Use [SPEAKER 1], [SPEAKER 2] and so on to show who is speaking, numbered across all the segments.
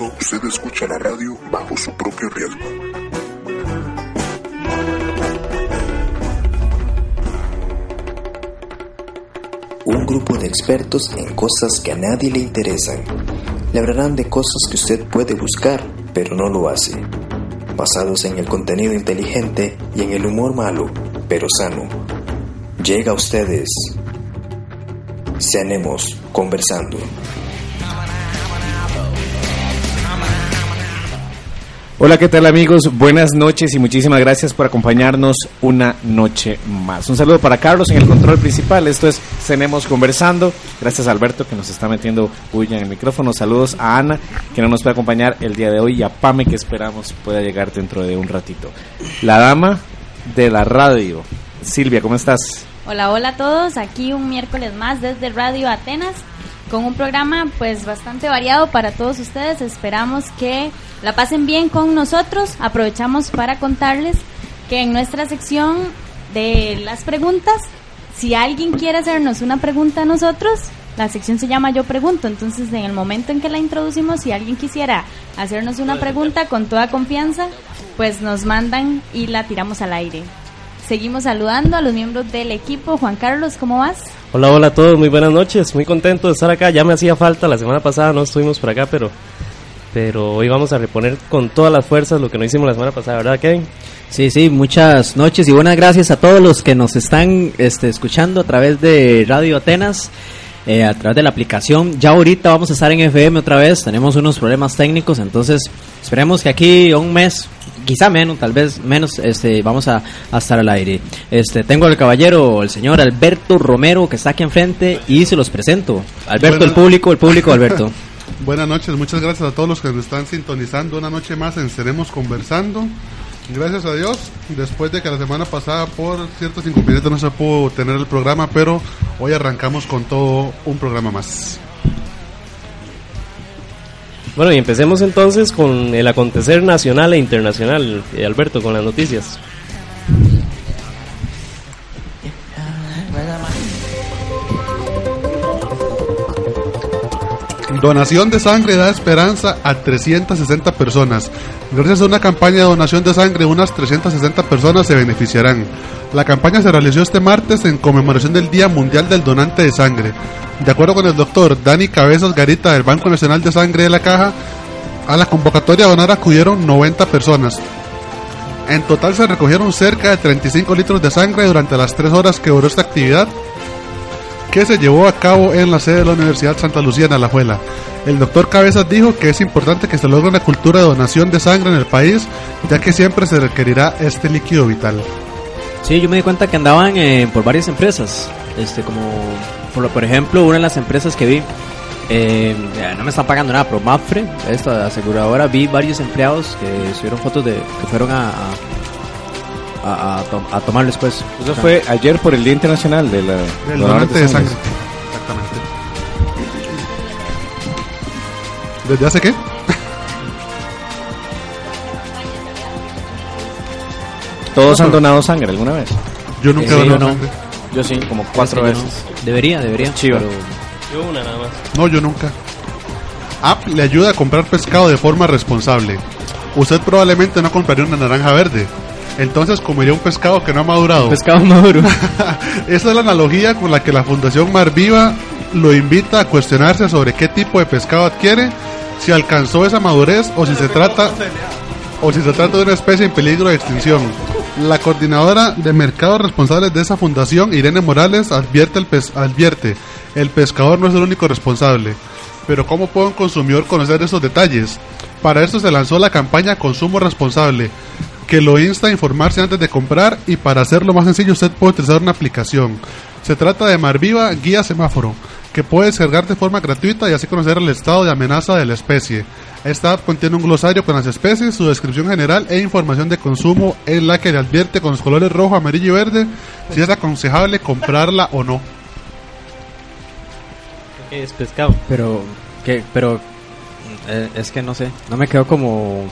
[SPEAKER 1] Usted escucha la radio bajo su propio riesgo.
[SPEAKER 2] Un grupo de expertos en cosas que a nadie le interesan. Le hablarán de cosas que usted puede buscar, pero no lo hace. Basados en el contenido inteligente y en el humor malo, pero sano. Llega a ustedes. Cenemos conversando.
[SPEAKER 3] Hola, ¿qué tal amigos? Buenas noches y muchísimas gracias por acompañarnos una noche más. Un saludo para Carlos en el control principal. Esto es Cenemos Conversando. Gracias a Alberto que nos está metiendo bulla en el micrófono. Saludos a Ana que no nos puede acompañar el día de hoy y a Pame que esperamos pueda llegar dentro de un ratito. La dama de la radio. Silvia, ¿cómo estás?
[SPEAKER 4] Hola, hola a todos. Aquí un miércoles más desde Radio Atenas con un programa pues bastante variado para todos ustedes. Esperamos que la pasen bien con nosotros. Aprovechamos para contarles que en nuestra sección de las preguntas, si alguien quiere hacernos una pregunta a nosotros, la sección se llama Yo Pregunto. Entonces, en el momento en que la introducimos, si alguien quisiera hacernos una pregunta con toda confianza, pues nos mandan y la tiramos al aire. Seguimos saludando a los miembros del equipo. Juan Carlos, ¿cómo vas?
[SPEAKER 5] Hola, hola a todos, muy buenas noches, muy contento de estar acá. Ya me hacía falta, la semana pasada no estuvimos por acá, pero, pero hoy vamos a reponer con todas las fuerzas lo que no hicimos la semana pasada, ¿verdad, Kevin?
[SPEAKER 6] Sí, sí, muchas noches y buenas gracias a todos los que nos están este, escuchando a través de Radio Atenas. Eh, a través de la aplicación. Ya ahorita vamos a estar en FM otra vez, tenemos unos problemas técnicos, entonces esperemos que aquí un mes, quizá menos, tal vez menos, este, vamos a, a estar al aire. Este, tengo al caballero, el señor Alberto Romero, que está aquí enfrente y se los presento. Alberto, el público, el público, Alberto.
[SPEAKER 7] Buenas noches, muchas gracias a todos los que nos están sintonizando una noche más en Conversando. Gracias a Dios, después de que la semana pasada por ciertos inconvenientes no se pudo tener el programa, pero hoy arrancamos con todo un programa más.
[SPEAKER 5] Bueno, y empecemos entonces con el acontecer nacional e internacional, eh, Alberto, con las noticias.
[SPEAKER 7] Donación de sangre da esperanza a 360 personas. Gracias a una campaña de donación de sangre, unas 360 personas se beneficiarán. La campaña se realizó este martes en conmemoración del Día Mundial del Donante de Sangre. De acuerdo con el doctor Dani Cabezas Garita del Banco Nacional de Sangre de la Caja, a la convocatoria a donar acudieron 90 personas. En total se recogieron cerca de 35 litros de sangre durante las 3 horas que duró esta actividad que se llevó a cabo en la sede de la Universidad Santa Lucía en Alajuela. El doctor Cabezas dijo que es importante que se logre una cultura de donación de sangre en el país, ya que siempre se requerirá este líquido vital.
[SPEAKER 6] Sí, yo me di cuenta que andaban eh, por varias empresas, este como por, ejemplo una de las empresas que vi, eh, no me están pagando nada, pero Mapfre, esta aseguradora, vi varios empleados que subieron fotos de que fueron a, a, a to- a tomar después.
[SPEAKER 3] Eso fue ayer por el Día Internacional de la
[SPEAKER 7] El
[SPEAKER 3] donante
[SPEAKER 7] donante de sangre. Exactamente. ¿Desde hace qué?
[SPEAKER 3] Todos han donado sangre alguna vez.
[SPEAKER 7] Yo nunca
[SPEAKER 6] Sí,
[SPEAKER 7] he
[SPEAKER 6] yo
[SPEAKER 7] donado
[SPEAKER 6] no.
[SPEAKER 7] sangre.
[SPEAKER 3] Yo sí, como cuatro veces.
[SPEAKER 6] no. Debería, debería.
[SPEAKER 3] Chiva.
[SPEAKER 6] pero-
[SPEAKER 5] Yo una nada más.
[SPEAKER 7] No, yo nunca. App le ayuda a comprar pescado de forma responsable. Usted probablemente no compraría una naranja verde. Entonces comería un pescado que no ha madurado.
[SPEAKER 6] pescado maduro.
[SPEAKER 7] Esa es la analogía con la que la Fundación Mar Viva lo invita a cuestionarse sobre qué tipo de pescado adquiere, si alcanzó esa madurez o si se trata o si se trata de una especie en peligro de extinción. La coordinadora de mercados responsables de esa fundación, Irene Morales, advierte el, advierte, el pescador no es el único responsable. Pero ¿cómo puede un consumidor conocer esos detalles? Para esto se lanzó la campaña Consumo Responsable, que lo insta a informarse antes de comprar y para hacerlo más sencillo usted puede utilizar una aplicación. Se trata de Marviva Guía Semáforo, que puede descargar de forma gratuita y así conocer el estado de amenaza de la especie. Esta app contiene un glosario con las especies, su descripción general e información de consumo en la que le advierte con los colores rojo, amarillo y verde si es aconsejable comprarla o no.
[SPEAKER 5] ¿Qué es pescado?
[SPEAKER 6] Pero, ¿qué? Pero, eh, es que no sé, no me quedó como,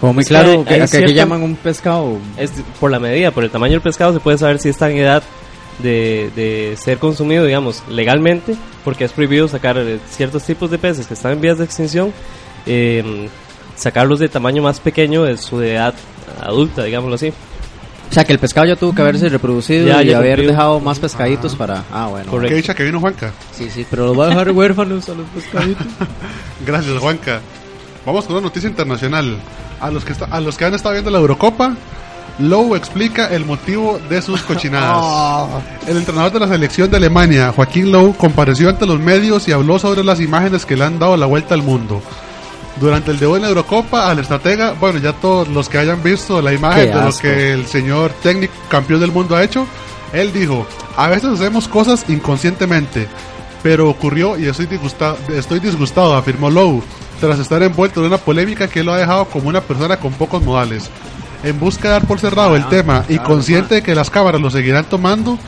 [SPEAKER 6] como muy
[SPEAKER 5] Es que
[SPEAKER 6] claro
[SPEAKER 5] hay-
[SPEAKER 6] que, a qué
[SPEAKER 5] cierta-
[SPEAKER 6] llaman un pescado.
[SPEAKER 5] Es por la medida, por el tamaño del pescado se puede saber si está en edad de, de ser consumido, digamos, legalmente, porque es prohibido sacar eh, ciertos tipos de peces que están en vías de extinción, eh, sacarlos de tamaño más pequeño de su edad adulta, digámoslo así.
[SPEAKER 4] O sea, que el pescado ya tuvo que haberse reproducido
[SPEAKER 5] Ya,
[SPEAKER 4] y
[SPEAKER 5] ya
[SPEAKER 4] haber
[SPEAKER 5] cumplió.
[SPEAKER 4] dejado más pescaditos para... Ah, bueno.
[SPEAKER 5] Correcto.
[SPEAKER 7] Qué dicha que vino Juanca.
[SPEAKER 4] Sí, sí, pero los va a dejar huérfanos a los pescaditos.
[SPEAKER 7] Gracias, Juanca. Vamos con una noticia internacional. A los que, está- a los que han estado viendo la Eurocopa, Lowe explica el motivo de sus cochinadas. El entrenador de la selección de Alemania, Joaquín Lowe, compareció ante los medios y habló sobre las imágenes que le han dado la vuelta al mundo. Durante el debut en la Eurocopa, al estratega, bueno, ya todos los que hayan visto la imagen de lo que el señor técnico campeón del mundo ha hecho, él dijo, a veces hacemos cosas inconscientemente, pero ocurrió y estoy disgustado, estoy disgustado afirmó Lowe, tras estar envuelto en una polémica que lo ha dejado como una persona con pocos modales. En busca de dar por cerrado el tema y consciente de que las cámaras lo seguirán tomando,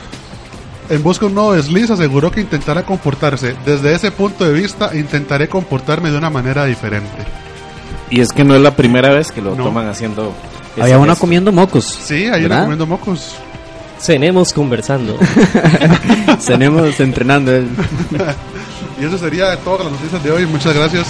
[SPEAKER 7] en busca de un nuevo desliz aseguró que intentará comportarse. Desde ese punto de vista, intentaré comportarme de una manera diferente.
[SPEAKER 3] Y es que no es la primera vez que lo
[SPEAKER 7] No.
[SPEAKER 3] toman haciendo.
[SPEAKER 4] Había una
[SPEAKER 3] gesto.
[SPEAKER 4] comiendo mocos.
[SPEAKER 7] Sí,
[SPEAKER 4] ¿verdad?
[SPEAKER 7] le comiendo mocos.
[SPEAKER 5] Tenemos conversando.
[SPEAKER 4] Tenemos entrenando.
[SPEAKER 7] Y eso sería todas las noticias de hoy. Muchas gracias.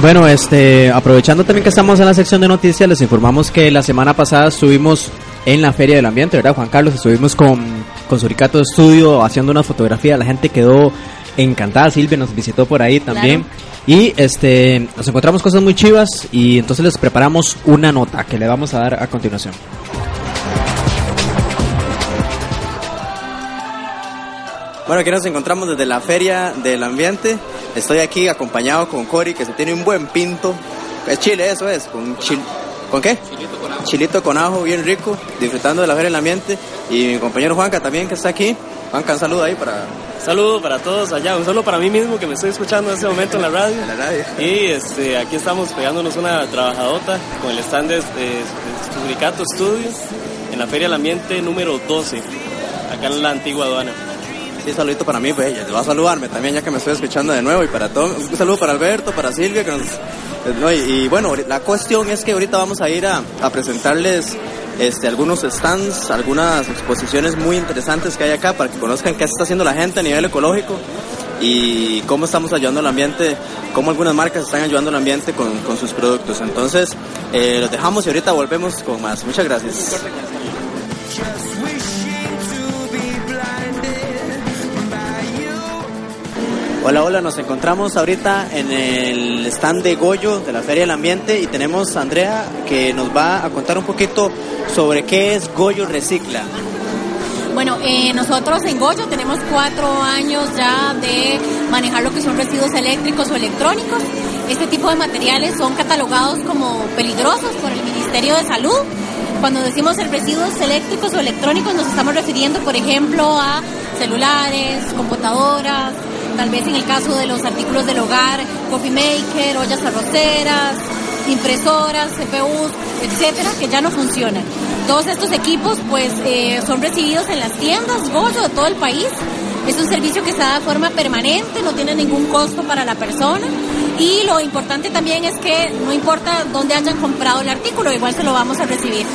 [SPEAKER 4] Bueno, este, aprovechando también que estamos en la sección de noticias, les informamos que la semana pasada estuvimos en la Feria del Ambiente, ¿verdad, Juan Carlos? Estuvimos con, con Suricato Estudio haciendo una fotografía, la gente quedó encantada, Silvia nos visitó por ahí también. Y este, nos encontramos cosas muy chivas y entonces les preparamos una nota que le vamos a dar a continuación.
[SPEAKER 6] Bueno, aquí nos encontramos desde la Feria del Ambiente. Estoy aquí acompañado con Cory, que se tiene un buen pinto. Es chile, eso es. ¿Con, chil- ¿con qué? Chilito con ajo, bien rico, disfrutando de la Feria del Ambiente. Y mi compañero Juanca también, que está aquí. Juanca, un saludo ahí para
[SPEAKER 5] Saludo para todos allá, un saludo para mí mismo que me estoy escuchando en este momento en la radio.
[SPEAKER 6] la radio.
[SPEAKER 5] Y este, aquí estamos pegándonos una trabajadota con el stand de, de, Studios en la Feria del Ambiente número 12, acá en la antigua aduana.
[SPEAKER 6] Sí, saludito para mí, pues va a saludarme también, ya que me estoy escuchando de nuevo. Y para todo, un saludo para Alberto, para Silvia, que nos. eh, y, bueno, la cuestión es que ahorita vamos a ir a, a presentarles este, algunos stands, algunas exposiciones muy interesantes que hay acá para que conozcan qué está haciendo la gente a nivel ecológico y cómo estamos ayudando al ambiente, cómo algunas marcas están ayudando al ambiente con, con sus productos. Entonces, eh, los dejamos y ahorita volvemos con más. Muchas gracias. Hola, hola, nos encontramos ahorita en el stand de Goyo de la Feria del Ambiente y tenemos a Andrea que nos va a contar un poquito sobre qué es Goyo Recicla.
[SPEAKER 8] Bueno, eh, nosotros en Goyo tenemos cuatro años ya de manejar lo que son residuos eléctricos o electrónicos. Este tipo de materiales son catalogados como peligrosos por el Ministerio de Salud. Cuando decimos residuos eléctricos o electrónicos nos estamos refiriendo, por ejemplo, a celulares, computadoras, tal vez en el caso de los artículos del hogar, coffee maker, ollas arroceras, impresoras, CPUs, etcétera, que ya no funcionan. Todos estos equipos pues eh, son recibidos en las tiendas Goyo de todo el país. Es un servicio que se da de forma permanente, no tiene ningún costo para la persona. Y lo importante también es que no importa dónde hayan comprado el artículo, igual se lo vamos a recibir.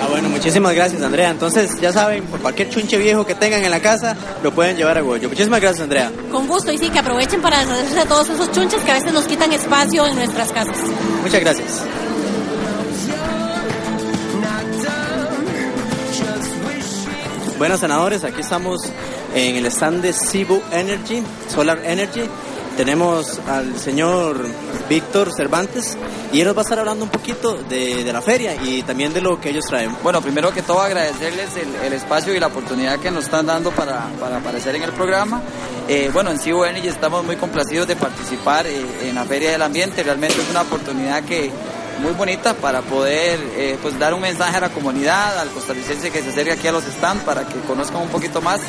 [SPEAKER 6] Ah, bueno, muchísimas gracias, Andrea. Entonces, ya saben, por cualquier chunche viejo que tengan en la casa, lo pueden llevar a Goyo. Muchísimas gracias, Andrea.
[SPEAKER 8] Con gusto y sí, que aprovechen para deshacerse de todos esos chunches que a veces nos quitan espacio en nuestras casas.
[SPEAKER 6] Muchas gracias. Bueno, senadores, aquí estamos en el stand de Cebu Energy, Solar Energy. Tenemos al señor Víctor Cervantes y él nos va a estar hablando un poquito de, la feria y también de lo que ellos traen.
[SPEAKER 9] Bueno, primero que todo agradecerles el, espacio y la oportunidad que nos están dando para, para aparecer en el programa. Eh, bueno, en Cibo Energy estamos muy complacidos de participar eh, en la Feria del Ambiente. Realmente es una oportunidad que muy bonita para poder eh, pues dar un mensaje a la comunidad, al costarricense que se acerque aquí a los stands para que conozcan un poquito más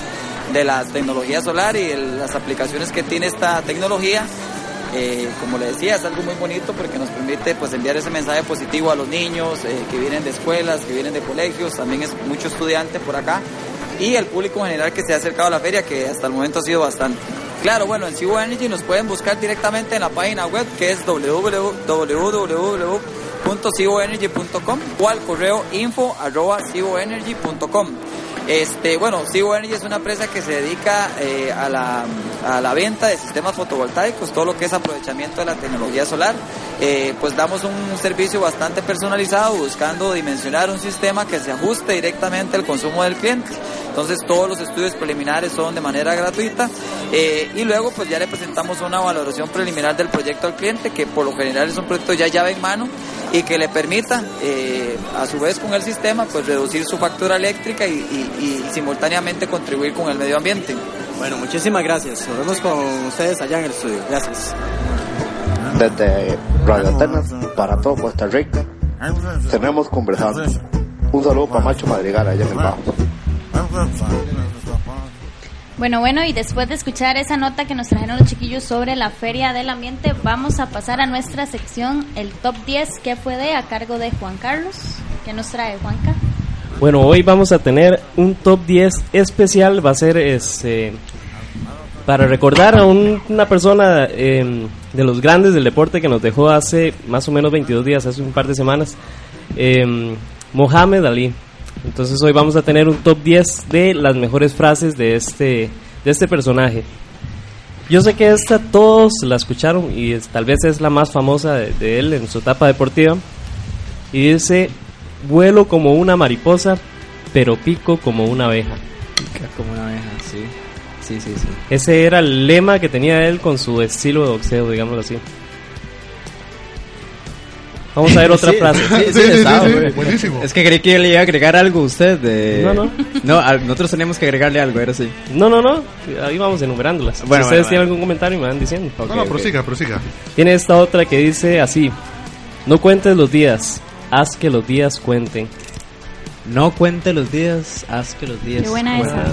[SPEAKER 9] de la tecnología solar y las aplicaciones que tiene esta tecnología. Eh, como le decía, es algo muy bonito porque nos permite pues enviar ese mensaje positivo a los niños eh, que vienen de escuelas, que vienen de colegios, también es mucho estudiante por acá y el público en general que se ha acercado a la feria que hasta el momento ha sido bastante. Claro, bueno, en Cibo Energy nos pueden buscar directamente en la página web que es www.ciboenergy.com o al correo info arroba ciboenergy.com. Este, bueno, Sigo es una empresa que se dedica eh, a, la, venta de sistemas fotovoltaicos, todo lo que es aprovechamiento de la tecnología solar. Eh, pues damos un servicio bastante personalizado buscando dimensionar un sistema que se ajuste directamente al consumo del cliente. Entonces todos los estudios preliminares son de manera gratuita eh, y luego pues ya le presentamos una valoración preliminar del proyecto al cliente que por lo general es un proyecto ya llave en mano y que le permita a su vez con el sistema pues reducir su factura eléctrica y- y simultáneamente contribuir con el medio ambiente.
[SPEAKER 10] Bueno, muchísimas gracias. Nos vemos con ustedes allá en el estudio. Gracias.
[SPEAKER 11] Desde Radio Atenas para todo Costa Rica, tenemos conversando. Un saludo para Macho Madrigal allá en el Bajo.
[SPEAKER 4] Bueno, bueno, y después de escuchar esa nota que nos trajeron los chiquillos sobre la Feria del Ambiente, vamos a pasar a nuestra sección, el Top 10, que fue de a cargo de Juan Carlos. ¿Qué nos trae, Juanca?
[SPEAKER 5] Bueno, hoy vamos a tener un top 10 especial. Va a ser este, para recordar a un- una persona eh, de los grandes del deporte que nos dejó hace más o menos 22 días, hace un par de semanas, eh, Mohamed Ali. Entonces hoy vamos a tener un top 10 de las mejores frases de este, de este personaje. Yo sé que esta todos la escucharon y tal vez es la más famosa de, de él en su etapa deportiva. Y dice, vuelo como una mariposa, pero pico como una abeja.
[SPEAKER 6] Como una abeja, sí. Sí, sí, sí.
[SPEAKER 5] Ese era el lema que tenía él con su estilo de boxeo, digámoslo así. Vamos a ver otra
[SPEAKER 6] Sí,
[SPEAKER 5] frase.
[SPEAKER 6] sí, sí, está, güey. Es que creí que le iba a agregar algo a usted. De...
[SPEAKER 5] No, no.
[SPEAKER 6] No, a- nosotros teníamos que agregarle algo, era así.
[SPEAKER 5] No, no, no. Ahí vamos enumerándolas.
[SPEAKER 6] Bueno,
[SPEAKER 5] si ustedes
[SPEAKER 6] bueno,
[SPEAKER 5] tienen
[SPEAKER 6] bueno.
[SPEAKER 5] algún comentario, me van diciendo.
[SPEAKER 7] No, no, prosiga, prosiga.
[SPEAKER 5] Tiene esta otra que dice así: No cuentes los días, haz que los días cuenten.
[SPEAKER 6] No cuente los días, haz que los días.
[SPEAKER 4] Qué buena esa.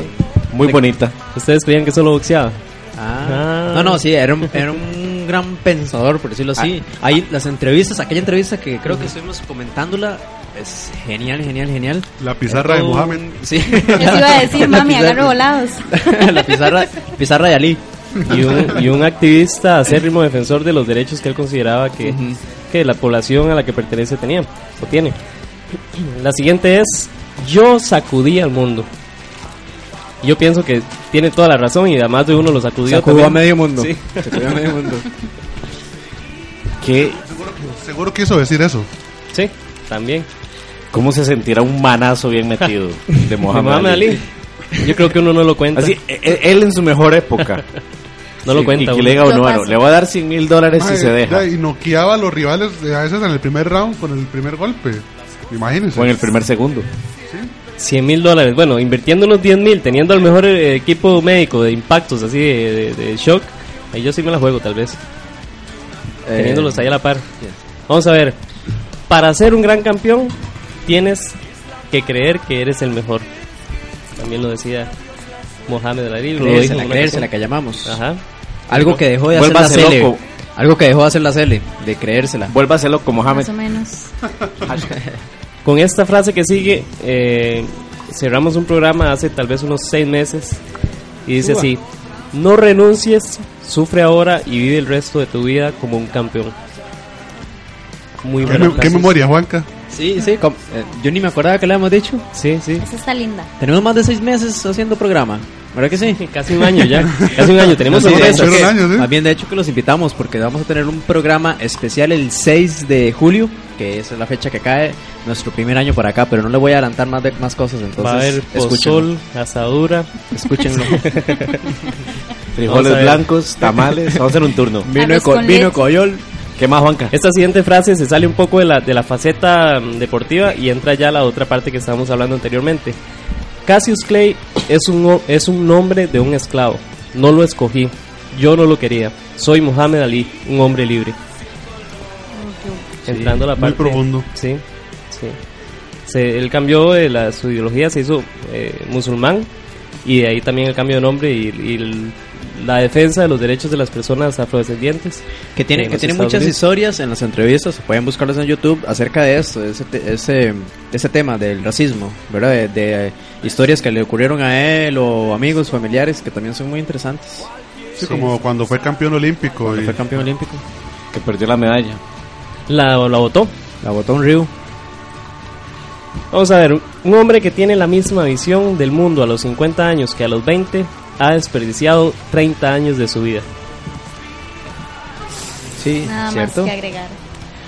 [SPEAKER 3] Muy bonita.
[SPEAKER 5] ¿Ustedes creían que solo boxeaba?
[SPEAKER 6] Ah. No, no, sí, era un, era un gran pensador, por decirlo así. Ahí las entrevistas, aquella entrevista que creo que estuvimos comentándola, es genial, genial, genial.
[SPEAKER 7] La pizarra de Mohamed.
[SPEAKER 6] Sí.
[SPEAKER 4] Eso iba a decir,
[SPEAKER 6] La
[SPEAKER 4] mami,
[SPEAKER 6] pizarra-
[SPEAKER 4] agarro volados.
[SPEAKER 6] la pizarra, pizarra de Ali.
[SPEAKER 5] Y un, y un activista acérrimo defensor de los derechos que él consideraba que, que la población a la que pertenece tenía o tiene. La siguiente es: Yo sacudí al mundo. Yo pienso que tiene toda la razón y además de uno lo sacudió.
[SPEAKER 6] Sacudió
[SPEAKER 5] también.
[SPEAKER 6] a medio mundo.
[SPEAKER 5] Sí.
[SPEAKER 6] Sacudió a medio mundo.
[SPEAKER 3] ¿Qué,
[SPEAKER 7] Seguro quiso decir eso.
[SPEAKER 5] Sí, también.
[SPEAKER 3] ¿Cómo se sentirá un manazo bien metido de Mohamed,
[SPEAKER 5] Mohamed
[SPEAKER 3] Ali?
[SPEAKER 5] Yo creo que uno no lo cuenta.
[SPEAKER 3] Así, e- e- él en su mejor época.
[SPEAKER 5] No lo cuenta,
[SPEAKER 3] Y que
[SPEAKER 5] uno.
[SPEAKER 3] le diga,
[SPEAKER 4] Lo
[SPEAKER 3] bueno, le voy a dar 100 mil dólares si se deja.
[SPEAKER 7] ya, Y noqueaba a los rivales a veces en el primer round con el primer golpe. Imagínense.
[SPEAKER 3] O en el primer segundo.
[SPEAKER 5] 100 mil dólares. Bueno, invirtiendo unos 10 mil, teniendo el mejor eh, equipo médico de impactos, así de, de- de shock, ahí yo sí me la juego, tal vez.
[SPEAKER 6] Eh,
[SPEAKER 5] Teniéndolos ahí a la par. Vamos a ver. Para ser un gran campeón, tienes que creer que eres el mejor. También lo decía Mohamed Ali.
[SPEAKER 6] Creérsela, creérsela que llamamos.
[SPEAKER 5] Ajá.
[SPEAKER 6] Algo que dejó de hacer la
[SPEAKER 3] Vuélvase
[SPEAKER 6] Cele.
[SPEAKER 3] loco.
[SPEAKER 6] Algo que dejó de hacer la Cele, de creérsela.
[SPEAKER 3] Vuélvaselo como Mohamed.
[SPEAKER 4] Más o menos.
[SPEAKER 5] Con esta frase que sigue, eh, cerramos un programa hace tal vez unos seis meses y dice
[SPEAKER 6] Uva.
[SPEAKER 5] así, no renuncies, sufre ahora y vive el resto de tu vida como un campeón. Muy
[SPEAKER 7] ¿Qué,
[SPEAKER 5] buena
[SPEAKER 7] me- qué memoria, Juanca?
[SPEAKER 6] Sí, sí, com- eh, yo ni me acordaba que le habíamos dicho.
[SPEAKER 5] Sí, sí.
[SPEAKER 4] Esa está linda.
[SPEAKER 6] Tenemos más de seis meses haciendo programa, ¿verdad que sí?
[SPEAKER 5] Casi un año ya, casi un año. Tenemos
[SPEAKER 6] Sí, de hecho que-
[SPEAKER 7] ¿eh?
[SPEAKER 6] Más bien, de hecho, que los invitamos porque vamos a tener un programa especial el 6 de julio, que esa es la fecha que cae nuestro primer año por acá, pero no le voy a adelantar más, de, más cosas, entonces
[SPEAKER 5] Va a haber pozol, asadura.
[SPEAKER 6] Escúchenlo.
[SPEAKER 3] Frijoles blancos, tamales. Vamos a hacer un turno.
[SPEAKER 6] vino co-
[SPEAKER 4] con
[SPEAKER 6] vino coyol.
[SPEAKER 3] ¿Qué más, Juanca?
[SPEAKER 5] Esta siguiente frase se sale un poco de la, de la faceta mm, deportiva y entra ya a la otra parte que estábamos hablando anteriormente. Cassius Clay es un, es un nombre de un esclavo. No lo escogí. Yo no lo quería. Soy Muhammad Ali, un hombre libre. Entrando a la
[SPEAKER 7] muy
[SPEAKER 5] parte.
[SPEAKER 7] profundo.
[SPEAKER 5] Sí, sí. Se- él cambió de la, su ideología, se hizo eh, musulmán y de ahí también el cambio de nombre y, y el- la defensa de los derechos de las personas afrodescendientes.
[SPEAKER 6] Que tiene,
[SPEAKER 5] en
[SPEAKER 6] que tiene muchas
[SPEAKER 5] Unidos.
[SPEAKER 6] historias en las entrevistas, pueden buscarlas en YouTube acerca de esto, de ese, te- ese, ese tema del racismo, ¿verdad? De, de, historias que le ocurrieron a él o amigos, familiares, que también son muy interesantes.
[SPEAKER 7] Sí, como cuando fue campeón olímpico.
[SPEAKER 6] Cuando
[SPEAKER 7] y-
[SPEAKER 6] fue campeón olímpico.
[SPEAKER 3] Que perdió la medalla.
[SPEAKER 5] La, la votó.
[SPEAKER 6] La botó un Ryu.
[SPEAKER 5] Vamos a ver, un hombre que tiene la misma visión del mundo a los 50 años que a los 20 ha desperdiciado 30 años de su vida.
[SPEAKER 6] Sí,
[SPEAKER 4] Nada
[SPEAKER 5] ¿cierto?
[SPEAKER 4] más que agregar.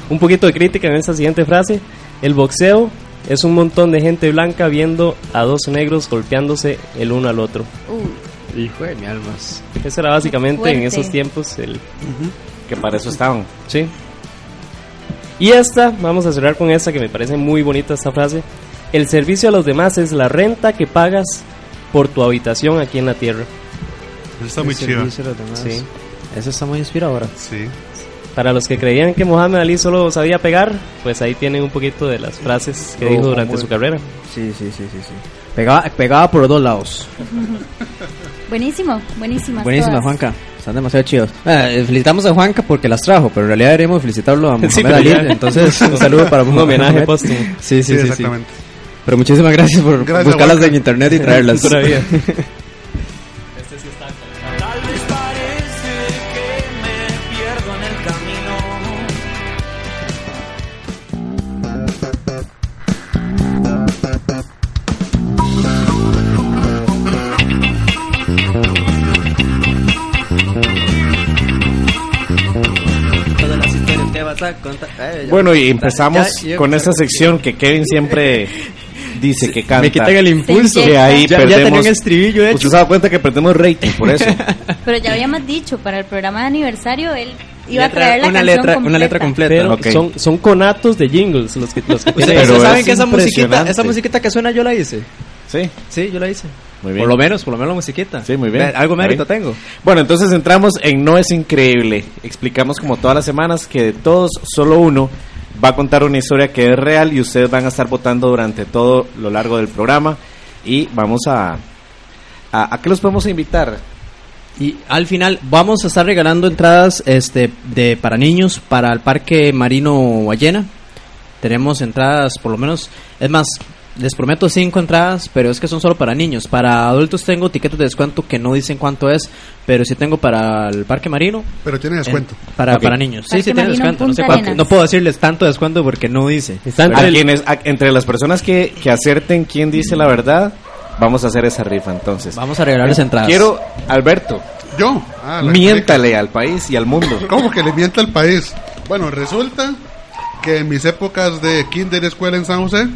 [SPEAKER 5] Un poquito de crítica en esta siguiente frase. El boxeo es un montón de gente blanca viendo a dos negros golpeándose el uno al otro.
[SPEAKER 4] Uh,
[SPEAKER 6] Hijo de mi almas.
[SPEAKER 5] Ese era básicamente en esos tiempos el...
[SPEAKER 3] Que para eso estaban.
[SPEAKER 5] Sí. Y esta, vamos a cerrar con esta que me parece muy bonita esta frase. El servicio a los demás es la renta que pagas por tu habitación aquí en la tierra.
[SPEAKER 7] Eso está muy chido.
[SPEAKER 5] Sí.
[SPEAKER 6] Eso está muy inspiradora.
[SPEAKER 7] Sí.
[SPEAKER 5] Para los que creían que Mohamed Ali solo sabía pegar, pues ahí tienen un poquito de las frases que
[SPEAKER 6] Oh,
[SPEAKER 5] dijo durante
[SPEAKER 6] muy-
[SPEAKER 5] su carrera.
[SPEAKER 6] Sí, sí, sí, sí, sí. Pegaba, pegaba por los dos lados.
[SPEAKER 4] buenísimo, buenísimas
[SPEAKER 6] Buenísima,
[SPEAKER 4] todas.
[SPEAKER 6] Juanca. Están demasiado chidos. Eh, felicitamos a Juanca porque las trajo, pero en realidad deberíamos felicitarlo a Mohamed
[SPEAKER 5] Sí,
[SPEAKER 6] Ali.
[SPEAKER 5] ya.
[SPEAKER 6] Entonces, un saludo para
[SPEAKER 5] Un homenaje póstumo.
[SPEAKER 6] Sí, sí,
[SPEAKER 7] Sí,
[SPEAKER 6] sí, sí. Pero muchísimas gracias por
[SPEAKER 7] Gracias,
[SPEAKER 6] buscarlas en internet y traerlas.
[SPEAKER 5] Pura vida.
[SPEAKER 12] Tal vez parece que me pierdo en el camino.
[SPEAKER 6] Todas las historias que vas a contar. Ya-
[SPEAKER 3] Bueno, y empezamos
[SPEAKER 6] Ya, ya,
[SPEAKER 3] con esta sección que Kevin siempre dice que canta.
[SPEAKER 6] Me quitan el impulso.
[SPEAKER 3] Que ahí
[SPEAKER 6] ya, ya
[SPEAKER 3] perdemos.
[SPEAKER 6] tenía un estribillo hecho.
[SPEAKER 3] Usted se da cuenta que perdemos rating por eso.
[SPEAKER 4] Pero ya habíamos dicho, para el programa de aniversario él iba a
[SPEAKER 6] Letra-
[SPEAKER 4] traer la
[SPEAKER 6] una
[SPEAKER 4] canción
[SPEAKER 6] letra,
[SPEAKER 4] completa.
[SPEAKER 6] una letra completa.
[SPEAKER 5] Pero
[SPEAKER 3] Ok.
[SPEAKER 5] son, son conatos de jingles los que, los que.
[SPEAKER 3] Pero
[SPEAKER 6] saben
[SPEAKER 3] es
[SPEAKER 6] que esa musiquita, esa musiquita que suena yo la hice.
[SPEAKER 3] Sí,
[SPEAKER 6] Sí, yo la hice.
[SPEAKER 3] muy bien.
[SPEAKER 6] Por lo menos, por lo menos la musiquita.
[SPEAKER 3] Sí, muy bien.
[SPEAKER 6] Algo mérito
[SPEAKER 3] bien.
[SPEAKER 6] tengo.
[SPEAKER 3] Bueno, entonces entramos en No es increíble. Explicamos como todas las semanas que de todos solo uno va a contar una historia que es real y ustedes van a estar votando durante todo lo largo del programa y vamos a a, ¿a qué los podemos invitar?
[SPEAKER 6] Y al final vamos a estar regalando entradas este de para niños para el Parque Marino Ballena. Tenemos entradas, por lo menos, es más, les prometo cinco entradas, pero es que son solo para niños. Para adultos tengo tiquetes de descuento que no dicen cuánto es, pero sí tengo para el Parque Marino.
[SPEAKER 7] Pero tiene descuento.
[SPEAKER 6] eh, para, para niños. Sí,
[SPEAKER 4] Parque
[SPEAKER 6] sí, tiene
[SPEAKER 4] Marino
[SPEAKER 6] descuento. No, sé
[SPEAKER 4] Punta
[SPEAKER 6] cuánto.
[SPEAKER 4] Arenas.
[SPEAKER 6] no puedo decirles tanto descuento porque no dice.
[SPEAKER 5] Está
[SPEAKER 3] A
[SPEAKER 5] entre el-
[SPEAKER 3] quienes, a- entre las personas que, que acerten quién dice la verdad, vamos a hacer esa rifa entonces.
[SPEAKER 6] Vamos a regalarles entradas.
[SPEAKER 3] Quiero, Alberto,
[SPEAKER 7] Yo. Ah,
[SPEAKER 3] miéntale al país y al mundo.
[SPEAKER 7] ¿Cómo que le mienta al país? Bueno, resulta que en mis épocas de kinder escuela en San José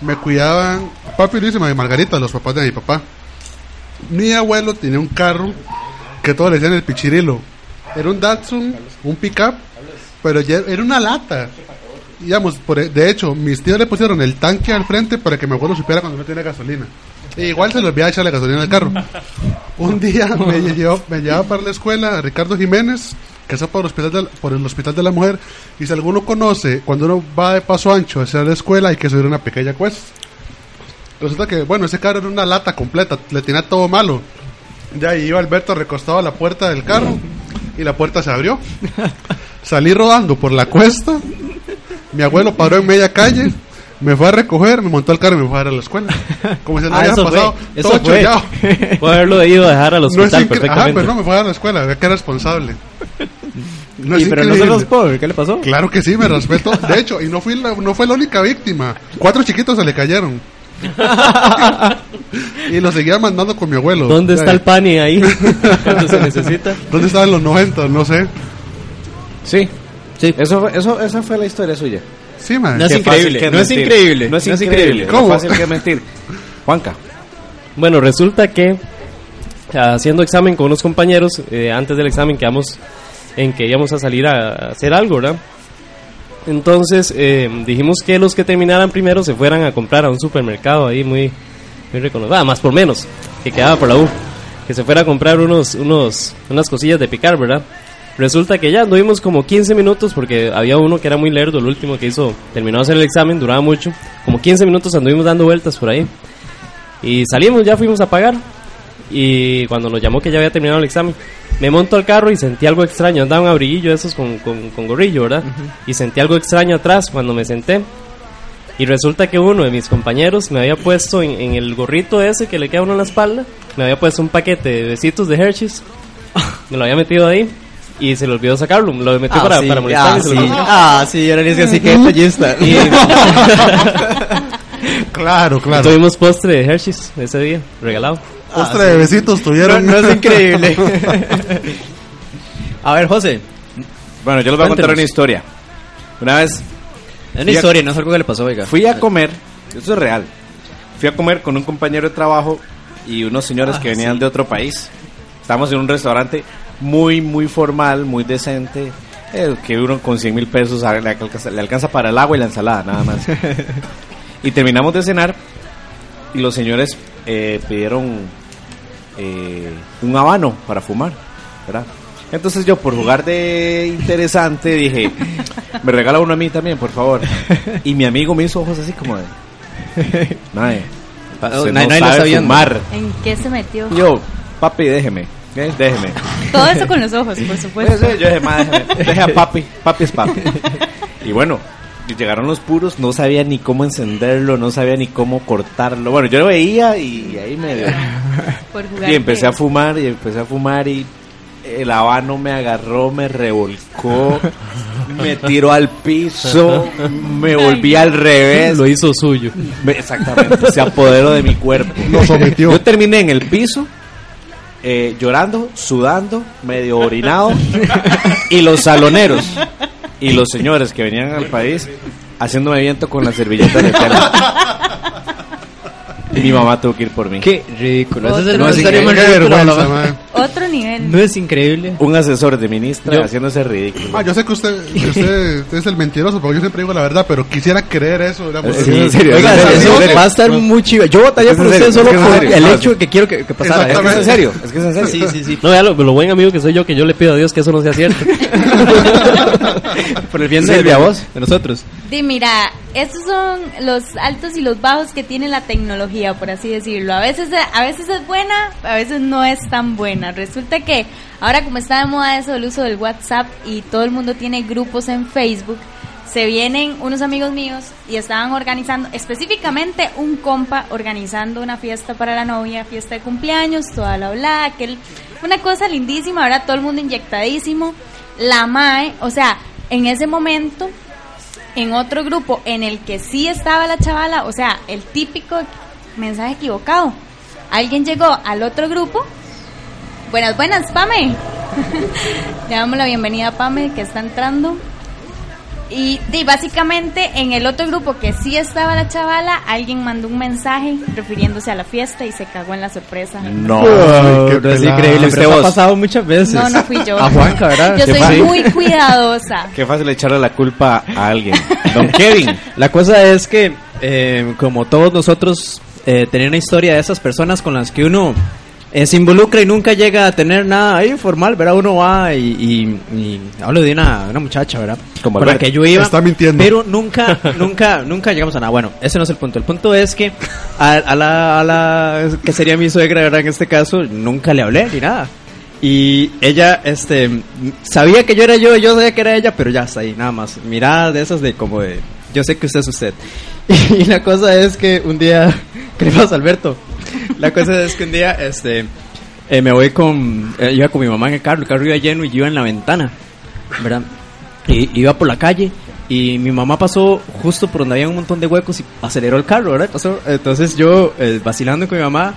[SPEAKER 7] me cuidaban papi Luis y Margarita, los papás de mi papá. Mi abuelo tenía un carro que todos le decían el pichirilo. Era un Datsun, un pickup, pero era una lata. Digamos, por, e, de hecho, mis tíos le pusieron el tanque al frente para que mi abuelo supiera cuando no tenía gasolina. E igual se le olvidaba echarle gasolina al carro. Un día me, llevó, me llevaba para la escuela Ricardo Jiménez, que está por el, hospital de, por el Hospital de la Mujer. Y si alguno conoce, cuando uno va de paso ancho hacia la escuela, hay que subir una pequeña cuesta. Resulta que, bueno, ese carro era una lata completa, le tenía todo malo. Ya ahí iba Alberto recostado a la puerta del carro y la puerta se abrió. Salí rodando por la cuesta. Mi abuelo paró en media calle, me fue a recoger, me montó al carro y me fue a dar a la escuela. Como si no
[SPEAKER 6] Ah,
[SPEAKER 7] había
[SPEAKER 6] fue,
[SPEAKER 7] pasado
[SPEAKER 6] eso
[SPEAKER 7] todo
[SPEAKER 6] fue.
[SPEAKER 7] chollado.
[SPEAKER 5] Puedo haberlo ido a dejar al
[SPEAKER 7] No es
[SPEAKER 5] hospital perfectamente.
[SPEAKER 7] pero no me fue a dar a la escuela, había que responsable. No
[SPEAKER 6] Y
[SPEAKER 7] es
[SPEAKER 6] pero no
[SPEAKER 7] increíble.
[SPEAKER 6] raspó, ¿qué le pasó?
[SPEAKER 7] Claro que sí, me respeto. De hecho, y no fui la, no fue la única víctima. Cuatro chiquitos se le cayeron. y lo seguía mandando con mi abuelo.
[SPEAKER 5] ¿Dónde
[SPEAKER 7] Ya,
[SPEAKER 5] está el pani ahí? Cuando se necesita.
[SPEAKER 7] ¿Dónde estaba en los 90? No sé.
[SPEAKER 3] Sí,
[SPEAKER 6] Sí.
[SPEAKER 3] eso, fue- eso, esa fue la historia suya.
[SPEAKER 7] Sí, man.
[SPEAKER 6] No es increíble, no es increíble,
[SPEAKER 3] No es
[SPEAKER 6] no es
[SPEAKER 3] increíble.
[SPEAKER 7] ¿Cómo?
[SPEAKER 3] fácil que es mentir. Juanca.
[SPEAKER 5] Bueno, resulta que haciendo examen con unos compañeros, eh, antes del examen quedamos en que íbamos a salir a hacer algo, ¿verdad? Entonces eh, dijimos que los que terminaran primero se fueran a comprar a un supermercado ahí muy, muy reconocido, ah, más por menos, que quedaba por la U, que se fuera a comprar unos, unos, unas cosillas de picar, ¿verdad? Resulta que ya anduvimos como 15 minutos porque había uno que era muy lerdo, el último que hizo, terminó de hacer el examen, duraba mucho, como 15 minutos anduvimos dando vueltas por ahí. Y salimos, ya fuimos a pagar. Y cuando nos llamó que ya había terminado el examen, me monto al carro y sentí algo extraño. Andaba un abriguillo esos con, con, con gorrillo, ¿verdad? Y sentí algo extraño atrás cuando me senté. Y resulta que uno de mis compañeros me había puesto en, en el gorrito ese que le queda a uno en la espalda, me había puesto un paquete de besitos de Hershey's. Me lo había metido ahí y se le olvidó sacarlo. Lo metió para,
[SPEAKER 6] sí,
[SPEAKER 5] para molestar
[SPEAKER 6] ah,
[SPEAKER 5] y
[SPEAKER 6] sí. Ah, sí, ahora dice así que detallista.
[SPEAKER 5] Y,
[SPEAKER 7] Claro, claro.
[SPEAKER 5] Tuvimos postre de Hershey's ese día, regalado.
[SPEAKER 7] Postre de besitos tuvieron.
[SPEAKER 6] No, no es increíble. a ver, José.
[SPEAKER 3] Bueno, yo les voy a contar una historia. Una vez
[SPEAKER 6] Es una
[SPEAKER 3] a-
[SPEAKER 6] historia, no es algo que le pasó, oiga.
[SPEAKER 3] fui a comer, eso es real. Fui a comer con un compañero de trabajo y unos señores
[SPEAKER 6] Ah,
[SPEAKER 3] que venían
[SPEAKER 6] sí.
[SPEAKER 3] de otro país. Estábamos en un restaurante muy, muy formal, muy decente. El que uno con 100 mil pesos a- le alcanza, le alcanza para el agua y la ensalada, nada más. y terminamos de cenar y los señores eh, pidieron eh, un habano para fumar, ¿verdad? Entonces yo por jugar de interesante dije, me regala uno a mí también, por favor. Y mi amigo me hizo ojos así como de, "Mae,
[SPEAKER 6] Ah, nadie-
[SPEAKER 3] no
[SPEAKER 6] está
[SPEAKER 3] sabe
[SPEAKER 6] viendo".
[SPEAKER 3] fumar".
[SPEAKER 4] ¿En qué se metió?
[SPEAKER 3] Yo, papi, déjeme, ¿eh? déjeme.
[SPEAKER 4] Todo eso con los ojos, por supuesto.
[SPEAKER 3] Pues, yo dije, "Ma, déjeme, deje a papi, papi es papi. Y bueno, llegaron los puros, no sabía ni cómo encenderlo, no sabía ni cómo cortarlo. Bueno, yo lo veía y ahí.
[SPEAKER 4] Por jugar
[SPEAKER 3] Y empecé a fumar y empecé a fumar y el habano me agarró, me revolcó, me tiró al piso, me volví al revés.
[SPEAKER 5] Lo hizo suyo.
[SPEAKER 3] Me- Exactamente, se apoderó de mi cuerpo.
[SPEAKER 7] Lo sometió.
[SPEAKER 3] Yo terminé en el piso, eh, llorando, sudando, medio orinado, y los saloneros y los señores que venían al país haciéndome viento con las servilletas de tela. Y mi mamá tuvo que ir por mí.
[SPEAKER 6] Qué ridículo. Esa es
[SPEAKER 4] Otro.
[SPEAKER 6] la historia más
[SPEAKER 7] Qué vergüenza,
[SPEAKER 6] ¿no?
[SPEAKER 4] Otro nivel.
[SPEAKER 6] No es increíble.
[SPEAKER 3] Un asesor de ministra
[SPEAKER 5] Yo-
[SPEAKER 3] haciéndose ridículo.
[SPEAKER 7] Ah, yo sé que usted, que usted es el mentiroso, pero yo siempre digo la verdad, pero quisiera creer eso. digamos.
[SPEAKER 3] Sí, en serio,
[SPEAKER 6] Oiga, eso va a estar muy chido. Yo votaría
[SPEAKER 3] Es en
[SPEAKER 6] por usted solo
[SPEAKER 3] es que es
[SPEAKER 6] por el
[SPEAKER 3] No,
[SPEAKER 6] hecho que quiero que, que pasara.
[SPEAKER 3] Es que es en serio, es que es en serio.
[SPEAKER 6] Sí, sí, sí.
[SPEAKER 5] No, vea lo, lo buen amigo que soy yo, que yo le pido a Dios que eso no sea cierto.
[SPEAKER 6] Por el bien de, de-
[SPEAKER 3] ¿vos?
[SPEAKER 6] de nosotros.
[SPEAKER 4] Di, mira, estos son los altos y los bajos que tiene la tecnología, por así decirlo. A veces, a veces es buena, a veces no es tan buena. Resulta que ahora como está de moda eso del uso del WhatsApp y todo el mundo tiene grupos en Facebook, se vienen unos amigos míos y estaban organizando, específicamente un compa organizando una fiesta para la novia, fiesta de cumpleaños, toda la bla, aquel, una cosa lindísima, ahora todo el mundo inyectadísimo. La MAE, o sea, en ese momento en otro grupo en el que sí estaba la chavala, o sea, el típico mensaje equivocado. Alguien llegó al otro grupo. Buenas, buenas, Pame. Le damos la bienvenida a Pame que está entrando. Y, y básicamente en el otro grupo que sí estaba la chavala, alguien mandó un mensaje refiriéndose a la fiesta y se cagó en la sorpresa.
[SPEAKER 3] No,
[SPEAKER 7] Ay, qué
[SPEAKER 6] no es increíble, pero ha pasado muchas veces.
[SPEAKER 4] No, no fui yo.
[SPEAKER 6] A Juanca, ¿verdad?
[SPEAKER 4] Yo
[SPEAKER 6] Qué
[SPEAKER 4] soy
[SPEAKER 6] fácil.
[SPEAKER 4] muy cuidadosa.
[SPEAKER 3] Qué fácil echarle la culpa a alguien. Don Kevin.
[SPEAKER 6] La cosa es que, eh, como todos nosotros, eh, tener una historia de esas personas con las que uno eh, se involucra y nunca llega a tener nada ahí formal, ¿verdad? Uno va y, y- y hablo de una, una muchacha, ¿verdad?
[SPEAKER 3] Como
[SPEAKER 6] con la que yo iba.
[SPEAKER 7] Está mintiendo.
[SPEAKER 6] Pero nunca, nunca, nunca llegamos a nada. Bueno, ese no es el punto. El punto es que a, a la, a la que sería mi suegra, ¿verdad? En este caso, nunca le hablé ni nada. Y ella, este, sabía que yo era yo, yo sabía que era ella, pero ya está ahí, nada más. Miradas de esas de como de, yo sé que usted es usted. Y la cosa es que un día, ¿qué le pasa, Alberto? La cosa es que un día, este, eh, me voy con, eh, iba con mi mamá en el carro, el carro iba lleno y yo iba en la ventana, ¿verdad? Y iba por la calle y mi mamá pasó justo por donde había un montón de huecos y aceleró el carro, ¿verdad? Pasó, entonces yo, eh, vacilando con mi mamá,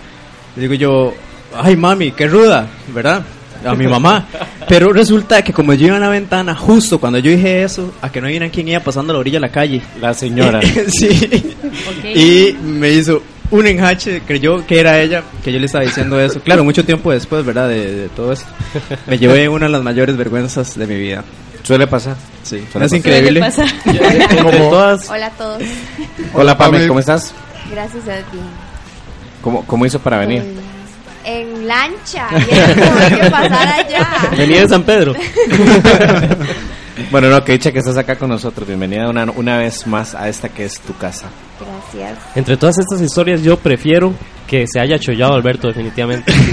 [SPEAKER 6] le digo yo, ay mami, qué ruda, ¿verdad? A mi mamá. Pero resulta que como yo iba en la ventana, justo cuando yo dije eso, a que no vieran quién iba pasando a la orilla de la calle.
[SPEAKER 3] La señora.
[SPEAKER 6] sí. Y me hizo un enjache, creyó que era ella, que yo le estaba diciendo eso. Claro, mucho tiempo después, ¿verdad? De, de todo esto. Me llevé una de las mayores vergüenzas de mi vida.
[SPEAKER 3] Suele pasar.
[SPEAKER 6] Sí.
[SPEAKER 3] Suele
[SPEAKER 6] es
[SPEAKER 3] pasar.
[SPEAKER 6] increíble.
[SPEAKER 4] Suele pasar.
[SPEAKER 3] Como todas.
[SPEAKER 13] Hola a todos.
[SPEAKER 3] Hola, Pame. ¿cómo estás?
[SPEAKER 13] Gracias a ti.
[SPEAKER 3] ¿Cómo, cómo hizo para venir?
[SPEAKER 13] En lancha. Cómo hay que pasar allá.
[SPEAKER 5] Venía de San Pedro.
[SPEAKER 3] Bueno, no, que dicha que estás acá con nosotros. Bienvenida una, una vez más a esta que es tu casa.
[SPEAKER 13] Gracias.
[SPEAKER 5] Entre todas estas historias, yo prefiero que se haya chollado Alberto, definitivamente.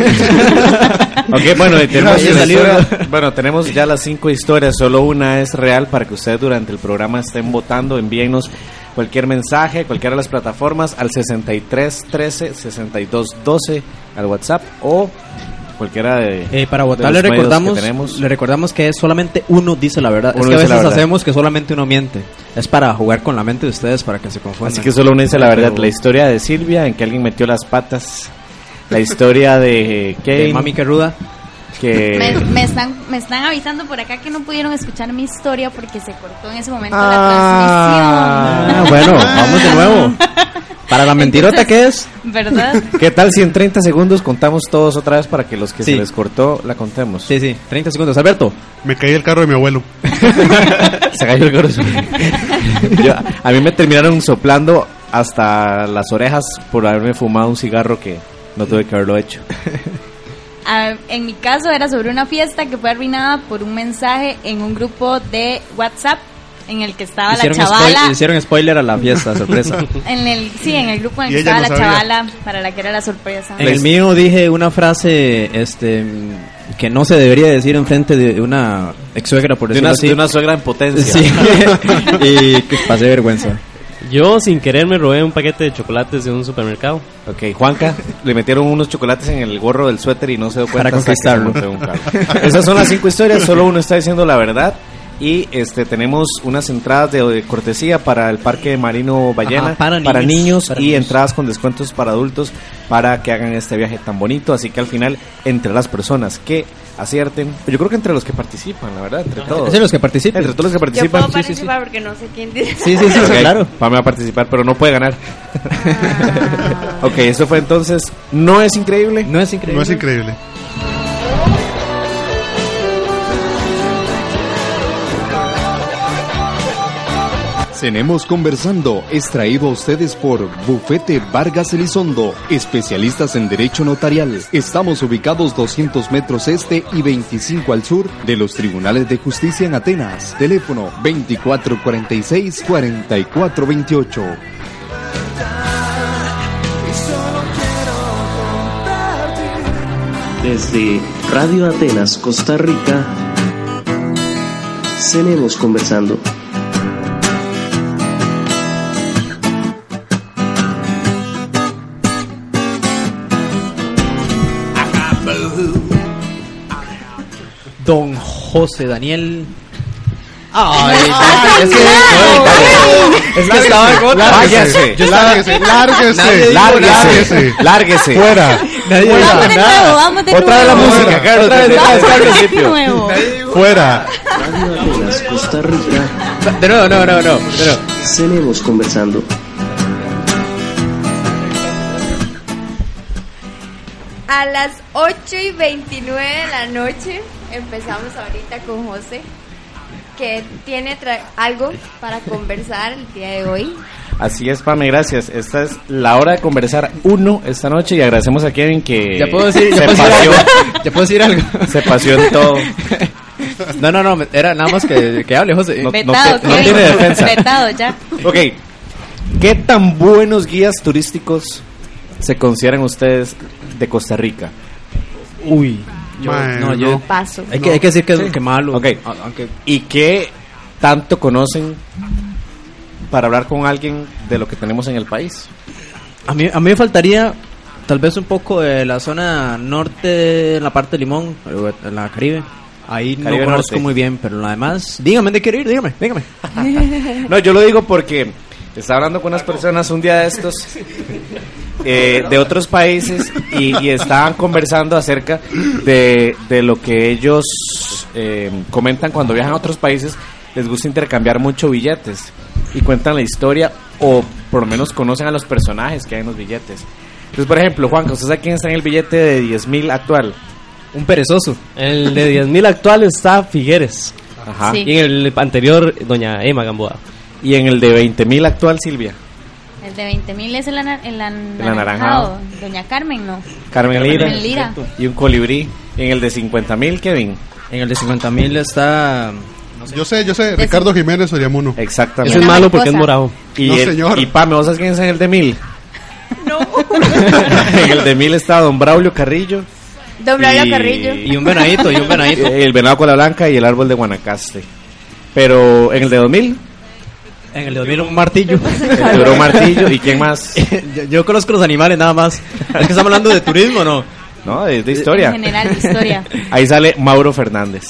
[SPEAKER 3] Ok, bueno, y tenemos, historia- bueno, tenemos ya las cinco historias, solo una es real para que ustedes durante el programa estén votando, envíenos cualquier mensaje, cualquiera de las plataformas al 63 13 62 12 al WhatsApp o cualquiera de
[SPEAKER 6] Eh, para
[SPEAKER 3] de
[SPEAKER 6] votar
[SPEAKER 3] los
[SPEAKER 6] le recordamos,
[SPEAKER 3] que
[SPEAKER 6] le recordamos que solamente uno dice la verdad.
[SPEAKER 3] Uno
[SPEAKER 6] es que a veces hacemos que solamente uno miente. Es para jugar con la mente de ustedes para que se confundan.
[SPEAKER 3] Así que solo uno dice la verdad.
[SPEAKER 6] Pero-
[SPEAKER 3] La historia de Silvia, en que alguien metió las patas. La historia de Kane.
[SPEAKER 6] De Mami que ruda.
[SPEAKER 3] Que...
[SPEAKER 4] Me, me están, me están avisando por acá que no pudieron escuchar mi historia porque se cortó en ese momento
[SPEAKER 6] Ah,
[SPEAKER 4] la
[SPEAKER 6] bueno, vamos de nuevo. Para la mentirota que es.
[SPEAKER 4] transmisión. ¿Verdad?
[SPEAKER 3] ¿Qué tal si en 30 segundos contamos todos otra vez para que los que
[SPEAKER 6] Sí.
[SPEAKER 3] se les cortó la contemos?
[SPEAKER 6] Sí, sí, 30 segundos. Alberto.
[SPEAKER 7] Me caí el carro de mi abuelo.
[SPEAKER 3] Se cayó el corazón. Yo- a mí me terminaron soplando hasta las orejas por haberme fumado un cigarro que no tuve que haberlo hecho.
[SPEAKER 4] Ah, en mi caso era sobre una fiesta que fue arruinada por un mensaje en un grupo de WhatsApp en el que estaba
[SPEAKER 6] Hicieron,
[SPEAKER 4] la chavala.
[SPEAKER 6] spoil- hicieron spoiler a la fiesta, sorpresa.
[SPEAKER 4] En el, sí, en el grupo en el que estaba
[SPEAKER 6] no
[SPEAKER 4] la
[SPEAKER 6] sabía.
[SPEAKER 4] chavala para la que era la sorpresa.
[SPEAKER 6] En el mío dije una frase este que no se debería decir enfrente de una ex suegra, por
[SPEAKER 3] De
[SPEAKER 6] decirlo
[SPEAKER 3] una,
[SPEAKER 6] así.
[SPEAKER 3] de una suegra en potencia.
[SPEAKER 6] Sí. y que pasé vergüenza.
[SPEAKER 5] Yo sin querer me robé un paquete de chocolates de un supermercado.
[SPEAKER 3] Ok, Juanca, le metieron unos chocolates en el gorro del suéter y no se dio cuenta
[SPEAKER 6] Para
[SPEAKER 3] hasta que se
[SPEAKER 6] conquistarlo.
[SPEAKER 3] Esas son las cinco historias, solo uno está diciendo la verdad. Y este tenemos unas entradas de, de cortesía para el Parque Marino Ballena,
[SPEAKER 6] Ajá, para
[SPEAKER 3] niños,
[SPEAKER 6] niños, para
[SPEAKER 3] y
[SPEAKER 6] niños.
[SPEAKER 3] entradas con descuentos para adultos para que hagan este viaje tan bonito. Así que al final, entre las personas que acierten, yo creo que entre los que participan, la verdad, entre todos.
[SPEAKER 6] Entre los que participan.
[SPEAKER 3] Entre todos los que
[SPEAKER 13] Yo
[SPEAKER 3] participan.
[SPEAKER 13] puedo participar porque no sé quién dice.
[SPEAKER 6] Sí, sí, sí,
[SPEAKER 3] Ok,
[SPEAKER 6] claro.
[SPEAKER 3] Pame va a participar, pero no puede ganar. ok, eso fue entonces. ¿No es increíble?
[SPEAKER 6] No es increíble.
[SPEAKER 7] No es increíble.
[SPEAKER 14] Cenemos Conversando es traído a ustedes por Bufete Vargas Elizondo, especialistas en Derecho Notarial. Estamos ubicados 200 metros este y 25 al sur de los Tribunales de Justicia en Atenas. Teléfono 2446-4428.
[SPEAKER 15] Desde Radio Atenas, Costa Rica, cenemos conversando.
[SPEAKER 6] Don José Daniel. Ay, es que, es que estaba
[SPEAKER 7] Lárguese, lárguese,
[SPEAKER 3] Lárguese.
[SPEAKER 7] lárguese.
[SPEAKER 3] Lárguese.
[SPEAKER 7] Fuera.
[SPEAKER 6] Nadie
[SPEAKER 4] Vamos de
[SPEAKER 6] nada.
[SPEAKER 4] nuevo, vamos de
[SPEAKER 3] Otra vez la
[SPEAKER 4] nuevo.
[SPEAKER 3] música, Carlos.
[SPEAKER 6] Otra vez.
[SPEAKER 4] De nuevo.
[SPEAKER 7] Fuera.
[SPEAKER 15] Costa Rica,
[SPEAKER 6] De nuevo, no, no, no.
[SPEAKER 15] Cenemos conversando.
[SPEAKER 13] A las 8 y 29 de la noche empezamos ahorita con José, que tiene tra- algo para conversar el día de hoy.
[SPEAKER 3] Así es, Pame, gracias. Esta es la hora de conversar uno esta noche y agradecemos a Kevin que
[SPEAKER 6] ya puedo decir, ya
[SPEAKER 3] se,
[SPEAKER 6] puedo decir
[SPEAKER 3] paseó,
[SPEAKER 6] algo. Ya puedo decir algo.
[SPEAKER 3] se paseó en todo.
[SPEAKER 6] No, no, no, era nada más que, que hable, José.
[SPEAKER 3] No-
[SPEAKER 4] Vetado,
[SPEAKER 3] te- no tiene defensa.
[SPEAKER 4] Ya.
[SPEAKER 3] Ok, ¿qué tan buenos guías turísticos se consideran ustedes de Costa Rica?
[SPEAKER 6] Uy. Yo,
[SPEAKER 7] Mae,
[SPEAKER 6] no, yo.
[SPEAKER 13] Paso.
[SPEAKER 6] Hay que, hay que decir que,
[SPEAKER 3] Sí.
[SPEAKER 6] que malo.
[SPEAKER 3] Ok.
[SPEAKER 6] A- Aunque,
[SPEAKER 3] ¿Y qué tanto conocen para hablar con alguien de lo que tenemos en el país?
[SPEAKER 6] a, mí, a mí me faltaría tal vez un poco de la zona norte, en la parte de Limón, en la Caribe. Ahí
[SPEAKER 3] Caribe
[SPEAKER 6] no conozco
[SPEAKER 3] Norte.
[SPEAKER 6] muy bien, pero lo demás. Dígame, ¿de quiere ir? Dígame, dígame.
[SPEAKER 3] No, yo lo digo porque estaba hablando con unas personas un día de estos eh, de otros países y, y estaban conversando acerca de, de lo que ellos eh, comentan cuando viajan a otros países. Les gusta intercambiar mucho billetes y cuentan la historia o por lo menos conocen a los personajes que hay en los billetes. Entonces, por ejemplo, Juan, ¿usted sabe quién está en el billete de 10 mil actual?
[SPEAKER 6] Un perezoso.
[SPEAKER 5] El de 10.000 actual está Figueres.
[SPEAKER 3] Ajá.
[SPEAKER 4] Sí.
[SPEAKER 5] Y en el anterior, doña Emma Gamboa.
[SPEAKER 3] Y en el de 20 mil actual, Silvia.
[SPEAKER 4] De 20 mil es el, ana- el anaranjado.
[SPEAKER 3] anaranjado.
[SPEAKER 4] Doña Carmen, no.
[SPEAKER 3] Carmen Lira.
[SPEAKER 4] Carmen Lira.
[SPEAKER 3] Y un colibrí. Y en el de 50 mil, Kevin.
[SPEAKER 6] En el de 50 mil está.
[SPEAKER 7] Yo sé, yo sé. Ricardo Jiménez Oriamuno.
[SPEAKER 3] Exactamente.
[SPEAKER 5] Ese es malo porque es morado.
[SPEAKER 3] Y,
[SPEAKER 7] No,
[SPEAKER 3] el-
[SPEAKER 7] señor.
[SPEAKER 3] y Pame, ¿vos sabes quién es en el de mil?
[SPEAKER 13] No.
[SPEAKER 3] en el de mil está Don Braulio Carrillo.
[SPEAKER 13] Don Braulio
[SPEAKER 3] y-
[SPEAKER 13] Carrillo.
[SPEAKER 6] Y un venadito, y un venadito.
[SPEAKER 3] El venado con la blanca y el árbol de Guanacaste. Pero en el de 2000,
[SPEAKER 6] En el de 2000 un martillo.
[SPEAKER 3] el tiburón martillo. ¿Y quién más?
[SPEAKER 6] yo, yo conozco los animales nada más. Es que estamos hablando de turismo, ¿no?
[SPEAKER 3] No, es de historia.
[SPEAKER 4] En general, de historia.
[SPEAKER 3] Ahí sale Mauro Fernández.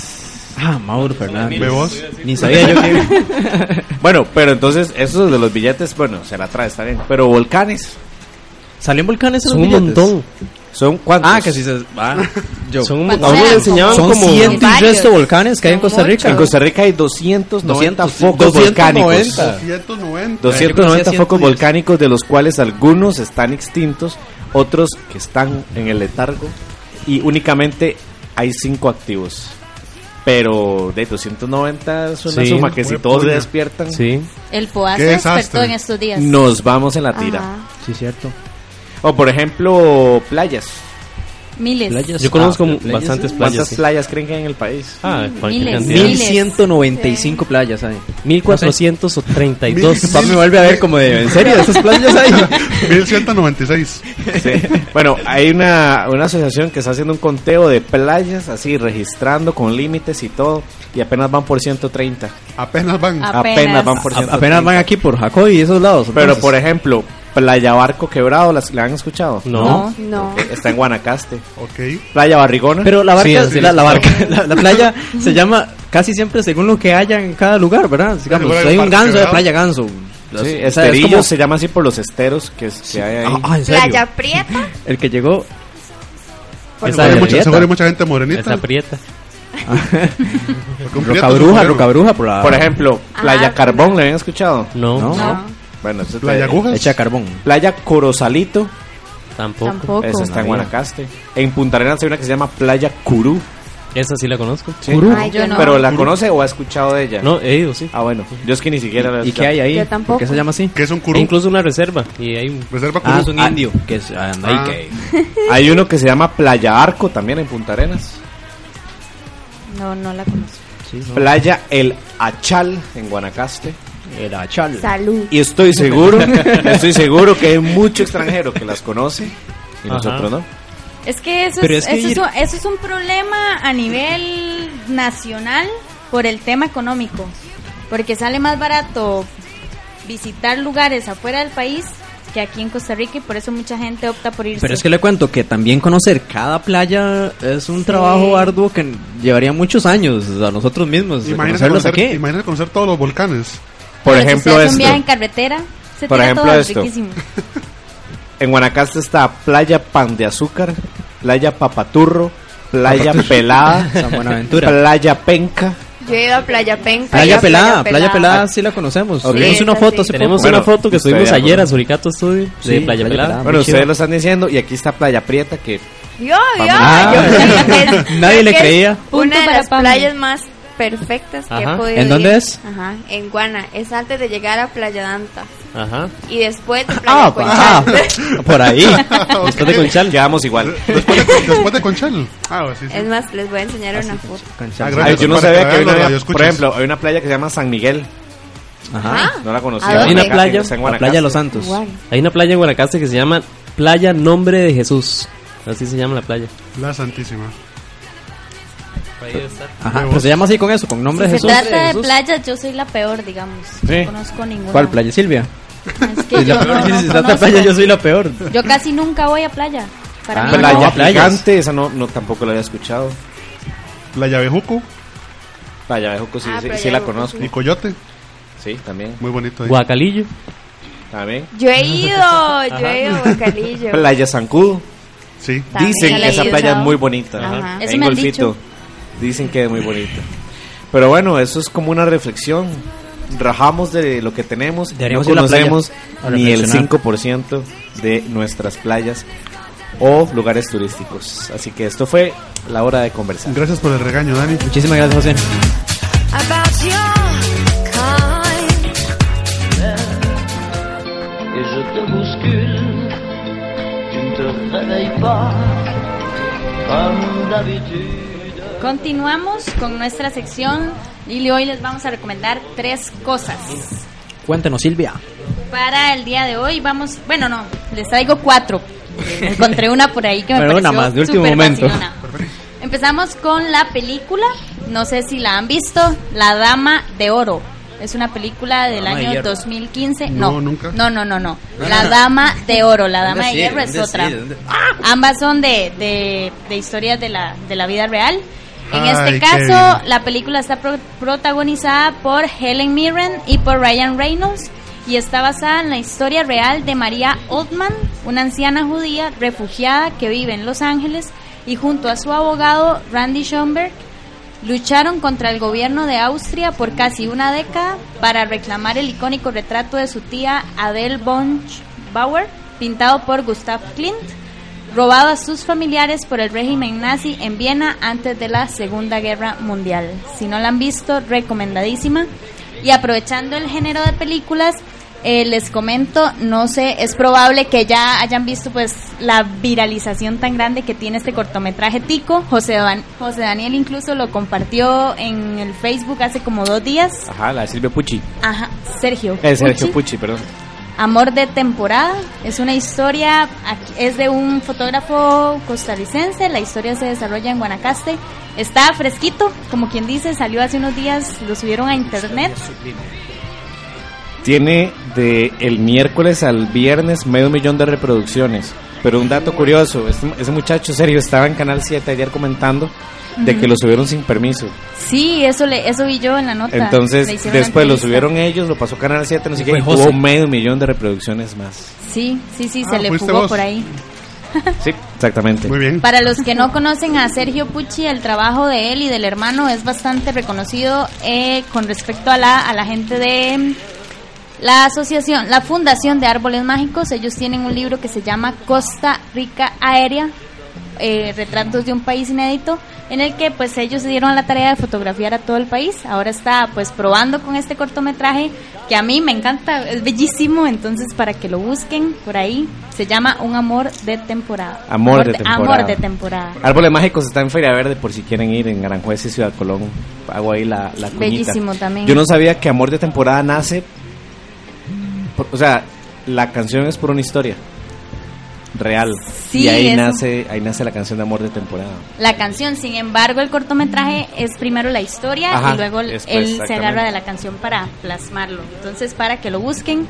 [SPEAKER 6] Ah, Mauro Fernández.
[SPEAKER 7] ¿Ve vos?
[SPEAKER 6] Ni sabía yo que.
[SPEAKER 3] Bueno, pero entonces, esos de los billetes, bueno, se la trae, está bien. Pero volcanes,
[SPEAKER 6] ¿Salen volcanes en los
[SPEAKER 5] un
[SPEAKER 6] billetes?
[SPEAKER 5] montón.
[SPEAKER 3] ¿Son cuántos?
[SPEAKER 6] Ah, que si se. Ah, yo.
[SPEAKER 5] Son un
[SPEAKER 4] ¿Cuántos
[SPEAKER 5] montón. A uno le
[SPEAKER 4] eran?
[SPEAKER 5] enseñaban
[SPEAKER 6] Son
[SPEAKER 5] como.
[SPEAKER 6] ciento y
[SPEAKER 13] Varios.
[SPEAKER 6] resto volcanes que hay en Costa Rica.
[SPEAKER 3] En Costa Rica hay 290
[SPEAKER 6] 200,
[SPEAKER 3] focos
[SPEAKER 6] 290.
[SPEAKER 3] volcánicos.
[SPEAKER 7] 290.
[SPEAKER 3] 290
[SPEAKER 6] conocía
[SPEAKER 3] focos
[SPEAKER 6] 110.
[SPEAKER 3] volcánicos, de los cuales algunos están extintos, otros que están en el letargo, y únicamente hay 5 activos. Pero de 290 es una
[SPEAKER 5] Sí.
[SPEAKER 3] suma que si
[SPEAKER 7] Fue
[SPEAKER 3] todos
[SPEAKER 7] puña.
[SPEAKER 3] despiertan,
[SPEAKER 5] Sí.
[SPEAKER 4] El POA
[SPEAKER 7] Qué
[SPEAKER 4] se despertó
[SPEAKER 7] desastre.
[SPEAKER 4] en estos días.
[SPEAKER 3] nos vamos en la tira.
[SPEAKER 13] Ajá.
[SPEAKER 6] Sí, cierto.
[SPEAKER 3] O por ejemplo, playas.
[SPEAKER 4] Miles.
[SPEAKER 6] Playas.
[SPEAKER 5] Yo conozco
[SPEAKER 6] Ah, playas.
[SPEAKER 5] bastantes
[SPEAKER 3] ¿Cuántas
[SPEAKER 5] playas. sí.
[SPEAKER 3] playas creen que hay en el país?
[SPEAKER 5] Ah,
[SPEAKER 4] Miles.
[SPEAKER 5] cantidad.
[SPEAKER 4] Miles.
[SPEAKER 6] 1195 playas hay.
[SPEAKER 5] 1432.
[SPEAKER 6] Papá me vuelve a ver como de. ¿En serio? ¿Esas playas hay?
[SPEAKER 7] 1196.
[SPEAKER 3] Sí. Bueno, hay una, una asociación que está haciendo un conteo de playas, así registrando con límites y todo, y apenas van por 130.
[SPEAKER 7] Apenas van.
[SPEAKER 3] Apenas,
[SPEAKER 4] Apenas.
[SPEAKER 3] van por
[SPEAKER 6] A-
[SPEAKER 3] 130.
[SPEAKER 6] apenas van aquí por Jacob y esos lados.
[SPEAKER 3] Pero
[SPEAKER 6] entonces.
[SPEAKER 3] por ejemplo, Playa Barco Quebrado, ¿las, ¿la han escuchado?
[SPEAKER 5] No.
[SPEAKER 13] No.
[SPEAKER 3] Ok, Está en Guanacaste.
[SPEAKER 7] Ok.
[SPEAKER 3] Playa Barrigona.
[SPEAKER 6] Pero la barca,
[SPEAKER 5] Sí, sí,
[SPEAKER 6] la,
[SPEAKER 5] sí.
[SPEAKER 6] la barca, la, la playa se llama casi siempre según lo que haya en cada lugar, ¿verdad? Digamos,
[SPEAKER 7] Bueno,
[SPEAKER 6] hay un ganso de
[SPEAKER 7] Quebrado.
[SPEAKER 6] playa ganso.
[SPEAKER 3] Sí,
[SPEAKER 6] O sea, es como-
[SPEAKER 3] se llama así por los esteros que, es- que hay ahí.
[SPEAKER 6] Ah, ah, ¿en serio?
[SPEAKER 13] Playa Prieta.
[SPEAKER 6] El que llegó.
[SPEAKER 7] Bueno,
[SPEAKER 6] Esa
[SPEAKER 7] hay mucha,
[SPEAKER 6] Prieta.
[SPEAKER 7] seguro hay mucha gente morenita.
[SPEAKER 5] Esa prieta.
[SPEAKER 6] Roca Bruja. Roca Bruja por la.
[SPEAKER 3] Por ejemplo, Playa
[SPEAKER 13] Ah,
[SPEAKER 3] Carbón, ¿le habían escuchado?
[SPEAKER 5] No,
[SPEAKER 6] No.
[SPEAKER 13] No.
[SPEAKER 3] Bueno, eso
[SPEAKER 7] Playa Agujas.
[SPEAKER 6] Carbón.
[SPEAKER 3] Playa Corosalito,
[SPEAKER 5] tampoco.
[SPEAKER 4] Tampoco.
[SPEAKER 3] esa está en. Guanacaste. En Punta Arenas hay una que se llama Playa Curú.
[SPEAKER 5] Esa sí la conozco.
[SPEAKER 3] Sí.
[SPEAKER 13] Ay, yo no.
[SPEAKER 3] ¿Pero la conoce o ha escuchado de ella?
[SPEAKER 5] No, he ido, sí.
[SPEAKER 3] Ah, bueno. Yo es que ni siquiera la he
[SPEAKER 6] ¿Y qué
[SPEAKER 3] escuchado.
[SPEAKER 6] hay ahí?
[SPEAKER 13] Yo tampoco.
[SPEAKER 6] ¿Por qué se llama así?
[SPEAKER 7] Que es un
[SPEAKER 5] E
[SPEAKER 7] curú.
[SPEAKER 5] incluso una reserva. Y hay un...
[SPEAKER 7] Reserva curú.
[SPEAKER 6] Ah, es un
[SPEAKER 3] Ah.
[SPEAKER 6] indio. Que es, ah, hay
[SPEAKER 7] Ah.
[SPEAKER 6] que.
[SPEAKER 3] Hay uno que se llama Playa Arco también en Punta Arenas.
[SPEAKER 4] No, no la conozco.
[SPEAKER 6] Sí, no.
[SPEAKER 3] Playa El Achal en Guanacaste.
[SPEAKER 6] Era chal.
[SPEAKER 13] Salud.
[SPEAKER 3] Y estoy seguro, estoy seguro que hay mucho extranjero que las conoce y
[SPEAKER 5] Ajá.
[SPEAKER 3] nosotros no.
[SPEAKER 4] Es que eso, es,
[SPEAKER 6] es que
[SPEAKER 4] eso, es un, eso es un problema a nivel nacional por el tema económico. Porque sale más barato visitar lugares afuera del país que aquí en Costa Rica y por eso mucha gente opta por irse.
[SPEAKER 6] Pero es que le cuento que también conocer cada playa es un trabajo arduo que llevaría muchos años a nosotros mismos.
[SPEAKER 7] Imagínate conocer, imagínate conocer todos los volcanes.
[SPEAKER 3] Por ejemplo esto.
[SPEAKER 4] un viaje en carretera, se
[SPEAKER 3] Por
[SPEAKER 4] tira
[SPEAKER 3] ejemplo
[SPEAKER 4] todo
[SPEAKER 3] esto.
[SPEAKER 4] riquísimo.
[SPEAKER 3] En Guanacaste está Playa Pan de Azúcar, Playa Papaturro, Playa Pelada,
[SPEAKER 6] San Buenaventura.
[SPEAKER 3] Playa Penca.
[SPEAKER 13] Yo he ido a Playa Penca.
[SPEAKER 6] Playa pelada, playa pelada sí la conocemos.
[SPEAKER 3] Ok.
[SPEAKER 6] Tenemos una foto
[SPEAKER 13] sí.
[SPEAKER 5] Tenemos
[SPEAKER 6] poco.
[SPEAKER 5] una
[SPEAKER 3] Bueno,
[SPEAKER 5] foto que subimos
[SPEAKER 3] de
[SPEAKER 5] ayer a. Suricato Studio de
[SPEAKER 6] Sí,
[SPEAKER 5] Playa
[SPEAKER 6] Playa
[SPEAKER 5] Pelada.
[SPEAKER 6] Pelada.
[SPEAKER 3] Bueno, ustedes
[SPEAKER 6] chido.
[SPEAKER 3] lo están diciendo y aquí está Playa Prieta que
[SPEAKER 13] Yo, yo,
[SPEAKER 3] Ah.
[SPEAKER 13] yo que es-
[SPEAKER 6] Nadie le creía.
[SPEAKER 13] Una de
[SPEAKER 4] para
[SPEAKER 13] las playas más perfectas que
[SPEAKER 5] Ajá.
[SPEAKER 13] he podido
[SPEAKER 6] ¿En dónde
[SPEAKER 13] ir.
[SPEAKER 6] es?
[SPEAKER 13] Ajá, en Guana. Es antes de llegar a Playa Danta.
[SPEAKER 5] Ajá.
[SPEAKER 13] Y después de Playa
[SPEAKER 6] Ah, ah,
[SPEAKER 13] Conchal.
[SPEAKER 6] por ahí.
[SPEAKER 5] Después de Conchal.
[SPEAKER 3] quedamos igual.
[SPEAKER 7] Después de, después de Conchal. Ah, sí, sí.
[SPEAKER 13] Es más, les voy a enseñar una foto.
[SPEAKER 7] Ah,
[SPEAKER 3] Ay, yo no sabía
[SPEAKER 7] que
[SPEAKER 3] una, por ejemplo, hay una playa que se llama San Miguel.
[SPEAKER 6] Ajá.
[SPEAKER 3] No la conocía.
[SPEAKER 5] Hay una playa,
[SPEAKER 3] en
[SPEAKER 6] La
[SPEAKER 3] Guanacaste.
[SPEAKER 6] playa de los Santos.
[SPEAKER 5] Hay una playa en Guanacaste que se llama Playa Nombre de Jesús. Así se llama la playa.
[SPEAKER 7] La Santísima.
[SPEAKER 6] Ajá, pero se llama así con eso, con nombre
[SPEAKER 4] Si
[SPEAKER 6] de
[SPEAKER 4] se
[SPEAKER 6] Jesús.
[SPEAKER 4] trata de playas, yo soy la peor, digamos.
[SPEAKER 3] Sí.
[SPEAKER 4] No conozco ninguna.
[SPEAKER 6] ¿Cuál playa Silvia?
[SPEAKER 4] Es que
[SPEAKER 6] Es la
[SPEAKER 4] yo
[SPEAKER 6] peor.
[SPEAKER 4] no-
[SPEAKER 6] Si
[SPEAKER 4] no
[SPEAKER 6] se trata de playa, yo soy la peor.
[SPEAKER 4] Yo casi nunca voy a playa. Para
[SPEAKER 6] Ah,
[SPEAKER 4] mí
[SPEAKER 3] Playa. Gigante, esa no, no tampoco la había escuchado.
[SPEAKER 7] Playa Bejuco
[SPEAKER 3] Playa Bejuco sí,
[SPEAKER 13] Ah,
[SPEAKER 3] sí,
[SPEAKER 13] Playa
[SPEAKER 3] sí la conozco.
[SPEAKER 7] y Coyote.
[SPEAKER 3] Sí, también.
[SPEAKER 7] Muy bonito ahí.
[SPEAKER 5] Guacalillo.
[SPEAKER 3] También.
[SPEAKER 13] Yo he ido, yo he ido a Bocalillo.
[SPEAKER 3] Playa Zancudo.
[SPEAKER 7] Sí.
[SPEAKER 3] Dicen que esa playa es muy bonita.
[SPEAKER 13] Ajá.
[SPEAKER 4] Eso
[SPEAKER 3] en
[SPEAKER 4] me han
[SPEAKER 3] Golfito.
[SPEAKER 4] dicho.
[SPEAKER 3] Dicen que es muy bonita. Pero bueno, eso es como una reflexión. Rajamos de lo que tenemos. No
[SPEAKER 6] Deberíamos playa
[SPEAKER 3] conocemos ni el
[SPEAKER 6] reflexionar.
[SPEAKER 3] 5% de nuestras playas o lugares turísticos. Así que esto fue la hora de conversar.
[SPEAKER 7] Gracias por el regaño, Dani.
[SPEAKER 6] Muchísimas gracias, José.
[SPEAKER 12] About your kind.
[SPEAKER 16] et je te bouscule. Tu ne te réveilles pas comme d'habitude.
[SPEAKER 4] Continuamos con nuestra sección y hoy les vamos a recomendar tres cosas.
[SPEAKER 6] Cuéntenos, Silvia.
[SPEAKER 4] Para el día de hoy vamos, bueno no, les traigo cuatro. Encontré una por ahí que me
[SPEAKER 6] Pero
[SPEAKER 4] pareció
[SPEAKER 6] una más, de último
[SPEAKER 4] súper
[SPEAKER 6] momento.
[SPEAKER 4] Empezamos con la película, no sé si la han visto, La Dama de Oro. Es una película del
[SPEAKER 6] Dama de
[SPEAKER 4] año
[SPEAKER 6] Hierro.
[SPEAKER 4] 2015.
[SPEAKER 7] No,
[SPEAKER 4] No,
[SPEAKER 7] nunca.
[SPEAKER 4] no, no, no, no. La Dama de Oro, La Dama de
[SPEAKER 6] ¿Dónde
[SPEAKER 4] Hierro es
[SPEAKER 6] ¿Dónde
[SPEAKER 4] otra. Ambas son de, de, de historias de la, de la vida real. En
[SPEAKER 7] Ay,
[SPEAKER 4] este caso, la película está pro- protagonizada por Helen Mirren y por Ryan Reynolds y está basada en la historia real de María Oldman, una anciana judía refugiada que vive en Los Ángeles y junto a su abogado Randy Schomburg lucharon contra el gobierno de Austria por casi una década para reclamar el icónico retrato de su tía Adele von Bauer, pintado por Gustav Klimt, robado a sus familiares por el régimen nazi en Viena antes de la Segunda Guerra Mundial. Si no la han visto, recomendadísima. Y aprovechando el género de películas, eh, les comento, no sé, es probable que ya hayan visto pues la viralización tan grande que tiene este cortometraje Tico. José, Dan- José Daniel incluso lo compartió en el Facebook hace como dos días.
[SPEAKER 3] Ajá, la de Silvia Pucci.
[SPEAKER 4] Ajá, Sergio.
[SPEAKER 3] Eh, Sergio
[SPEAKER 4] Pucci.
[SPEAKER 3] Pucci, perdón.
[SPEAKER 4] Amor de temporada. Es una historia, es de un fotógrafo costarricense. La historia se desarrolla en Guanacaste. Está fresquito, como quien dice, salió hace unos días, lo subieron a internet.
[SPEAKER 3] Tiene de el miércoles al viernes medio millón de reproducciones. Pero un dato curioso, este- ese muchacho serio estaba en Canal 7 ayer comentando de que lo subieron sin permiso.
[SPEAKER 4] Sí, eso le, eso vi yo en la nota.
[SPEAKER 3] Entonces, después lo subieron ellos, lo pasó Canal 7, no sé qué, y tuvo medio millón de reproducciones más.
[SPEAKER 4] Sí, sí, sí,
[SPEAKER 3] Ah,
[SPEAKER 4] se le jugó
[SPEAKER 3] vos.
[SPEAKER 4] por ahí.
[SPEAKER 3] Sí, exactamente.
[SPEAKER 7] Muy bien.
[SPEAKER 4] Para los que no conocen a Sergio Pucci, el trabajo de él y del hermano es bastante reconocido eh, con respecto a la, a la gente de la asociación, la Fundación de Árboles Mágicos. Ellos tienen un libro que se llama Costa Rica Aérea, eh, retratos de un país inédito, en el que pues ellos se dieron la tarea de fotografiar a todo el país. Ahora está pues probando con este cortometraje que a mí me encanta, es bellísimo, entonces para que lo busquen por ahí. Se llama Un amor de temporada.
[SPEAKER 3] Amor de temporada.
[SPEAKER 4] Amor de temporada.
[SPEAKER 3] Árboles Mágicos está en Feria Verde por si quieren ir en Aranjuez y Ciudad Colón. Hago ahí la, la.
[SPEAKER 4] Bellísimo también.
[SPEAKER 3] Yo no sabía que Amor de temporada nace. Por- o sea, la canción es por una historia real.
[SPEAKER 4] Sí,
[SPEAKER 3] y ahí
[SPEAKER 4] eso.
[SPEAKER 3] nace, ahí nace la canción de Amor de temporada.
[SPEAKER 4] La canción, sin embargo, el cortometraje es primero la historia
[SPEAKER 3] Ajá,
[SPEAKER 4] y luego
[SPEAKER 3] después,
[SPEAKER 4] él se agarra de la canción para plasmarlo. Entonces, para que lo busquen.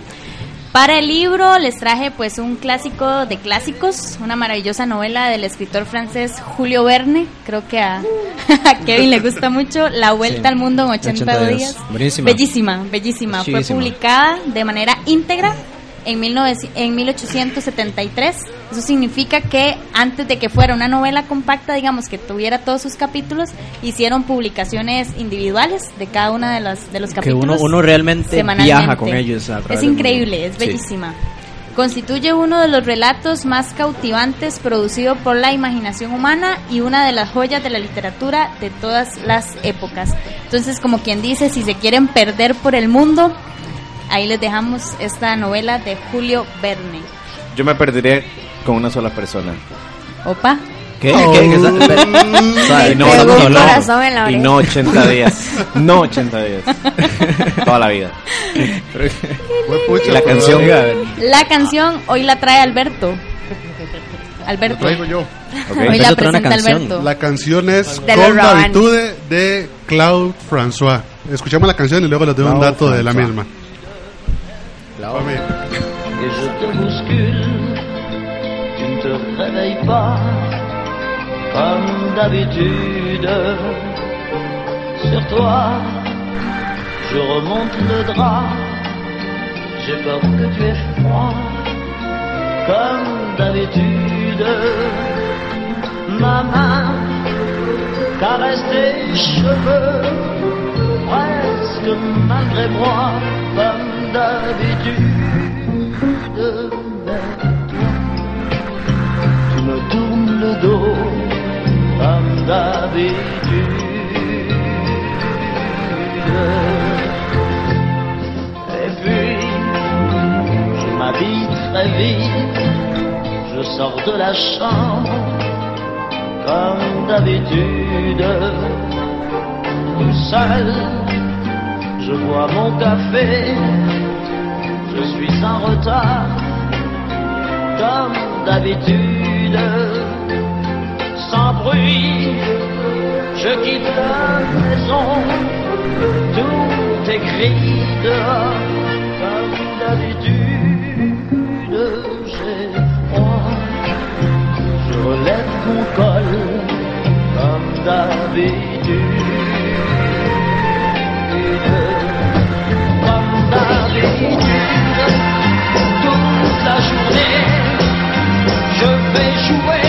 [SPEAKER 4] Para el libro les traje pues un clásico de clásicos, una maravillosa novela del escritor francés Julio Verne, creo que a, a Kevin le gusta mucho, La Vuelta
[SPEAKER 6] Sí.
[SPEAKER 4] al Mundo en 80,
[SPEAKER 6] 80
[SPEAKER 4] días.
[SPEAKER 6] días. Buenísima.
[SPEAKER 4] Bellísima, bellísima. Fue publicada de manera íntegra en, 19 en 1873. Eso significa que antes de que fuera una novela compacta, digamos que tuviera todos sus capítulos, hicieron publicaciones individuales de cada una de los, de los
[SPEAKER 6] Que
[SPEAKER 4] capítulos.
[SPEAKER 6] uno, uno realmente viaja con ellos. a
[SPEAKER 4] Es increíble, es
[SPEAKER 6] Sí.
[SPEAKER 4] bellísima. Constituye uno de los relatos más cautivantes producido por la imaginación humana y una de las joyas de la literatura de todas las épocas. Entonces, como quien dice, si se quieren perder por el mundo, ahí les dejamos esta novela de Julio Verne.
[SPEAKER 3] Yo me perderé con una sola persona.
[SPEAKER 4] Opa.
[SPEAKER 6] ¿Qué? ¿Qué? ¿Qué?
[SPEAKER 3] Y no, no, no, y no 80 días. No 80 días. Toda la vida. Y la canción.
[SPEAKER 4] La canción hoy la trae Alberto.
[SPEAKER 7] Lo
[SPEAKER 4] Alberto.
[SPEAKER 7] traigo yo.
[SPEAKER 3] Ok.
[SPEAKER 4] Hoy la presenta Alberto.
[SPEAKER 7] La canción es
[SPEAKER 4] De
[SPEAKER 7] Con. Davitude de Claude François. Escuchamos la canción y luego les doy un dato de la Misma.
[SPEAKER 16] et je te bouscule. Tu ne te réveilles pas comme d'habitude. Sur toi, je remonte le drap. J'ai peur que tu aies froid comme d'habitude. Ma main caresse tes cheveux presque malgré moi d'habitude. Mais tu me tournes le dos comme d'habitude. Et puis, je m'habille très vite, je sors de la chambre comme d'habitude. Tout seul, je bois mon café, je suis en retard comme d'habitude. Sans bruit, je quitte la maison, tout écrit dehors comme d'habitude. J'ai froid, je relève mon col comme d'habitude. Toute la journée, je vais jouer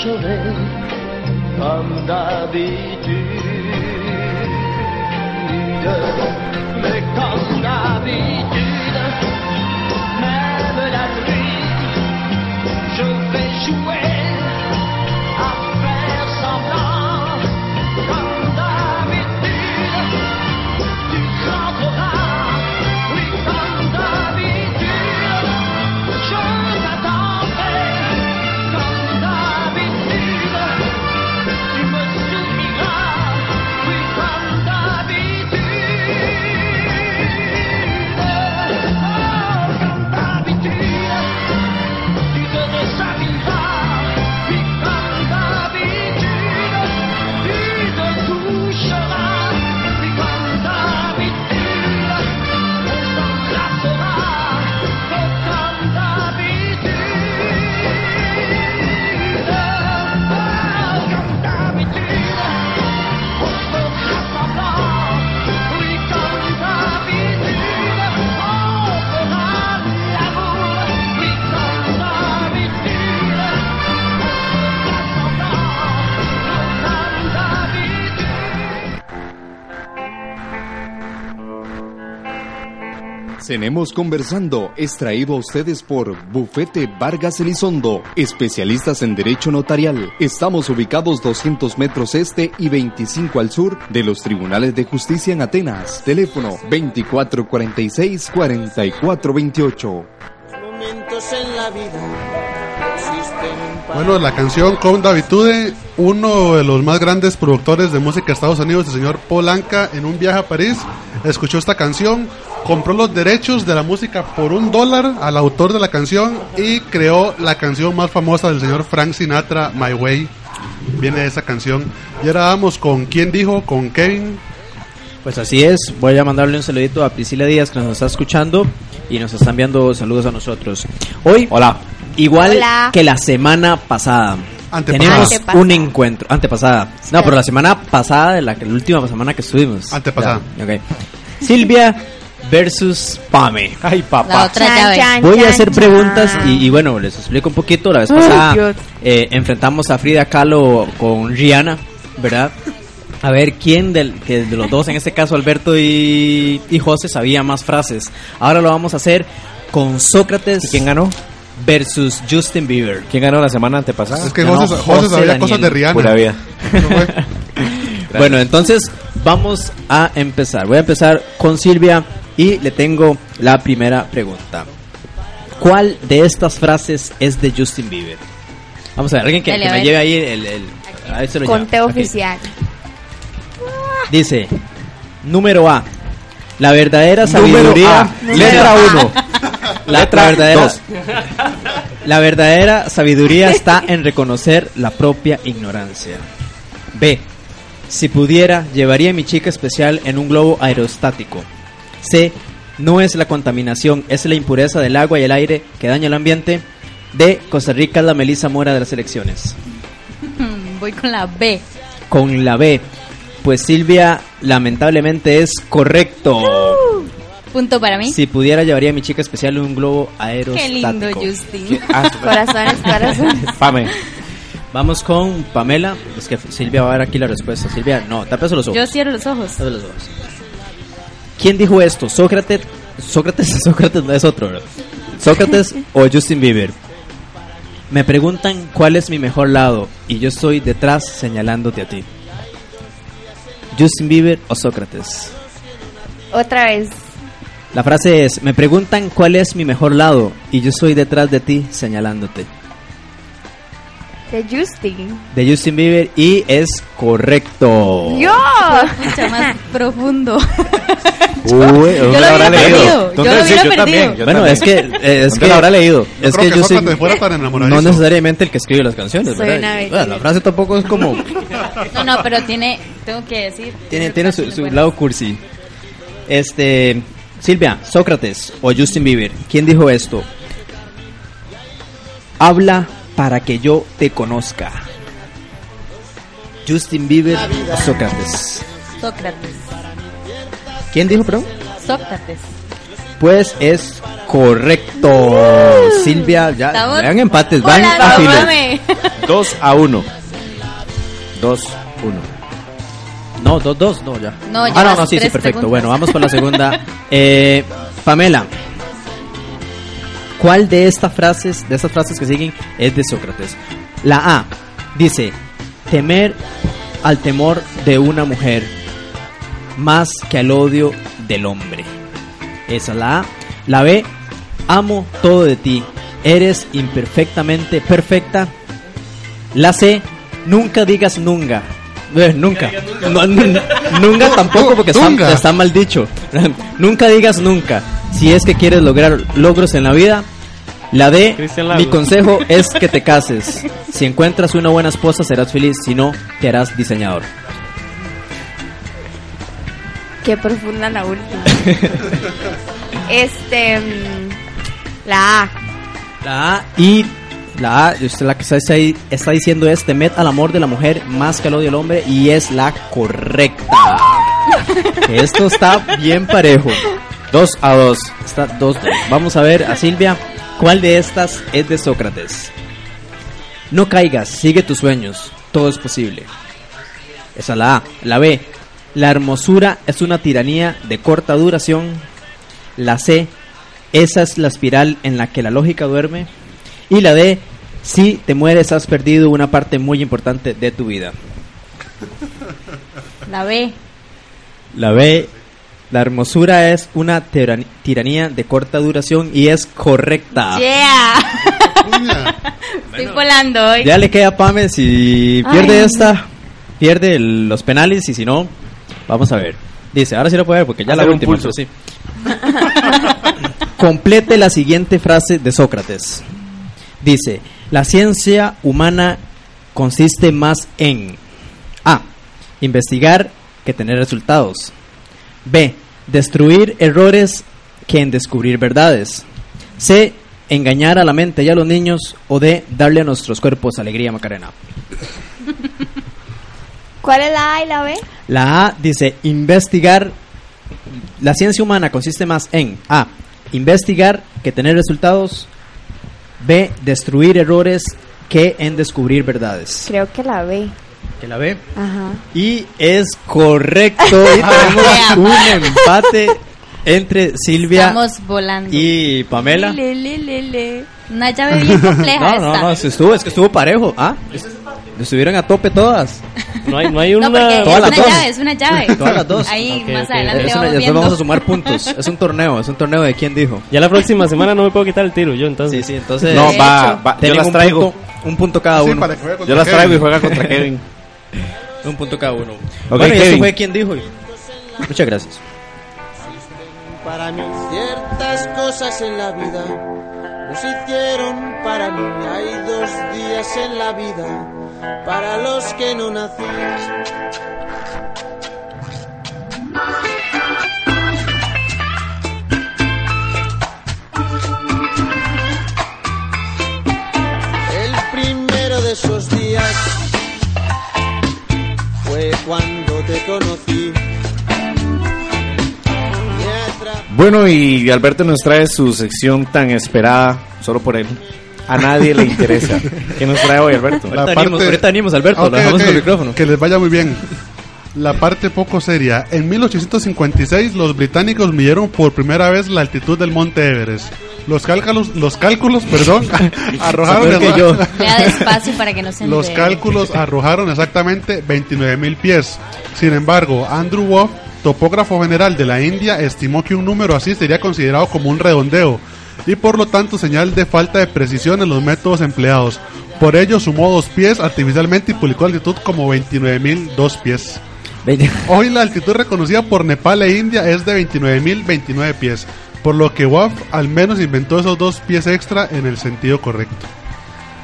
[SPEAKER 16] cacherai comme d'habitude.
[SPEAKER 14] Cenemos Conversando es traído a ustedes por Bufete Vargas Elizondo, especialistas en Derecho Notarial. Estamos ubicados 200 metros este y 25 al sur de los Tribunales de Justicia en Atenas. Teléfono 2446-4428.
[SPEAKER 12] Momentos en la vida
[SPEAKER 7] Bueno, la canción con Davitude, uno de los más grandes productores de música de Estados Unidos, el señor Paul Anka, en un viaje a París, escuchó esta canción, compró los derechos de la música por un dólar al autor de la canción y creó la canción más famosa del señor Frank Sinatra, My Way. Viene de esa canción. Y ahora vamos con quién dijo, con Kevin.
[SPEAKER 6] Pues así es, voy a mandarle un saludito a Priscila Díaz que nos está escuchando y nos está enviando saludos a nosotros. Hoy, hola, igual
[SPEAKER 13] Hola.
[SPEAKER 6] que la semana pasada.
[SPEAKER 7] Antepasada.
[SPEAKER 6] Tenemos
[SPEAKER 13] Antepasada.
[SPEAKER 6] un encuentro, antepasada. No, pero la semana pasada, de la, la última semana que estuvimos.
[SPEAKER 7] Antepasada.
[SPEAKER 6] Ya, ok. Silvia versus Pame.
[SPEAKER 3] Ay,
[SPEAKER 4] La
[SPEAKER 3] papá.
[SPEAKER 4] otra
[SPEAKER 13] Chan,
[SPEAKER 4] llave.
[SPEAKER 13] chan,
[SPEAKER 6] Voy a hacer
[SPEAKER 13] chan.
[SPEAKER 6] preguntas y, y bueno, les explico un poquito. La vez pasada eh, enfrentamos a Frida Kahlo con Rihanna, ¿verdad? A ver quién del, que de los dos, en este caso Alberto y, y José, sabía más frases. Ahora lo vamos a hacer con Sócrates
[SPEAKER 3] ¿Y quién ganó?
[SPEAKER 6] versus Justin Bieber.
[SPEAKER 3] ¿Quién ganó la semana antepasada?
[SPEAKER 7] Es que
[SPEAKER 6] No,
[SPEAKER 7] José,
[SPEAKER 6] José
[SPEAKER 7] José sabía
[SPEAKER 6] Daniel.
[SPEAKER 7] cosas de Rihanna.
[SPEAKER 3] Pura vida.
[SPEAKER 7] No fue.
[SPEAKER 6] Bueno, entonces vamos a empezar. Voy a empezar con Silvia y le tengo la primera pregunta. ¿Cuál de estas frases es de Justin Bieber? Vamos a ver, alguien que,
[SPEAKER 13] Dale,
[SPEAKER 6] que
[SPEAKER 13] a
[SPEAKER 6] me lleve ahí el...
[SPEAKER 13] Conteo oficial.
[SPEAKER 6] Dice, número A, la verdadera sabiduría...
[SPEAKER 3] A. Letra
[SPEAKER 13] A.
[SPEAKER 3] 1.
[SPEAKER 6] La,
[SPEAKER 3] Letra
[SPEAKER 6] verdadera,
[SPEAKER 3] dos.
[SPEAKER 6] la verdadera sabiduría está en reconocer la propia ignorancia. B. Si pudiera, llevaría a mi chica especial en un globo aerostático. C. No es la contaminación, es la impureza del agua y el aire que daña el ambiente. D. Costa Rica es la Melissa Mora de las elecciones.
[SPEAKER 4] Voy con la B.
[SPEAKER 6] Con la B. Pues Silvia, lamentablemente es correcto.
[SPEAKER 4] Punto para mí.
[SPEAKER 6] Si pudiera, llevaría a mi chica especial en un globo
[SPEAKER 4] Qué
[SPEAKER 6] aerostático.
[SPEAKER 4] lindo, Justin.
[SPEAKER 3] Ah,
[SPEAKER 13] Corazones, corazones.
[SPEAKER 3] Pame.
[SPEAKER 6] Vamos con Pamela. Es que Silvia va a ver aquí la respuesta. Silvia, no, tápese los ojos.
[SPEAKER 4] Yo cierro los ojos.
[SPEAKER 6] Tápese los ojos. ¿Quién dijo esto? ¿Sócrates? Sócrates, Sócrates no es otro. ¿Sócrates o Justin Bieber? Me preguntan cuál es mi mejor lado y yo estoy detrás señalándote a ti. ¿Justin Bieber o Sócrates?
[SPEAKER 13] Otra vez.
[SPEAKER 6] La frase es, me preguntan cuál es mi mejor lado y yo estoy detrás de ti señalándote.
[SPEAKER 13] De Justin.
[SPEAKER 6] De Justin Bieber y es correcto.
[SPEAKER 13] ¡Yo!
[SPEAKER 4] Mucho más profundo.
[SPEAKER 6] Uy,
[SPEAKER 4] Yo lo hubiera perdido. Yo lo
[SPEAKER 3] sí, yo también, yo
[SPEAKER 6] bueno,
[SPEAKER 3] también.
[SPEAKER 6] es que eh, es
[SPEAKER 3] ¿Dónde
[SPEAKER 6] que
[SPEAKER 3] lo habrá leído?
[SPEAKER 7] Yo
[SPEAKER 6] Es que
[SPEAKER 7] enamoradizo.
[SPEAKER 6] no necesariamente el que escribe las canciones,
[SPEAKER 13] Soy
[SPEAKER 6] ¿verdad?
[SPEAKER 13] una
[SPEAKER 6] Bueno,
[SPEAKER 13] belleza.
[SPEAKER 6] la frase tampoco es como
[SPEAKER 4] No, no, pero tiene, tengo que decir.
[SPEAKER 6] tiene tiene su, su lado cursi. Este, Silvia, Sócrates o Justin Bieber, ¿quién dijo esto? Habla para que yo te conozca. Justin Bieber o Sócrates.
[SPEAKER 4] Sócrates.
[SPEAKER 6] ¿Quién dijo, perdón?
[SPEAKER 4] Sócrates.
[SPEAKER 6] Pues es correcto. Silvia, ya
[SPEAKER 4] Estamos
[SPEAKER 6] vean empates, van a fila.
[SPEAKER 4] mame.
[SPEAKER 3] 2 a 1. 2 1.
[SPEAKER 6] No, dos, dos, no, ya.
[SPEAKER 4] No,
[SPEAKER 6] ah, no,
[SPEAKER 4] llevas
[SPEAKER 6] no, sí, sí,
[SPEAKER 4] tres
[SPEAKER 6] perfecto.
[SPEAKER 4] preguntas.
[SPEAKER 6] Bueno, vamos por la segunda. Eh, Pamela, ¿cuál de estas frases, de estas frases que siguen, es de Sócrates? La A dice, temer al temor de una mujer más que al odio del hombre. Esa es la A. La B, amo todo de ti, eres imperfectamente perfecta. La C, nunca digas nunca. Eh, nunca. No, nu- nunca tampoco porque está,
[SPEAKER 7] Nunca.
[SPEAKER 6] está mal dicho. nunca digas nunca. Si es que quieres lograr logros en la vida. La D, mi consejo es que te cases. Si encuentras una buena esposa serás feliz, si no, te harás diseñador.
[SPEAKER 13] Qué profunda la última. este. mm, La A.
[SPEAKER 6] La A y la A, usted la que está diciendo es temed al amor de la mujer más que al odio del hombre y es la correcta. Esto está bien parejo.
[SPEAKER 3] 2 a 2.
[SPEAKER 6] Está dos. Vamos a ver a Silvia, ¿cuál de estas es de Sócrates? No caigas, sigue tus sueños, todo es posible. Esa es la A. La B, la hermosura es una tiranía de corta duración. La C, esa es la espiral en la que la lógica duerme. Y la D, si te mueres has perdido una parte muy importante de tu vida.
[SPEAKER 4] La B.
[SPEAKER 6] La B, la hermosura es una tiran- tiranía de corta duración y es correcta.
[SPEAKER 4] Yeah. Estoy volando hoy.
[SPEAKER 6] Ya le queda a Pame, si pierde esta, pierde el- los penales y si no, vamos a ver. Dice, ahora sí lo puede ver porque ya la
[SPEAKER 3] un
[SPEAKER 6] última,
[SPEAKER 3] pulso.
[SPEAKER 6] sí. Complete la siguiente frase de Sócrates. Dice, la ciencia humana consiste más en A. Investigar que tener resultados. B. Destruir errores que en descubrir verdades. C. Engañar a la mente y a los niños. O D. Darle a nuestros cuerpos alegría, Macarena.
[SPEAKER 13] ¿Cuál es la A y la B?
[SPEAKER 6] La A dice investigar. La ciencia humana consiste más en A. Investigar que tener resultados. B. Destruir errores que en descubrir verdades.
[SPEAKER 13] Creo que la B.
[SPEAKER 6] ¿Que la B?
[SPEAKER 13] Ajá.
[SPEAKER 6] Y es correcto. Y tenemos un empate entre Silvia
[SPEAKER 4] Estamos volando.
[SPEAKER 6] y Pamela.
[SPEAKER 4] Le, le, le, le. Una llave bien compleja
[SPEAKER 6] No, no,
[SPEAKER 4] esta.
[SPEAKER 6] no, es que estuvo, es que estuvo parejo. ¿Ah? Estuvieron a tope todas.
[SPEAKER 5] No hay, no hay una.
[SPEAKER 4] es
[SPEAKER 6] Todas las
[SPEAKER 4] una
[SPEAKER 6] dos.
[SPEAKER 4] llave, es una llave.
[SPEAKER 6] Todas las dos.
[SPEAKER 4] Ahí más adelante
[SPEAKER 6] una-
[SPEAKER 4] vamos
[SPEAKER 6] después
[SPEAKER 4] viendo.
[SPEAKER 6] vamos a sumar puntos. Es un torneo, es un torneo de quién dijo.
[SPEAKER 5] Ya la próxima semana no me puedo quitar el tiro, yo entonces.
[SPEAKER 6] Sí, sí, entonces.
[SPEAKER 3] No, va, va. Yo las
[SPEAKER 6] un
[SPEAKER 3] traigo.
[SPEAKER 6] punto- un punto cada
[SPEAKER 7] Sí,
[SPEAKER 6] uno.
[SPEAKER 7] para que juegue
[SPEAKER 3] Yo las traigo y juega contra Kevin.
[SPEAKER 6] Un punto cada uno.
[SPEAKER 3] Ok,
[SPEAKER 6] bueno, y eso fue quien dijo. Muchas gracias.
[SPEAKER 17] Para mí ciertas cosas en la vida no se hicieron para mí. Hay dos días en la vida para los que no nací. El primero de esos días fue cuando te conocí.
[SPEAKER 3] Bueno, y Alberto nos trae su sección tan esperada, solo por él. a nadie le interesa. ¿Qué nos trae hoy, Alberto?
[SPEAKER 7] La parte- Ok, ok, Que les vaya muy bien. La parte poco seria. En 1856 los británicos midieron por primera vez la altitud del monte Everest. Los cálculos, los cálculos, perdón, arrojaron
[SPEAKER 4] que yo. Lea despacio para que no se
[SPEAKER 7] Los cálculos arrojaron exactamente 29 mil pies. Sin embargo, Andrew Wolf, topógrafo general de la India, estimó que un número así sería considerado como un redondeo y por lo tanto señal de falta de precisión en los métodos empleados. Por ello sumó dos pies artificialmente y publicó la altitud como 29 mil dos pies. Hoy la altitud reconocida por Nepal e India es de 29.029 pies, por lo que WAF al menos inventó esos dos pies extra en el sentido correcto.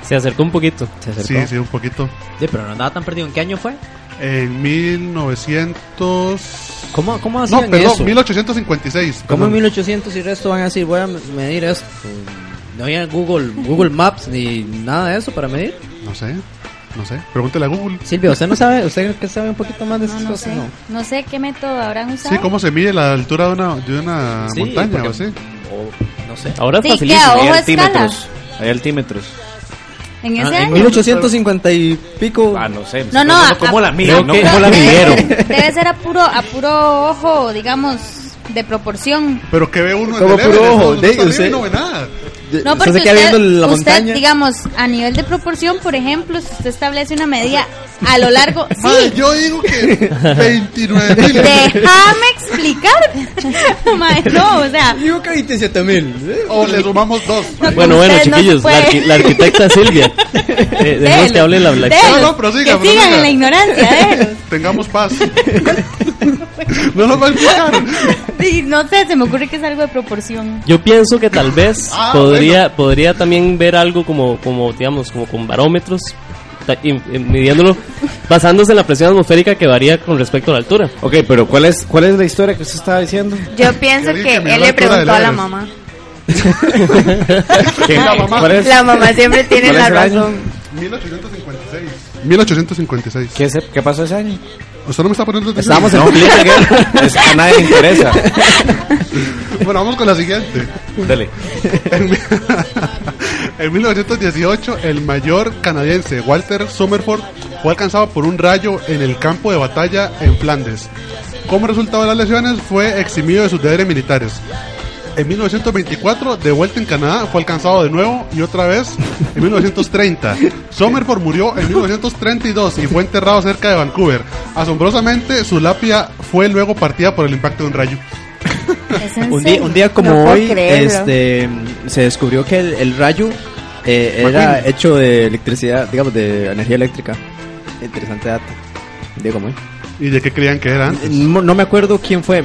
[SPEAKER 5] Se acercó un poquito.
[SPEAKER 7] Sí, sí, un poquito.
[SPEAKER 6] Sí, pero no andaba tan perdido. ¿En qué año fue?
[SPEAKER 7] En 1900...
[SPEAKER 6] ¿Cómo, cómo
[SPEAKER 7] No,
[SPEAKER 6] hacían
[SPEAKER 7] perdón,
[SPEAKER 6] eso?
[SPEAKER 7] 1856.
[SPEAKER 6] ¿Cómo en
[SPEAKER 7] perdón.
[SPEAKER 6] 1800 y resto van a decir, voy a medir esto? No había Google, Google Maps ni nada de eso para medir.
[SPEAKER 7] No sé, no sé. Pregúntele a Google.
[SPEAKER 6] Silvia, ¿usted no sabe? ¿Usted que sabe un poquito más de
[SPEAKER 4] No,
[SPEAKER 6] estas
[SPEAKER 4] no
[SPEAKER 6] cosas?
[SPEAKER 4] sé.
[SPEAKER 6] No.
[SPEAKER 4] No sé qué método habrán usado.
[SPEAKER 7] Sí, ¿cómo se mide la altura de una, de una
[SPEAKER 6] Sí,
[SPEAKER 7] montaña
[SPEAKER 6] porque-
[SPEAKER 7] o así?
[SPEAKER 6] no sé.
[SPEAKER 3] Ahora
[SPEAKER 4] Sí,
[SPEAKER 3] es facilísimo.
[SPEAKER 4] ¿qué? ¿A
[SPEAKER 3] Hay altímetros. Hay altímetros.
[SPEAKER 4] En
[SPEAKER 6] Ah,
[SPEAKER 4] ese
[SPEAKER 6] en
[SPEAKER 4] año.
[SPEAKER 6] 1850 y pico.
[SPEAKER 3] Ah, no sé.
[SPEAKER 4] No, no,
[SPEAKER 3] ¿Cómo la miden? No,
[SPEAKER 4] Creo
[SPEAKER 3] ¿cómo la
[SPEAKER 4] que
[SPEAKER 3] midieron?
[SPEAKER 4] Debe, debe ser a puro, a puro ojo, digamos, de proporción.
[SPEAKER 7] Pero que ve uno en
[SPEAKER 6] ¿Cómo
[SPEAKER 7] el
[SPEAKER 6] puro ojo?
[SPEAKER 7] no,
[SPEAKER 6] De- usted-
[SPEAKER 7] no ve nada.
[SPEAKER 4] No, porque
[SPEAKER 6] se queda
[SPEAKER 4] usted,
[SPEAKER 6] viendo la
[SPEAKER 4] usted,
[SPEAKER 6] montaña.
[SPEAKER 4] digamos, a nivel de proporción, por ejemplo, si usted establece una medida a lo largo...
[SPEAKER 7] Madre,
[SPEAKER 4] Sí,
[SPEAKER 7] yo digo que 29 mil.
[SPEAKER 4] déjame explicar. Mae, no, o sea...
[SPEAKER 6] Digo que 27 mil.
[SPEAKER 7] O le sumamos dos.
[SPEAKER 4] No,
[SPEAKER 5] Bueno, bueno,
[SPEAKER 4] Usted no
[SPEAKER 5] chiquillos,
[SPEAKER 4] se
[SPEAKER 5] la, arqui- la arquitecta Silvia. Eh, dejemos que hable la, la
[SPEAKER 4] Déjelos,
[SPEAKER 7] No, no, prosiga,
[SPEAKER 4] que
[SPEAKER 7] prosiga.
[SPEAKER 4] sigan en la ignorancia.
[SPEAKER 7] Tengamos paz. No a explicar.
[SPEAKER 4] Sí, no sé, se me ocurre que es algo de proporción.
[SPEAKER 5] Yo pienso que tal vez
[SPEAKER 7] Ah,
[SPEAKER 5] podría podría también ver algo como como digamos como con barómetros y- y midiéndolo basándose en la presión atmosférica que varía con respecto a la altura.
[SPEAKER 3] Ok, pero ¿cuál es, ¿cuál es la historia que usted estaba diciendo?
[SPEAKER 13] Yo pienso
[SPEAKER 7] Que
[SPEAKER 13] que él le preguntó a la mamá.
[SPEAKER 3] ¿Qué?
[SPEAKER 7] La mamá.
[SPEAKER 13] La mamá siempre tiene
[SPEAKER 3] ¿Cuál
[SPEAKER 13] la razón.
[SPEAKER 7] 1856. 1856.
[SPEAKER 3] ¿Qué, se- ¿Qué pasó ese año?
[SPEAKER 7] ¿Usted no me está poniendo atención?
[SPEAKER 6] Estábamos en
[SPEAKER 3] No, es- a nadie le interesa.
[SPEAKER 7] Bueno, vamos con la siguiente.
[SPEAKER 3] Dale.
[SPEAKER 7] En, en 1918, el mayor canadiense Walter Somerford fue alcanzado por un rayo en el campo de batalla en Flandes. Como resultado de las lesiones, fue eximido de sus deberes militares. En 1924, de vuelta en Canadá, fue alcanzado de nuevo y otra vez en 1930. Somerford murió en 1932 y fue enterrado cerca de Vancouver. Asombrosamente, su lápida fue luego partida por el impacto de un rayo.
[SPEAKER 4] ¿Es en
[SPEAKER 6] Un día, un día como
[SPEAKER 13] No
[SPEAKER 6] hoy, este, se descubrió que el, el rayo eh, era
[SPEAKER 7] McQueen.
[SPEAKER 6] hecho de electricidad, digamos, de energía eléctrica. Interesante dato. Un día como hoy.
[SPEAKER 7] ¿Y de qué creían que era antes?
[SPEAKER 6] No, no me acuerdo quién fue.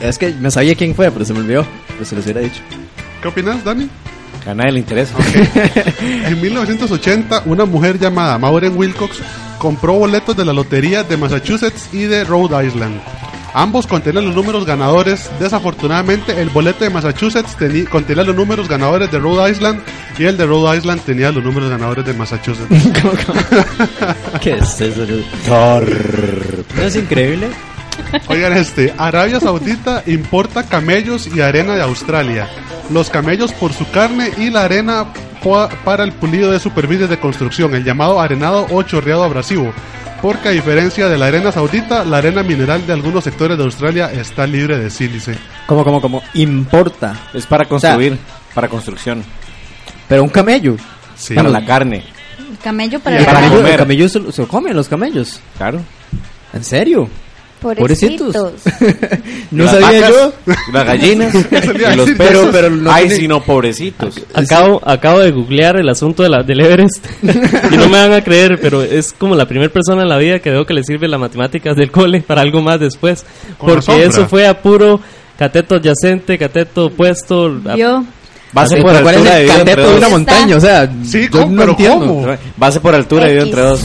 [SPEAKER 6] Es que me sabía quién fue, pero se me olvidó. Pues se los hubiera dicho.
[SPEAKER 7] ¿Qué opinas, Dani?
[SPEAKER 3] A nadie le interesa.
[SPEAKER 7] En 1980, una mujer llamada Maureen Wilcox compró boletos de la lotería de Massachusetts y de Rhode Island. Ambos contenían los números ganadores. Desafortunadamente, el boleto de Massachusetts contenía los números ganadores de Rhode Island y el de Rhode Island tenía los números ganadores de Massachusetts.
[SPEAKER 6] ¿Qué es eso? ¿No es increíble?
[SPEAKER 7] Oigan este, Arabia Saudita importa camellos y arena de Australia. Los camellos por su carne y la arena pa- para el pulido de superficies de construcción, el llamado arenado o chorreado abrasivo. Porque a diferencia de la arena saudita, la arena mineral de algunos sectores de Australia está libre de sílice.
[SPEAKER 6] ¿Cómo, cómo, cómo? Importa.
[SPEAKER 3] Es para construir, para construcción,
[SPEAKER 6] Pero un camello.
[SPEAKER 7] Sí.
[SPEAKER 3] para la carne.
[SPEAKER 4] El camello para
[SPEAKER 6] el camello,
[SPEAKER 3] comer.
[SPEAKER 6] el camello se, comen los camellos.
[SPEAKER 3] Claro.
[SPEAKER 6] ¿En serio? Pobrecitos.
[SPEAKER 13] Pobrecitos.
[SPEAKER 6] No
[SPEAKER 3] Las
[SPEAKER 6] sabía
[SPEAKER 3] vacas,
[SPEAKER 6] yo.
[SPEAKER 3] Las gallinas y los perros.
[SPEAKER 6] pero- pero no
[SPEAKER 3] Ay,
[SPEAKER 6] tiene-
[SPEAKER 3] si no, pobrecitos.
[SPEAKER 5] Acabo, acabo de googlear el asunto de la, del Everest y no me van a creer, pero es como la primera persona en la vida que veo que le sirve las matemáticas del cole para algo más después. Porque eso fue a puro cateto adyacente, cateto opuesto. a-
[SPEAKER 4] Yo,
[SPEAKER 3] Base por
[SPEAKER 6] ¿Cuál es
[SPEAKER 3] altura entre
[SPEAKER 6] cateto de una
[SPEAKER 3] dos.
[SPEAKER 6] montaña? O sea,
[SPEAKER 7] Sí,
[SPEAKER 6] yo
[SPEAKER 7] ¿cómo?
[SPEAKER 6] no
[SPEAKER 7] ¿Pero
[SPEAKER 6] entiendo.
[SPEAKER 7] cómo?
[SPEAKER 3] Base por altura
[SPEAKER 13] X.
[SPEAKER 3] entre dos.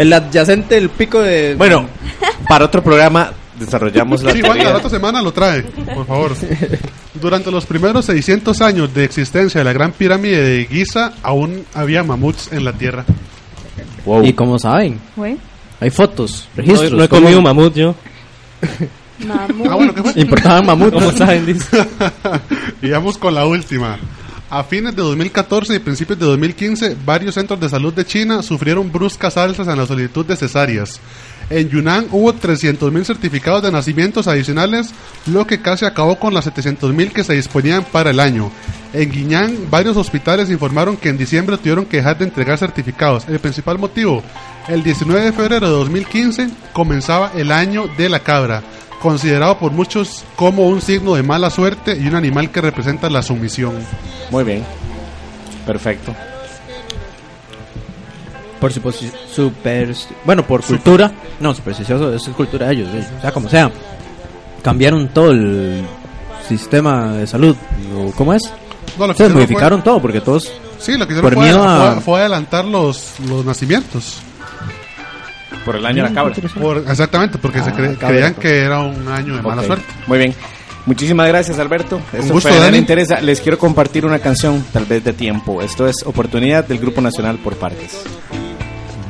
[SPEAKER 6] El adyacente, el pico de...
[SPEAKER 3] Bueno, para otro programa desarrollamos la
[SPEAKER 7] Sí, Juan, la
[SPEAKER 3] teoría.
[SPEAKER 7] otra semana lo trae, por favor. Durante los primeros 600 años de existencia de la Gran Pirámide de Giza, aún había mamuts en la Tierra.
[SPEAKER 3] Wow.
[SPEAKER 6] ¿Y cómo saben? Hay fotos, registros.
[SPEAKER 5] no he
[SPEAKER 6] ¿cómo-
[SPEAKER 5] comido mamut yo.
[SPEAKER 13] Mamut.
[SPEAKER 7] Ah, bueno, ¿qué fue?
[SPEAKER 6] Importaban mamut.
[SPEAKER 5] ¿Cómo saben? Dice.
[SPEAKER 7] y vamos con la última. A fines de 2014 y principios de 2015, varios centros de salud de China sufrieron bruscas alzas en la solicitud de cesáreas. En Yunnan hubo 300.000 certificados de nacimientos adicionales, lo que casi acabó con las 700.000 que se disponían para el año. En Guiñán, varios hospitales informaron que en diciembre tuvieron que dejar de entregar certificados. El principal motivo, el 19 de febrero de 2015 comenzaba el año de la cabra, considerado por muchos como un signo de mala suerte y un animal que representa la sumisión.
[SPEAKER 3] Muy bien. Perfecto.
[SPEAKER 6] Por supuesto, super, bueno, por cultura, no, supersticioso, eso es cultura de ellos, o sea, como sea. Cambiaron todo el sistema de salud, o ¿cómo es?
[SPEAKER 7] No, lo que
[SPEAKER 6] Se modificaron todo porque todos
[SPEAKER 7] Sí, lo que hicieron fue,
[SPEAKER 6] a-
[SPEAKER 7] fue- fue adelantar los, los nacimientos.
[SPEAKER 3] Por el año de la cabra.
[SPEAKER 7] Por- exactamente, porque se
[SPEAKER 3] Ah,
[SPEAKER 7] cre-
[SPEAKER 3] cabra.
[SPEAKER 7] creían que era un año de mala suerte.
[SPEAKER 3] Muy bien. Muchísimas gracias, Alberto. Esto
[SPEAKER 7] gusto,
[SPEAKER 3] fue interesa. Les quiero compartir una canción, tal vez de tiempo. Esto es Oportunidad del Grupo Nacional por Partes.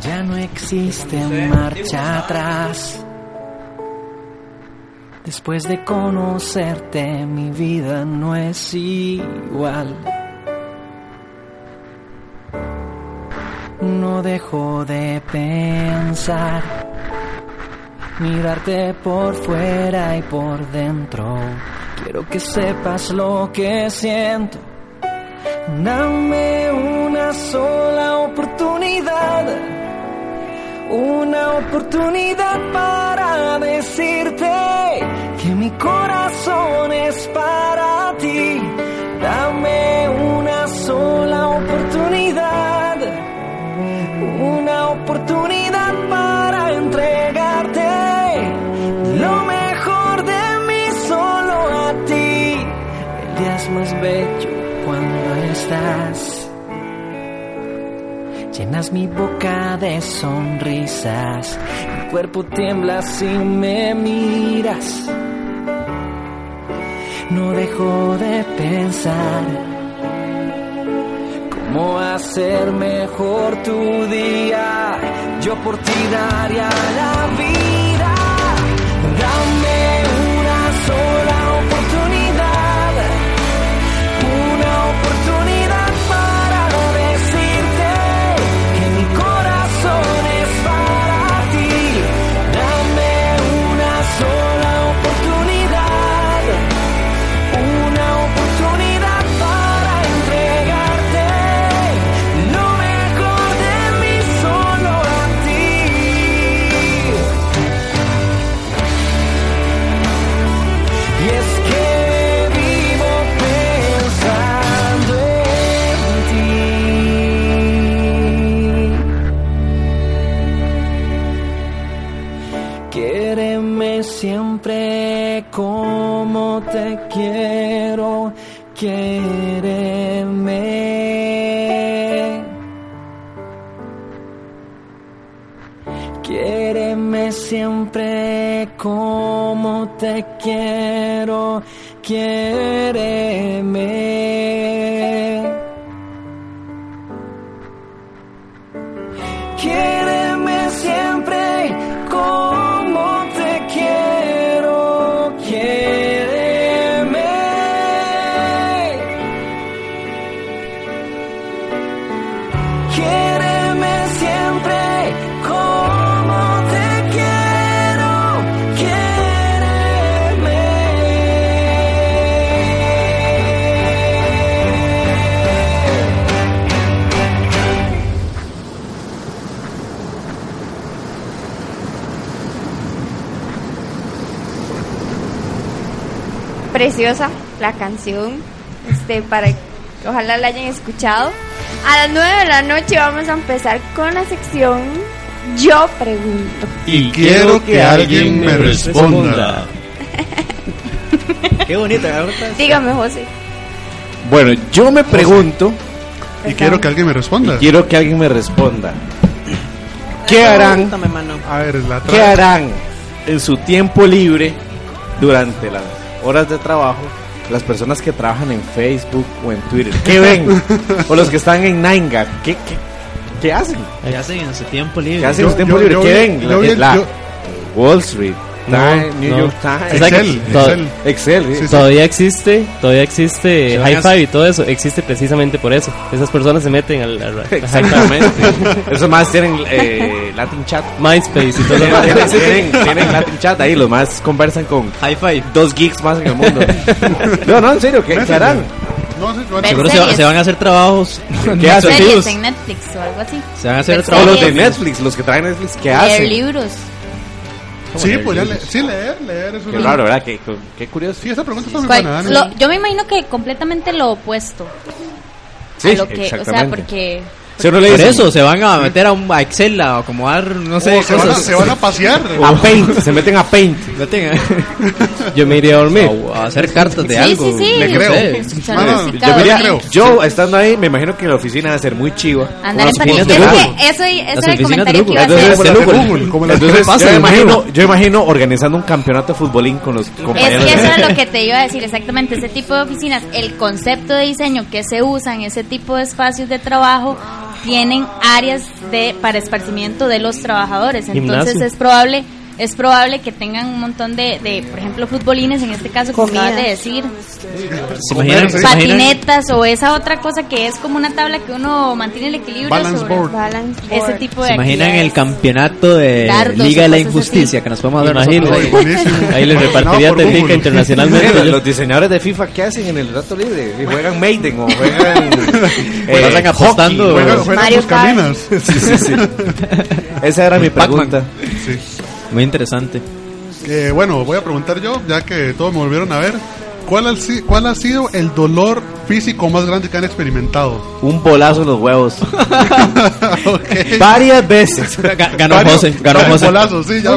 [SPEAKER 12] Ya no existe marcha atrás. Después de conocerte, mi vida no es igual. No dejo de pensar, mirarte por fuera y por dentro. Quiero que sepas lo que siento. Dame una sola oportunidad, una oportunidad para decirte que mi corazón es para ti. Dame una sola oportunidad, oportunidad para entregarte lo mejor de mí solo a ti. El día es más bello cuando estás. Llenas mi boca de sonrisas, mi cuerpo tiembla si me miras. No dejo de pensar cómo hacer mejor tu día. Yo por ti daría la vida. Dame una sola te quiero, quiéreme.
[SPEAKER 13] Preciosa la canción. Este, para ojalá la hayan escuchado. A las 9 de la noche vamos a empezar con la sección Yo pregunto.
[SPEAKER 7] Y quiero que alguien me responda.
[SPEAKER 6] Qué bonita,
[SPEAKER 13] Dígame, José.
[SPEAKER 3] Bueno, yo me pregunto.
[SPEAKER 7] Y quiero que alguien me responda.
[SPEAKER 3] y quiero que alguien me responda. ¿Qué harán?
[SPEAKER 7] A ver, la
[SPEAKER 3] ¿Qué harán en su tiempo libre durante las horas de trabajo las personas que trabajan en Facebook o en Twitter? ¿Qué ven? o los que están en Ninegag, ¿qué, qué, qué hacen?
[SPEAKER 6] ¿Qué hacen en su tiempo libre?
[SPEAKER 3] ¿Qué hacen en su tiempo
[SPEAKER 7] yo-
[SPEAKER 3] libre?
[SPEAKER 7] yo
[SPEAKER 3] ¿Qué
[SPEAKER 7] vi-
[SPEAKER 3] ven?
[SPEAKER 7] yo
[SPEAKER 3] La- Wall Street, Times, New
[SPEAKER 5] no.
[SPEAKER 3] York Times.
[SPEAKER 7] Excel, Excel.
[SPEAKER 3] Excel, sí.
[SPEAKER 7] Sí, sí.
[SPEAKER 5] Todavía existe, todavía existe
[SPEAKER 3] Se van
[SPEAKER 5] Hi-Fi y todo eso. Existe precisamente por eso. Esas personas se meten al, al-
[SPEAKER 3] Exactamente. Esos más tienen eh, Latin chat.
[SPEAKER 5] MySpace y todo eso.
[SPEAKER 3] tienen, tienen- tienen Latin chat ahí, los más conversan con
[SPEAKER 6] Hi-Fi.
[SPEAKER 3] dos geeks más en el mundo. No, no, en serio, ¿qué, qué harán?
[SPEAKER 7] No, bueno,
[SPEAKER 4] Ver
[SPEAKER 6] Seguro se, se van a hacer trabajos.
[SPEAKER 3] ¿Qué hacen?
[SPEAKER 4] Series en Netflix o algo así.
[SPEAKER 6] Se van a hacer
[SPEAKER 3] O los de Netflix, los que traen Netflix, ¿qué
[SPEAKER 4] Leer
[SPEAKER 3] hacen?
[SPEAKER 4] libros.
[SPEAKER 7] Sí, podría leer. Sí, leer, leer es
[SPEAKER 3] Qué
[SPEAKER 7] una-
[SPEAKER 3] raro, ¿verdad? Qué, qué curioso.
[SPEAKER 7] Sí, esa pregunta está muy
[SPEAKER 4] ¿Cuál-
[SPEAKER 7] buena, Dani.
[SPEAKER 4] lo- yo me imagino que completamente lo opuesto.
[SPEAKER 3] Sí,
[SPEAKER 4] a lo que, o sea,
[SPEAKER 3] exactamente.
[SPEAKER 4] porque
[SPEAKER 3] Si uno le
[SPEAKER 6] Por
[SPEAKER 3] dice,
[SPEAKER 6] eso se van a meter a un a Excel a acomodar, no sé,
[SPEAKER 7] se, van a,
[SPEAKER 6] cosas.
[SPEAKER 7] se van a pasear.
[SPEAKER 3] a Paint, se meten a Paint.
[SPEAKER 6] Meten a-
[SPEAKER 5] Yo me iría a dormir.
[SPEAKER 6] o a hacer cartas de
[SPEAKER 4] Sí,
[SPEAKER 6] algo.
[SPEAKER 4] sí, sí.
[SPEAKER 7] Le
[SPEAKER 6] no
[SPEAKER 7] creo.
[SPEAKER 6] sé.
[SPEAKER 3] Yo,
[SPEAKER 4] dormir.
[SPEAKER 3] yo estando ahí, me imagino que la oficina va a ser muy chiva.
[SPEAKER 4] Andar en
[SPEAKER 6] oficinas
[SPEAKER 4] patineta.
[SPEAKER 6] de
[SPEAKER 4] Es que eso, ese era el
[SPEAKER 6] oficinas de
[SPEAKER 4] comentario que iba a hacer.
[SPEAKER 3] Entonces,
[SPEAKER 7] Como las de
[SPEAKER 3] Google.
[SPEAKER 7] Google, como las
[SPEAKER 3] Entonces,
[SPEAKER 7] de
[SPEAKER 6] pasa
[SPEAKER 3] yo, me imagino, yo imagino organizando un campeonato de futbolín con los
[SPEAKER 4] Es
[SPEAKER 3] compañeros.
[SPEAKER 4] que
[SPEAKER 3] de-
[SPEAKER 4] eso es lo que te iba a decir, exactamente. Ese tipo de oficinas, el concepto de diseño que se usa en ese tipo de espacios de trabajo, tienen áreas de para esparcimiento de los trabajadores. Entonces
[SPEAKER 5] Gimnasio.
[SPEAKER 4] es probable es probable que tengan un montón de, de, por ejemplo, futbolines, en este caso, como acabas de decir, patinetas o esa otra cosa que es como una tabla que uno mantiene el equilibrio
[SPEAKER 7] Balance
[SPEAKER 4] sobre
[SPEAKER 7] board.
[SPEAKER 13] Balance
[SPEAKER 4] ese
[SPEAKER 13] board.
[SPEAKER 4] tipo de
[SPEAKER 6] ¿Se imaginan el campeonato de
[SPEAKER 4] Dardos
[SPEAKER 6] Liga de la Injusticia
[SPEAKER 4] así.
[SPEAKER 6] que nos podemos?
[SPEAKER 7] Ay, buenísimo.
[SPEAKER 5] Ahí les repartiría
[SPEAKER 7] Google.
[SPEAKER 5] internacionalmente.
[SPEAKER 3] Los, diseñadores de FIFA, ¿qué hacen en el rato libre? Si Juegan Maiden o juegan. eh,
[SPEAKER 6] Pasan apostando.
[SPEAKER 3] juegan-
[SPEAKER 7] juega
[SPEAKER 13] Mario
[SPEAKER 7] tus
[SPEAKER 13] Kart.
[SPEAKER 7] caminas.
[SPEAKER 3] Sí, sí, sí. Esa era mi pregunta.
[SPEAKER 7] Sí.
[SPEAKER 6] Muy interesante.
[SPEAKER 7] Eh, bueno, voy a preguntar yo, ya que todos me volvieron a ver. ¿Cuál ha, ¿Cuál ha sido el dolor físico más grande que han experimentado?
[SPEAKER 3] Un bolazo en los huevos. Varias veces.
[SPEAKER 6] Ga- Ganó
[SPEAKER 7] Varios-
[SPEAKER 6] José, ganó José.
[SPEAKER 7] bolazos, sí, ya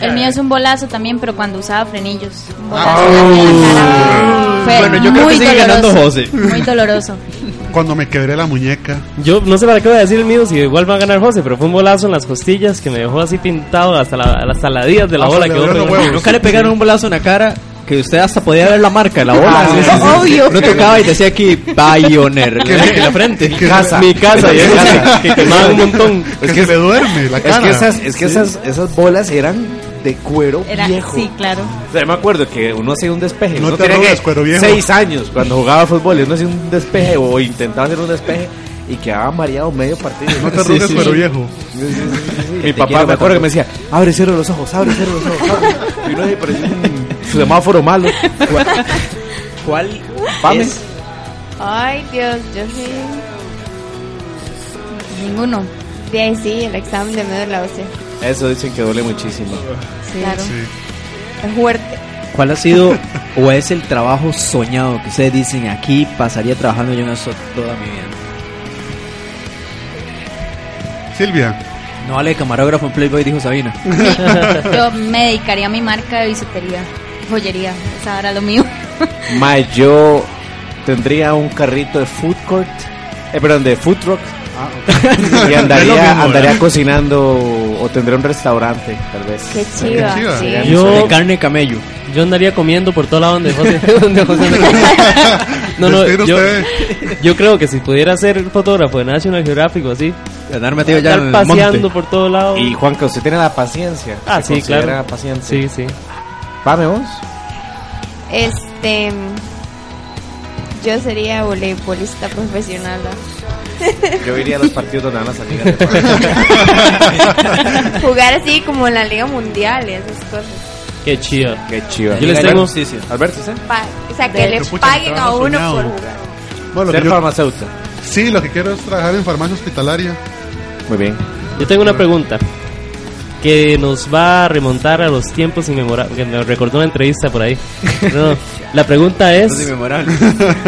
[SPEAKER 4] el mío es un bolazo también, pero cuando usaba frenillos. Un bolazo en la cara. Fue
[SPEAKER 6] Bueno, yo creo
[SPEAKER 4] muy
[SPEAKER 6] que sigue ganando
[SPEAKER 4] doloroso,
[SPEAKER 6] José.
[SPEAKER 4] Muy doloroso.
[SPEAKER 7] Cuando me quebré la muñeca.
[SPEAKER 5] Yo no sé para qué voy a decir el mío, si igual va a ganar José, pero fue un bolazo en las costillas que me dejó así pintado hasta la, hasta la días de la
[SPEAKER 7] Hasta
[SPEAKER 5] bola que
[SPEAKER 7] huevos.
[SPEAKER 6] Nunca le pegaron un bolazo en la cara que usted hasta podía ver la marca de la bola.
[SPEAKER 3] Ah, sí, sí, sí.
[SPEAKER 6] Obvio. No tocaba y decía aquí Pioneer en la frente.
[SPEAKER 3] Mi casa.
[SPEAKER 5] Mi casa,
[SPEAKER 3] Mi
[SPEAKER 5] ya
[SPEAKER 3] casa.
[SPEAKER 5] que quemaban un montón.
[SPEAKER 7] Que
[SPEAKER 3] Es
[SPEAKER 7] se
[SPEAKER 3] que,
[SPEAKER 7] le duerme la
[SPEAKER 3] es
[SPEAKER 7] cara.
[SPEAKER 3] que esas, es que esas, esas bolas eran de cuero
[SPEAKER 4] Era,
[SPEAKER 3] viejo.
[SPEAKER 4] sí, claro.
[SPEAKER 3] O sea, yo me acuerdo que uno hacía un despeje.
[SPEAKER 7] No
[SPEAKER 3] uno
[SPEAKER 7] te
[SPEAKER 3] tenía que
[SPEAKER 7] cuero viejo.
[SPEAKER 3] seis años cuando jugaba fútbol y uno hacía un despeje o intentaba hacer un despeje y quedaba mareado medio partido.
[SPEAKER 7] No te
[SPEAKER 3] Sí,
[SPEAKER 7] arrugues,
[SPEAKER 3] sí,
[SPEAKER 7] pero
[SPEAKER 3] sí.
[SPEAKER 7] viejo.
[SPEAKER 3] Mi papá
[SPEAKER 6] quiero,
[SPEAKER 3] me acuerdo que me decía, abre y cierra los ojos, abre y cierra los ojos. abre". Y uno parecía un semáforo malo.
[SPEAKER 6] ¿Cuál
[SPEAKER 3] Pame.
[SPEAKER 6] es?
[SPEAKER 13] Ay, Dios, yo sí.
[SPEAKER 4] Ninguno.
[SPEAKER 13] De ahí sí, el examen de médula ósea.
[SPEAKER 3] Eso dicen que duele muchísimo.
[SPEAKER 4] Claro.
[SPEAKER 7] Sí.
[SPEAKER 13] Es fuerte.
[SPEAKER 6] ¿Cuál ha sido o es el trabajo soñado que ustedes dicen aquí pasaría trabajando yo en eso toda mi vida?
[SPEAKER 7] Silvia.
[SPEAKER 6] No vale camarógrafo en Playboy, dijo Sabina.
[SPEAKER 4] Yo me dedicaría a mi marca de bisutería, joyería. Esa era lo mío.
[SPEAKER 3] Mae, yo tendría un carrito de food court, eh, perdón, de food truck. y
[SPEAKER 7] Es lo
[SPEAKER 3] andaría,
[SPEAKER 7] mismo,
[SPEAKER 3] andaría cocinando o tendría un restaurante, tal vez.
[SPEAKER 13] Qué chiva.
[SPEAKER 7] chiva.
[SPEAKER 13] sí.
[SPEAKER 5] Yo-
[SPEAKER 6] De carne camello.
[SPEAKER 5] Yo andaría comiendo por todo lado donde José. donde José no, no, yo, yo creo que si pudiera ser fotógrafo de National Geographic o así,
[SPEAKER 6] Andar metido ya en
[SPEAKER 5] estar
[SPEAKER 6] el
[SPEAKER 5] paseando
[SPEAKER 6] monte.
[SPEAKER 5] por todo lado.
[SPEAKER 3] Y Juanca, usted tiene la paciencia.
[SPEAKER 5] Ah, sí, claro.
[SPEAKER 3] paciente.
[SPEAKER 5] Sí, sí.
[SPEAKER 3] Pame vos.
[SPEAKER 13] Este. Yo sería voleibolista profesional. ¿no?
[SPEAKER 3] Yo iría a los partidos donde van a salir.
[SPEAKER 13] Jugar así como en la Liga Mundial y esas cosas.
[SPEAKER 5] Qué chido.
[SPEAKER 3] Qué chido.
[SPEAKER 5] Yo les tengo-
[SPEAKER 3] Alberto, ¿sí?
[SPEAKER 13] Pa- o sea, que
[SPEAKER 7] Qué
[SPEAKER 13] le
[SPEAKER 7] pucha,
[SPEAKER 13] paguen a uno
[SPEAKER 7] soñado.
[SPEAKER 13] por jugar.
[SPEAKER 7] Bueno, lo
[SPEAKER 3] Ser
[SPEAKER 7] yo-
[SPEAKER 3] farmacéutico.
[SPEAKER 7] sí, lo que quiero es trabajar en farmacia hospitalaria.
[SPEAKER 3] Muy bien.
[SPEAKER 5] Yo tengo una pregunta que nos va a remontar a los tiempos inmemorables, que me recordó una entrevista por ahí. No, la pregunta es,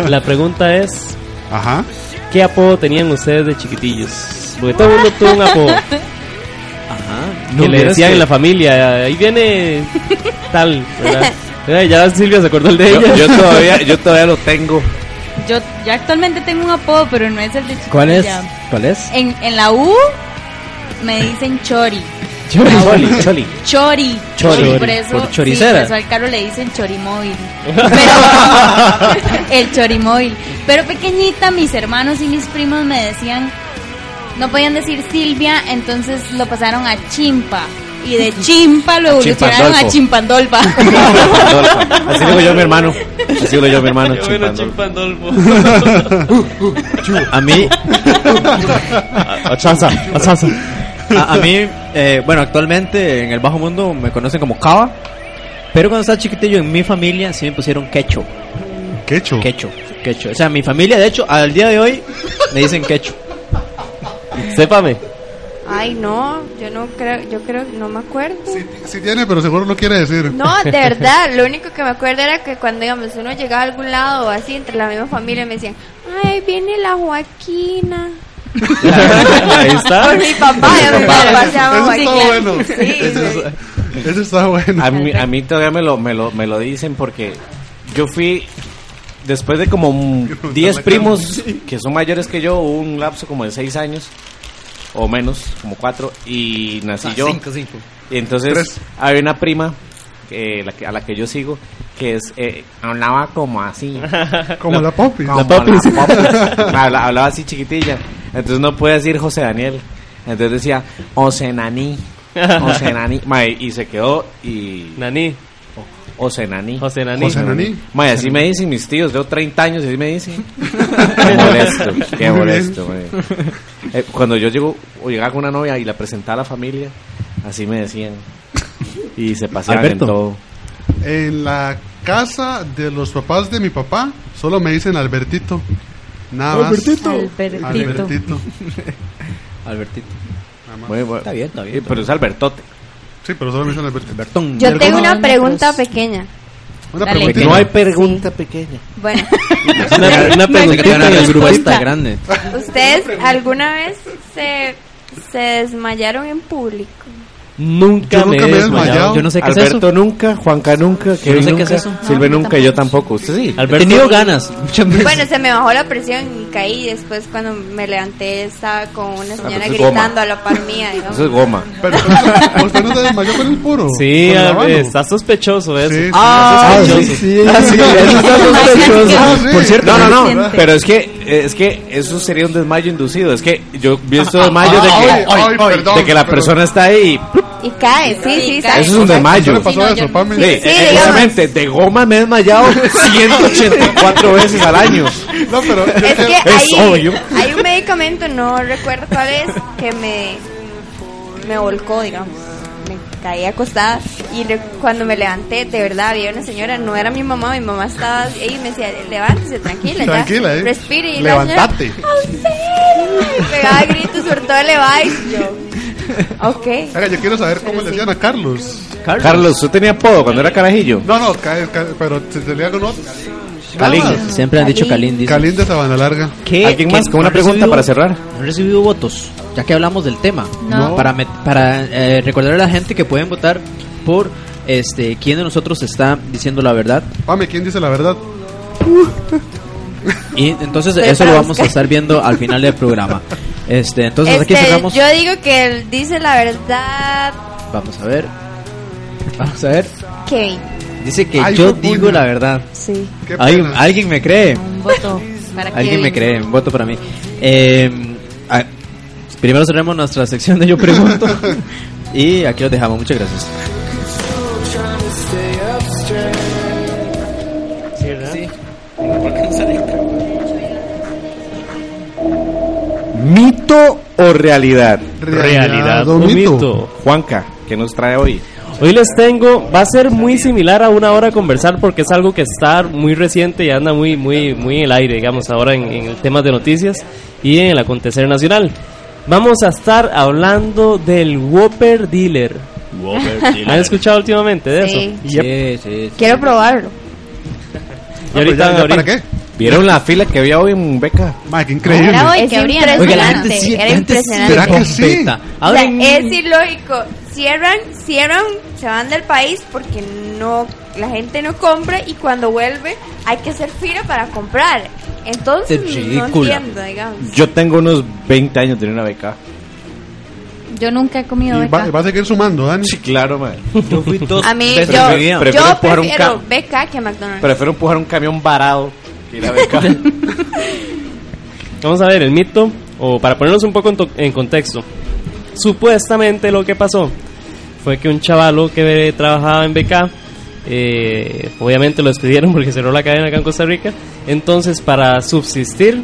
[SPEAKER 5] la pregunta es,
[SPEAKER 7] Ajá.
[SPEAKER 5] ¿Qué apodo tenían ustedes de chiquitillos? Porque todo el mundo tuvo un apodo
[SPEAKER 6] Ajá.
[SPEAKER 5] que le decían
[SPEAKER 6] que-
[SPEAKER 5] en la familia, ahí viene tal, ¿verdad? Eh, Ya Silvia se acordó el de
[SPEAKER 3] Yo,
[SPEAKER 5] ella.
[SPEAKER 3] yo todavía, yo todavía lo tengo.
[SPEAKER 4] Yo, yo actualmente tengo un apodo, pero no es el de chiquitilla.
[SPEAKER 6] ¿Cuál es? ¿Cuál es?
[SPEAKER 4] En, en la U me dicen Chori.
[SPEAKER 3] Choli, choli.
[SPEAKER 4] Chori.
[SPEAKER 6] Chori.
[SPEAKER 4] Y por eso,
[SPEAKER 6] Por
[SPEAKER 4] sí,
[SPEAKER 6] choricera.
[SPEAKER 4] por eso al carro le dicen chorimóvil. Pero, el chorimóvil. Pero pequeñita, mis hermanos y mis primos me decían, no podían decir Silvia, entonces lo pasaron a Chimpa. y de chimpa lo evolucionaron a chimpandolfa.
[SPEAKER 3] Así digo yo a mi hermano. Así digo yo a mi hermano.
[SPEAKER 6] A mí,
[SPEAKER 3] Achaza, achaza.
[SPEAKER 6] A, a mí, eh, bueno, actualmente en el bajo mundo me conocen como Cava. Pero cuando estaba chiquitillo en mi familia sí me pusieron quecho.
[SPEAKER 7] ¿Quecho?
[SPEAKER 6] Quecho, quecho. O sea, mi familia, de hecho, al día de hoy me dicen quecho.
[SPEAKER 5] Sépame.
[SPEAKER 13] Ay, no, yo no creo, yo creo, no me acuerdo.
[SPEAKER 7] Sí tiene, pero seguro no quiere decir.
[SPEAKER 13] No, de verdad, lo único que me acuerdo era que cuando, digamos, uno llegaba a algún lado o así, entre la misma familia, me decían, ay, viene la Joaquina.
[SPEAKER 5] Ahí está.
[SPEAKER 13] Por mi papá, ya mi papá se llama
[SPEAKER 7] Eso está bueno.
[SPEAKER 13] Sí,
[SPEAKER 7] Eso, eso está bueno.
[SPEAKER 3] A mí, a mí todavía me lo, me, lo, me lo dicen porque yo fui, después de como un 10 primos que son mayores que yo, hubo un lapso como de 6 años o menos, como 4, y nací
[SPEAKER 6] Ah,
[SPEAKER 3] yo.
[SPEAKER 6] cinco, cinco.
[SPEAKER 3] Y entonces
[SPEAKER 7] Tres.
[SPEAKER 3] había una prima la que- a la que yo sigo que es eh, hablaba como así.
[SPEAKER 7] Como la Poppy.
[SPEAKER 3] Como
[SPEAKER 7] La Poppy.
[SPEAKER 3] la. Habla- hablaba así chiquitilla. Entonces no puede decir José Daniel. Entonces decía Ocenaní. Ocenaní. Mae, y se quedó y.
[SPEAKER 5] Naní. José Naní.
[SPEAKER 7] José Naní.
[SPEAKER 3] Mae, así me dicen mis tíos. Tengo 30 años y así me dicen. Qué molesto. Qué molesto. Eh, cuando yo llego o llegaba con una novia y la presentaba a la familia, así me decían. Y se paseaban en todo.
[SPEAKER 7] En la casa de los papás de mi papá, solo me dicen Albertito. Nada más.
[SPEAKER 4] Albertito.
[SPEAKER 7] Albertito.
[SPEAKER 6] Albertito.
[SPEAKER 3] Muy bueno.
[SPEAKER 6] Está bien, está bien.
[SPEAKER 3] Sí, pero es Albertote.
[SPEAKER 7] Sí, pero solo me dicen Albertito.
[SPEAKER 6] Albertón.
[SPEAKER 13] Yo tengo una pregunta pequeña.
[SPEAKER 7] Una.
[SPEAKER 3] No hay pregunta pequeña.
[SPEAKER 13] Bueno,
[SPEAKER 5] Una, una
[SPEAKER 6] tiene una respuesta. grande.
[SPEAKER 13] ¿ustedes alguna vez se, se desmayaron en público?
[SPEAKER 5] Nunca,
[SPEAKER 7] Yo nunca
[SPEAKER 5] me
[SPEAKER 7] me
[SPEAKER 5] he
[SPEAKER 7] he desmayado.
[SPEAKER 5] desmayado.
[SPEAKER 6] Yo no sé qué es
[SPEAKER 3] Alberto
[SPEAKER 6] eso.
[SPEAKER 3] nunca, Juanca nunca, Kevin
[SPEAKER 6] sé qué
[SPEAKER 3] nunca,
[SPEAKER 6] es eso.
[SPEAKER 3] Silve
[SPEAKER 4] No,
[SPEAKER 3] nunca, yo tampoco. Usted sí.
[SPEAKER 6] He
[SPEAKER 5] Alberto,
[SPEAKER 6] tenido ganas. Muchas veces.
[SPEAKER 13] Bueno, se me bajó la presión y caí. Después, cuando me levanté, estaba con una señora
[SPEAKER 3] eso es goma.
[SPEAKER 13] gritando a la par mía. digamos.
[SPEAKER 3] Eso es goma.
[SPEAKER 7] Pero ¿usted no se desmayó con el puro?
[SPEAKER 5] Sí, está sospechoso eso.
[SPEAKER 7] Sí, sí.
[SPEAKER 6] Ah,
[SPEAKER 5] sospechoso.
[SPEAKER 6] sí. Ah, sí, eso está sospechoso.
[SPEAKER 7] Ah, sí.
[SPEAKER 6] Por cierto,
[SPEAKER 3] No, no, no, pero es que es que eso sería un desmayo inducido. Es que yo vi estos desmayos de que, de que la persona está ahí.
[SPEAKER 13] Y cae, sí, sí.
[SPEAKER 3] Eso es un desmayo.
[SPEAKER 7] ¿Qué le pasó
[SPEAKER 4] Sí, no,
[SPEAKER 7] eso,
[SPEAKER 4] yo-?
[SPEAKER 3] Sí,
[SPEAKER 13] Sí,
[SPEAKER 3] eh, exactamente. De goma me he desmayado 184 veces al año.
[SPEAKER 7] No, pero
[SPEAKER 13] Es que
[SPEAKER 3] Es
[SPEAKER 13] hay,
[SPEAKER 3] obvio.
[SPEAKER 13] hay un medicamento, no recuerdo cuál es, que me, me volcó, digamos. Me caí acostada y re- cuando me levanté, de verdad, había una señora, no era mi mamá, mi mamá estaba ahí y me decía, levántese, tranquila,
[SPEAKER 7] Tranquila,
[SPEAKER 13] ya,
[SPEAKER 7] ¿eh?
[SPEAKER 13] respire. Y
[SPEAKER 7] Levantate.
[SPEAKER 13] y pegaba gritos por todo y yo, ok.
[SPEAKER 7] Oiga, yo quiero saber cómo le decían a Carlos.
[SPEAKER 3] Carlos, ¿tú tenías apodo cuando era carajillo?
[SPEAKER 7] No, no, ca- ca- pero se tenía con otro.
[SPEAKER 3] Calín.
[SPEAKER 7] Nada.
[SPEAKER 6] Siempre han dicho Calín. dice.
[SPEAKER 7] Calín de Sabana Larga.
[SPEAKER 6] ¿Qué-
[SPEAKER 3] ¿Alguien
[SPEAKER 6] qué-
[SPEAKER 3] más con una
[SPEAKER 6] han
[SPEAKER 3] pregunta
[SPEAKER 6] recibido-
[SPEAKER 3] para cerrar?
[SPEAKER 6] no han recibido votos, ya que hablamos del tema.
[SPEAKER 4] No.
[SPEAKER 6] Para, met- para eh, recordar a la gente que pueden votar por este quién de nosotros está diciendo la verdad.
[SPEAKER 7] Pame, ¿quién dice la verdad?
[SPEAKER 6] Y entonces
[SPEAKER 13] Estoy
[SPEAKER 6] eso lo vamos a estar viendo al final del programa. Este, entonces aquí
[SPEAKER 13] Este,
[SPEAKER 6] cerramos.
[SPEAKER 13] yo digo que él dice la verdad,
[SPEAKER 6] Vamos a ver. Vamos a ver.
[SPEAKER 13] Kevin.
[SPEAKER 6] Dice que
[SPEAKER 7] Ay,
[SPEAKER 6] yo digo la verdad.
[SPEAKER 13] Sí.
[SPEAKER 7] Pena.
[SPEAKER 6] alguien me cree.
[SPEAKER 4] Un voto para
[SPEAKER 6] Alguien me
[SPEAKER 4] Kevin.
[SPEAKER 6] cree. Un voto para mí. Eh, ah, primero cerremos nuestra sección de Yo Pregunto. y aquí los dejamos. Muchas gracias.
[SPEAKER 3] ¿Mito o realidad?
[SPEAKER 5] Realidad
[SPEAKER 7] o mito.
[SPEAKER 5] mito.
[SPEAKER 3] Juanca, ¿qué nos trae hoy?
[SPEAKER 5] Hoy les tengo, va a ser muy similar a una hora conversar porque es algo que está muy reciente y anda muy, muy, muy en el aire, digamos, ahora en, en el tema de noticias y en el acontecer nacional. Vamos a estar hablando del Whopper Dealer. ¿Han escuchado últimamente de
[SPEAKER 13] Sí.
[SPEAKER 5] eso?
[SPEAKER 6] Sí, sí.
[SPEAKER 13] Quiero probarlo.
[SPEAKER 5] Y ahorita
[SPEAKER 7] ¿Ya- ya
[SPEAKER 5] van a
[SPEAKER 7] ¿Para qué?
[SPEAKER 3] ¿Vieron la fila que había hoy en Beca?
[SPEAKER 7] Ma, qué increíble.
[SPEAKER 4] Era hoy
[SPEAKER 13] Es
[SPEAKER 4] que abrían.
[SPEAKER 13] impresionante.
[SPEAKER 6] Oiga, la gente sí,
[SPEAKER 13] Era
[SPEAKER 6] la gente sí
[SPEAKER 13] impresionante.
[SPEAKER 7] ¿Será que sí?
[SPEAKER 6] respeta.
[SPEAKER 13] O sea,
[SPEAKER 6] Abren-
[SPEAKER 13] es ilógico. Cierran, cierran, se van del país porque no, la gente no compra y cuando vuelve hay que hacer fila para comprar. Entonces
[SPEAKER 6] Es
[SPEAKER 13] no entiendo, digamos.
[SPEAKER 3] Yo tengo unos 20 años de una beca.
[SPEAKER 4] Yo nunca he comido
[SPEAKER 7] Y va,
[SPEAKER 4] beca.
[SPEAKER 7] va a seguir sumando, Dani.
[SPEAKER 3] Sí, claro, man.
[SPEAKER 6] Yo fui dos
[SPEAKER 13] A mí, yo,
[SPEAKER 6] en.
[SPEAKER 3] Prefiero
[SPEAKER 13] yo
[SPEAKER 3] empujar un
[SPEAKER 13] prefiero
[SPEAKER 3] ca-
[SPEAKER 13] beca que McDonald's.
[SPEAKER 3] Prefiero empujar un camión varado que ir a beca.
[SPEAKER 5] Vamos a ver el mito, o para ponernos un poco en, to- en contexto. Supuestamente lo que pasó fue que un chavalo que trabajaba en BK, eh, obviamente lo despidieron porque cerró la cadena acá en Costa Rica, entonces para subsistir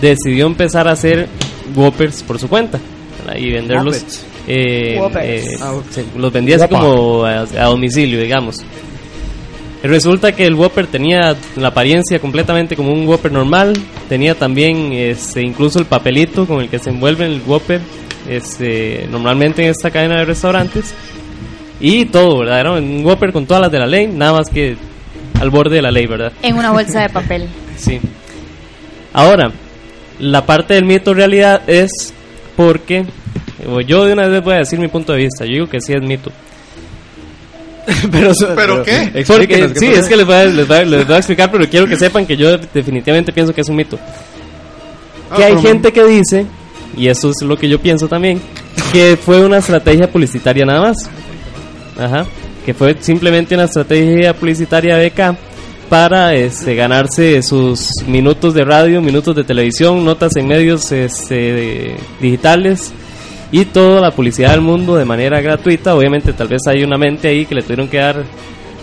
[SPEAKER 5] decidió empezar a hacer Whoppers por su cuenta ¿verdad? y venderlos.
[SPEAKER 6] Whoppers.
[SPEAKER 5] eh, eh,
[SPEAKER 6] Ah,
[SPEAKER 5] los vendía así como a, a domicilio, digamos. Resulta que el Whopper tenía la apariencia completamente como un Whopper normal. Tenía también este, incluso el papelito con el que se envuelve el Whopper este, normalmente en esta cadena de restaurantes. Y todo, ¿verdad? Era un Whopper con todas las de la ley, nada más que al borde de la ley, ¿verdad?
[SPEAKER 4] En una bolsa de papel.
[SPEAKER 5] Sí. Ahora, la parte del mito realidad es porque yo de una vez voy a decir mi punto de vista. Yo digo que sí es mito.
[SPEAKER 3] pero,
[SPEAKER 7] ¿Pero qué?
[SPEAKER 5] Porque,
[SPEAKER 3] Explíquenos qué
[SPEAKER 5] sí, es que les voy, a, les, voy a, les voy a explicar, pero quiero que sepan que yo definitivamente pienso que es un mito. Que
[SPEAKER 7] Ah,
[SPEAKER 5] hay
[SPEAKER 7] pero-
[SPEAKER 5] gente que dice, y eso es lo que yo pienso también, que fue una estrategia publicitaria nada más. Ajá. Que fue simplemente una estrategia publicitaria de BK para este, ganarse sus minutos de radio, minutos de televisión, notas en medios este, digitales y toda la publicidad del mundo de manera gratuita. Obviamente tal vez hay una mente ahí que le tuvieron que dar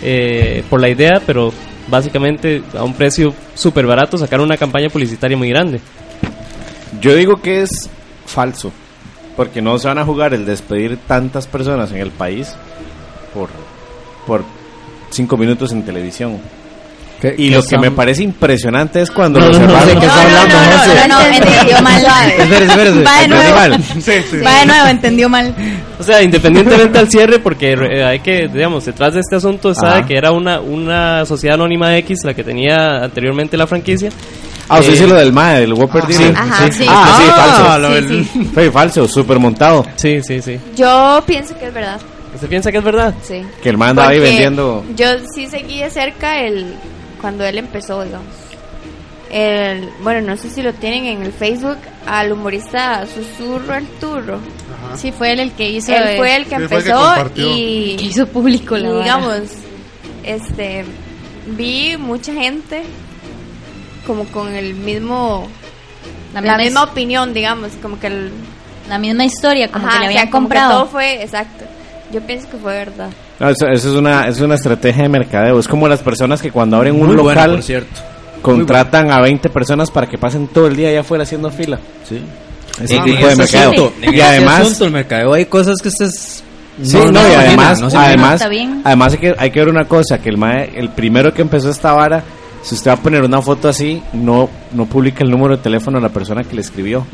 [SPEAKER 5] eh, por la idea, pero básicamente a un precio súper barato sacar una campaña publicitaria muy grande.
[SPEAKER 3] Yo digo que es falso, porque no se van a jugar el despedir tantas personas en el país por, por cinco minutos en televisión. Y
[SPEAKER 6] qué
[SPEAKER 3] lo que
[SPEAKER 6] son?
[SPEAKER 3] me parece impresionante es cuando
[SPEAKER 6] No,
[SPEAKER 3] lo
[SPEAKER 6] no, no qué.
[SPEAKER 4] No, no, entendió mal.
[SPEAKER 6] Espérese, espérese.
[SPEAKER 4] Va de
[SPEAKER 6] ¿Entendí
[SPEAKER 4] nuevo.
[SPEAKER 6] mal?
[SPEAKER 4] Va de nuevo, entendió mal.
[SPEAKER 5] O sea, independientemente al cierre, porque eh, hay que, digamos, detrás de este asunto sabe
[SPEAKER 3] Ajá.
[SPEAKER 5] que era una, una sociedad anónima X la que tenía anteriormente la franquicia.
[SPEAKER 3] Ah, usted
[SPEAKER 5] Eh,
[SPEAKER 3] dice lo del MAE, del Whopper
[SPEAKER 5] sí,
[SPEAKER 3] Dealer.
[SPEAKER 5] Ajá, sí.
[SPEAKER 3] Ah, sí,
[SPEAKER 5] Ah,
[SPEAKER 3] falso.
[SPEAKER 13] Sí,
[SPEAKER 3] Fue falso, súper montado.
[SPEAKER 5] Sí, sí, sí.
[SPEAKER 13] Yo pienso que es verdad.
[SPEAKER 5] ¿Usted piensa que es verdad?
[SPEAKER 13] Sí.
[SPEAKER 3] Que el man andaba ahí vendiendo.
[SPEAKER 13] Yo sí seguí de cerca el cuando él empezó, digamos. El, bueno, no sé si lo tienen en el Facebook al humorista Susurro el Turro.
[SPEAKER 4] Sí, fue él el que hizo.
[SPEAKER 13] Él fue el que
[SPEAKER 4] Sí, fue el que
[SPEAKER 13] empezó y
[SPEAKER 4] Que hizo público la
[SPEAKER 13] y digamos, este, vi mucha gente como con el mismo,
[SPEAKER 4] La
[SPEAKER 13] la,
[SPEAKER 4] misma
[SPEAKER 13] opinión, digamos, como que el,
[SPEAKER 4] La misma historia, como
[SPEAKER 13] Ajá,
[SPEAKER 4] que le
[SPEAKER 13] o sea,
[SPEAKER 4] habían
[SPEAKER 13] como que
[SPEAKER 4] comprado.
[SPEAKER 13] todo fue exacto. Yo pienso que fue verdad.
[SPEAKER 3] No, eso, eso es una es una estrategia de mercadeo. Es como las personas que cuando abren un
[SPEAKER 6] Muy buena,
[SPEAKER 3] local
[SPEAKER 6] por cierto.
[SPEAKER 3] contratan a 20 personas para que pasen todo el día allá afuera haciendo fila.
[SPEAKER 6] Sí.
[SPEAKER 3] Ese
[SPEAKER 6] En
[SPEAKER 3] tipo de mercadeo.
[SPEAKER 6] asunto,
[SPEAKER 3] Y además,
[SPEAKER 6] asunto, el mercadeo hay cosas que ustedes
[SPEAKER 3] Sí, no, y además,
[SPEAKER 6] no se
[SPEAKER 3] además, además hay que, hay que ver una cosa, que el mae, el primero que empezó esta vara, si usted va a poner una foto así, no, no publica el número de teléfono de la persona que le escribió.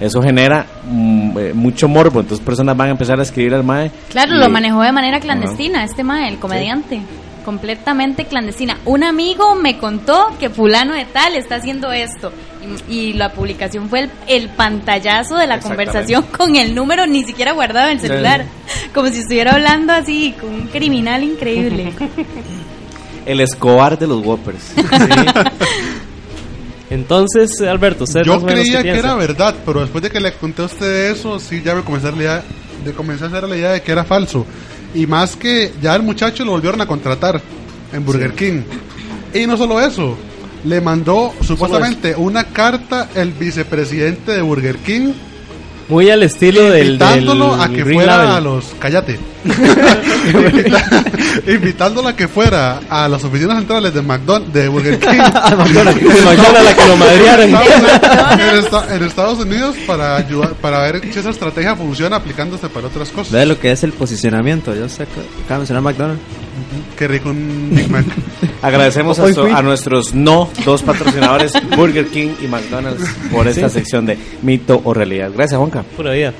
[SPEAKER 3] Eso genera mm, eh, mucho morbo, entonces personas van a empezar a escribir al mae.
[SPEAKER 4] Claro,
[SPEAKER 3] y-
[SPEAKER 4] lo manejó de manera clandestina, este mae, el comediante. Completamente clandestina. Un amigo me contó que fulano de tal está haciendo esto. Y, y la publicación fue el, el pantallazo de la conversación con el número ni siquiera guardado en el celular. Como si estuviera hablando así con un criminal increíble.
[SPEAKER 3] El Escobar de los Whoppers.
[SPEAKER 5] Entonces, Alberto, ¿usted
[SPEAKER 7] Yo creía que era verdad, pero después de que le conté a usted eso, sí ya me comencé a, idea, de comencé a hacer la idea de que era falso. Y más que ya el muchacho lo volvieron a contratar en Burger King. Y no solo eso, le mandó supuestamente una carta el vicepresidente de Burger King
[SPEAKER 5] Muy al estilo del, del
[SPEAKER 7] invitándolo a que
[SPEAKER 5] Green
[SPEAKER 7] fuera
[SPEAKER 5] Label.
[SPEAKER 7] a los cállate invitándolo a que fuera a las oficinas centrales de McDonald's de Burger King
[SPEAKER 5] McDonald's, de McDonald's a que lo madrearan.
[SPEAKER 7] en, esta- en Estados Unidos para ayudar para ver si esa estrategia funciona aplicándose para otras cosas
[SPEAKER 6] Ve lo que es el posicionamiento. Yo sé que acaba de mencionar McDonald's.
[SPEAKER 7] qué rico un Big Mac
[SPEAKER 3] Agradecemos a, so- a nuestros no dos patrocinadores, Burger King y McDonald's, por esta
[SPEAKER 5] Sí.
[SPEAKER 3] sección de mito o realidad. Gracias, Juanca.
[SPEAKER 5] Pura vida.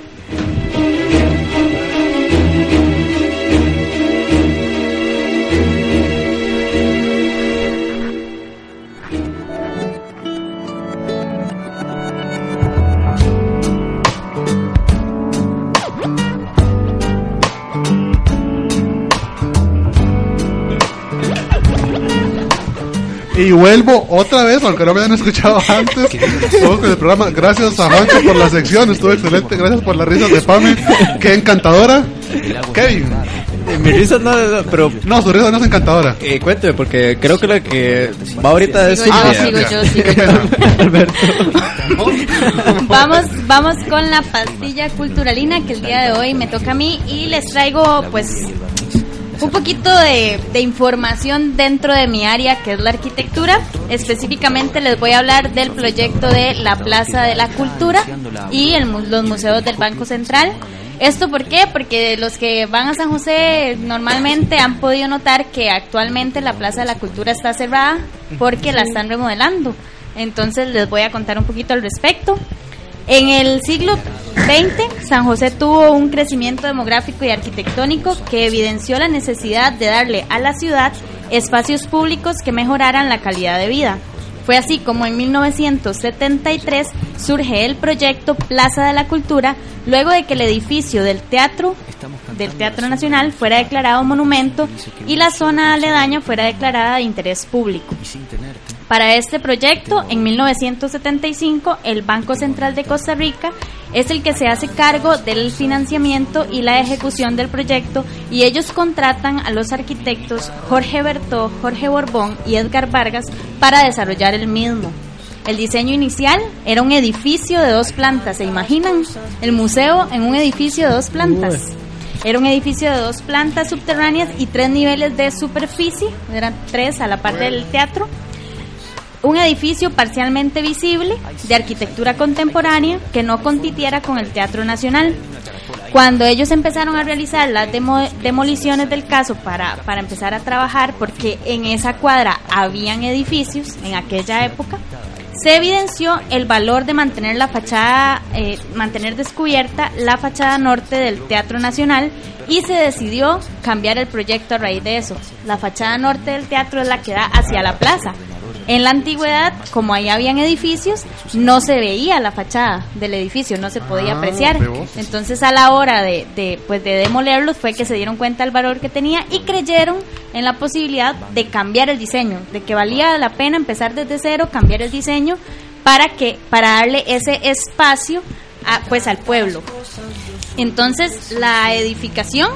[SPEAKER 7] Y vuelvo otra vez aunque no me hayan escuchado antes. Con el programa. Gracias a Juancho por la sección estuvo excelente. gracias por las risas de Pame. Qué encantadora. Kevin.
[SPEAKER 6] Mi risa no, no, pero...
[SPEAKER 7] No, su risa no es encantadora.
[SPEAKER 6] Eh, cuénteme, porque creo que la que va ahorita es
[SPEAKER 4] Sigo yo, sigo yo, sigo Vamos, vamos con la pastilla culturalina que el día de hoy me toca a mí y les traigo pues un poquito de, de información dentro de mi área que es la arquitectura. Específicamente les voy a hablar del proyecto de la Plaza de la Cultura y el los museos del Banco Central. ¿Esto por qué? Porque los que van a San José normalmente han podido notar que actualmente la Plaza de la Cultura está cerrada porque la están remodelando. Entonces les voy a contar un poquito al respecto. En el siglo XX, San José tuvo un crecimiento demográfico y arquitectónico que evidenció la necesidad de darle a la ciudad espacios públicos que mejoraran la calidad de vida. Fue así como en 1973 surge el proyecto Plaza de la Cultura, luego de que el edificio del teatro del Teatro Nacional fuera declarado monumento y la zona aledaña fuera declarada de interés público. Para este proyecto, en 1975, el Banco Central de Costa Rica es el que se hace cargo del financiamiento y la ejecución del proyecto y ellos contratan a los arquitectos Jorge Bertó, Jorge Borbón y Edgar Vargas para desarrollar el mismo. El diseño inicial era un edificio de dos plantas, ¿se imaginan? El museo en un edificio de dos plantas. Era un edificio de dos plantas subterráneas y tres niveles de superficie, eran tres a la parte del teatro un edificio parcialmente visible de arquitectura contemporánea que no compitiera con el Teatro Nacional. Cuando ellos empezaron a realizar las demo- demoliciones del caso para, para empezar a trabajar, porque en esa cuadra habían edificios en aquella época, se evidenció el valor de mantener la fachada, eh, mantener descubierta la fachada norte del Teatro Nacional y se decidió cambiar el proyecto a raíz de eso. La fachada norte del teatro es la que da hacia la plaza. En la antigüedad, como ahí habían edificios, no se veía la fachada del edificio, no se podía
[SPEAKER 16] Ah,
[SPEAKER 4] apreciar. Entonces a la hora de, de, pues, de demolerlos fue que se dieron cuenta del valor que tenía y creyeron en la posibilidad de cambiar el diseño, de que valía la pena empezar desde cero, cambiar el diseño para que para darle ese espacio a, pues al pueblo. Entonces la edificación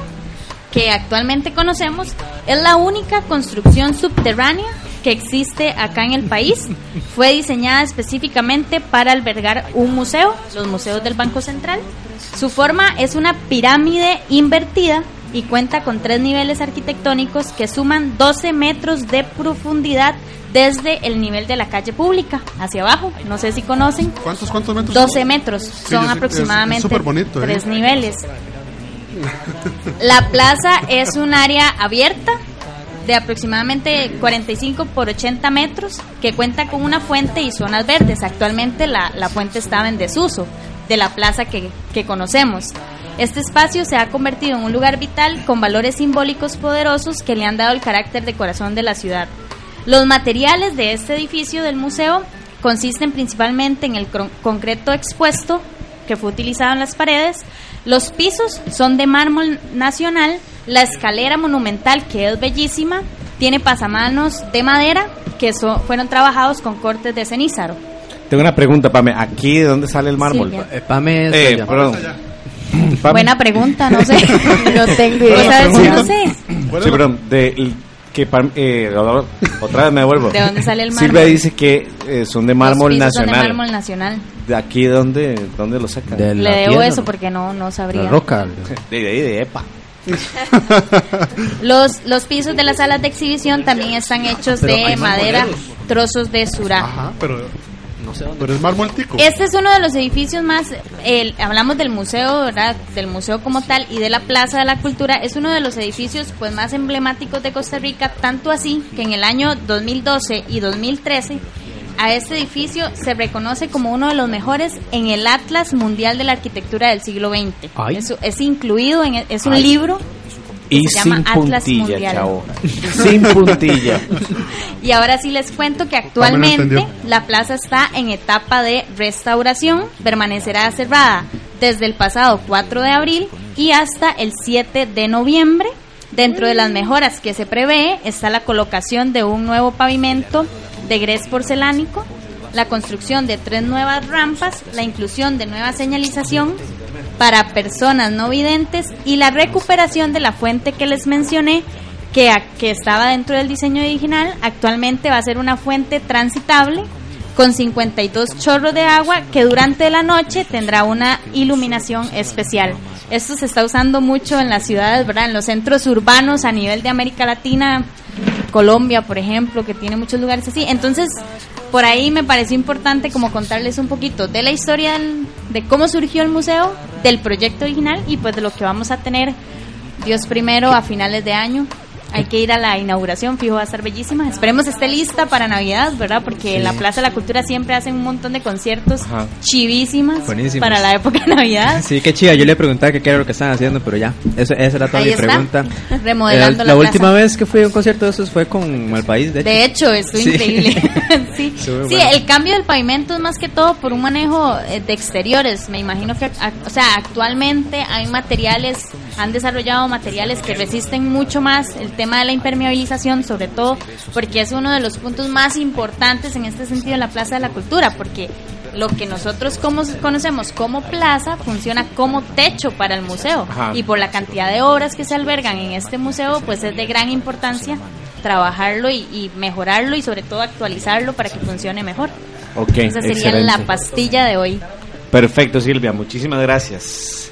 [SPEAKER 4] que actualmente conocemos es la única construcción subterránea que existe acá en el país. Fue diseñada específicamente para albergar un museo, los museos del Banco Central. Su forma es una pirámide invertida y cuenta con tres niveles arquitectónicos que suman 12 metros de profundidad desde el nivel de la calle pública hacia abajo. No sé si conocen.
[SPEAKER 7] ¿Cuántos, cuántos metros?
[SPEAKER 4] 12 metros.
[SPEAKER 7] Sí,
[SPEAKER 4] Son
[SPEAKER 7] es-
[SPEAKER 4] aproximadamente
[SPEAKER 7] es ¿eh?
[SPEAKER 4] tres niveles. La plaza es un área abierta de aproximadamente 45 por 80 metros que cuenta con una fuente y zonas verdes. Actualmente la, la fuente estaba en desuso de la plaza que, que conocemos. Este espacio se ha convertido en un lugar vital con valores simbólicos poderosos que le han dado el carácter de corazón de la ciudad. Los materiales de este edificio del museo consisten principalmente en el concreto expuesto que fue utilizado en las paredes. Los pisos son de mármol nacional, la escalera monumental que es bellísima, tiene pasamanos de madera que so- fueron trabajados con cortes de cenízaro.
[SPEAKER 3] Tengo una pregunta, Pame. ¿Aquí de dónde sale el mármol?
[SPEAKER 4] Silvia.
[SPEAKER 6] Eh, Pame es
[SPEAKER 3] Eh,
[SPEAKER 6] allá.
[SPEAKER 3] perdón. Pame.
[SPEAKER 4] Buena pregunta, no sé.
[SPEAKER 13] No tengo
[SPEAKER 4] ¿Vos
[SPEAKER 13] idea.
[SPEAKER 4] no sé?
[SPEAKER 3] Sí, perdón. De, que, eh, otra vez me devuelvo.
[SPEAKER 4] ¿De dónde sale el mármol?
[SPEAKER 3] Silvia dice que eh, son de mármol
[SPEAKER 4] Los pisos son
[SPEAKER 3] nacional.
[SPEAKER 4] de mármol nacional.
[SPEAKER 3] ¿De aquí dónde, dónde lo sacan?
[SPEAKER 6] De
[SPEAKER 4] Le debo eso porque no, no sabría.
[SPEAKER 6] La roca.
[SPEAKER 3] De ahí, de EPA.
[SPEAKER 4] Los, los pisos de las salas de exhibición también están hechos
[SPEAKER 7] Pero
[SPEAKER 4] de madera,
[SPEAKER 7] marmoleros.
[SPEAKER 4] trozos de surá.
[SPEAKER 7] Ajá, pero. No sé Pero es mármol tico.
[SPEAKER 4] Este es uno de los edificios más, el- hablamos del museo, ¿verdad? Del museo como tal y de la Plaza de la Cultura, es uno de los edificios pues más emblemáticos de Costa Rica, tanto así que en el año 2012 y 2013 a este edificio se reconoce como uno de los mejores en el Atlas Mundial de la Arquitectura del siglo XX.
[SPEAKER 3] Ay.
[SPEAKER 4] Es, es incluido, en, es un
[SPEAKER 3] Ay.
[SPEAKER 4] libro
[SPEAKER 3] Y
[SPEAKER 4] se
[SPEAKER 3] sin
[SPEAKER 4] llama Atlas
[SPEAKER 3] puntilla,
[SPEAKER 4] Mundial.
[SPEAKER 3] Sin puntilla.
[SPEAKER 4] Y ahora sí les cuento que actualmente la plaza está en etapa de restauración, permanecerá cerrada desde el pasado 4 de abril y hasta el 7 de noviembre. Dentro de las mejoras que se prevé está la colocación de un nuevo pavimento de grés porcelánico, la construcción de tres nuevas rampas, la inclusión de nueva señalización para personas no videntes y la recuperación de la fuente que les mencioné que, que estaba dentro del diseño original. Actualmente va a ser una fuente transitable con 52 chorros de agua que durante la noche tendrá una iluminación especial. Esto se está usando mucho en las ciudades, ¿verdad? En los centros urbanos a nivel de América Latina, Colombia, por ejemplo, que tiene muchos lugares así. Entonces, por ahí me pareció importante como contarles un poquito de la historia de cómo surgió el museo, del proyecto original y pues de lo que vamos a tener Dios primero a finales de año. Hay que ir a la inauguración, fijo, va a estar bellísima. Esperemos esté lista para Navidad, ¿verdad? Porque en la Plaza de la Cultura siempre hacen un montón de conciertos
[SPEAKER 6] Ajá.
[SPEAKER 4] chivísimas
[SPEAKER 6] Buenísimos.
[SPEAKER 4] para la época de Navidad.
[SPEAKER 6] Sí, qué chida. Yo le preguntaba qué era lo que estaban haciendo, pero ya. Eso, esa era toda
[SPEAKER 4] Ahí
[SPEAKER 6] mi
[SPEAKER 4] está,
[SPEAKER 6] pregunta.
[SPEAKER 4] remodelando
[SPEAKER 6] Eh,
[SPEAKER 4] la
[SPEAKER 6] la última vez que fui a un concierto de esos fue con Malpaís, de hecho.
[SPEAKER 4] De hecho, estuvo
[SPEAKER 6] Sí.
[SPEAKER 4] increíble. sí, Sí,
[SPEAKER 6] bueno.
[SPEAKER 4] el cambio del pavimento es más que todo por un manejo eh, de exteriores. Me imagino que, o sea, actualmente hay materiales, han desarrollado materiales que resisten mucho más el tema de la impermeabilización, sobre todo porque es uno de los puntos más importantes en este sentido en la Plaza de la Cultura, porque lo que nosotros como, conocemos como plaza funciona como techo para el museo
[SPEAKER 3] Ajá.
[SPEAKER 4] y por la cantidad de obras que se albergan en este museo, pues es de gran importancia trabajarlo y, y mejorarlo y sobre todo actualizarlo para que funcione mejor.
[SPEAKER 3] Ok,
[SPEAKER 4] Esa sería
[SPEAKER 3] excelente.
[SPEAKER 4] la pastilla de hoy.
[SPEAKER 3] Perfecto, Silvia, muchísimas gracias.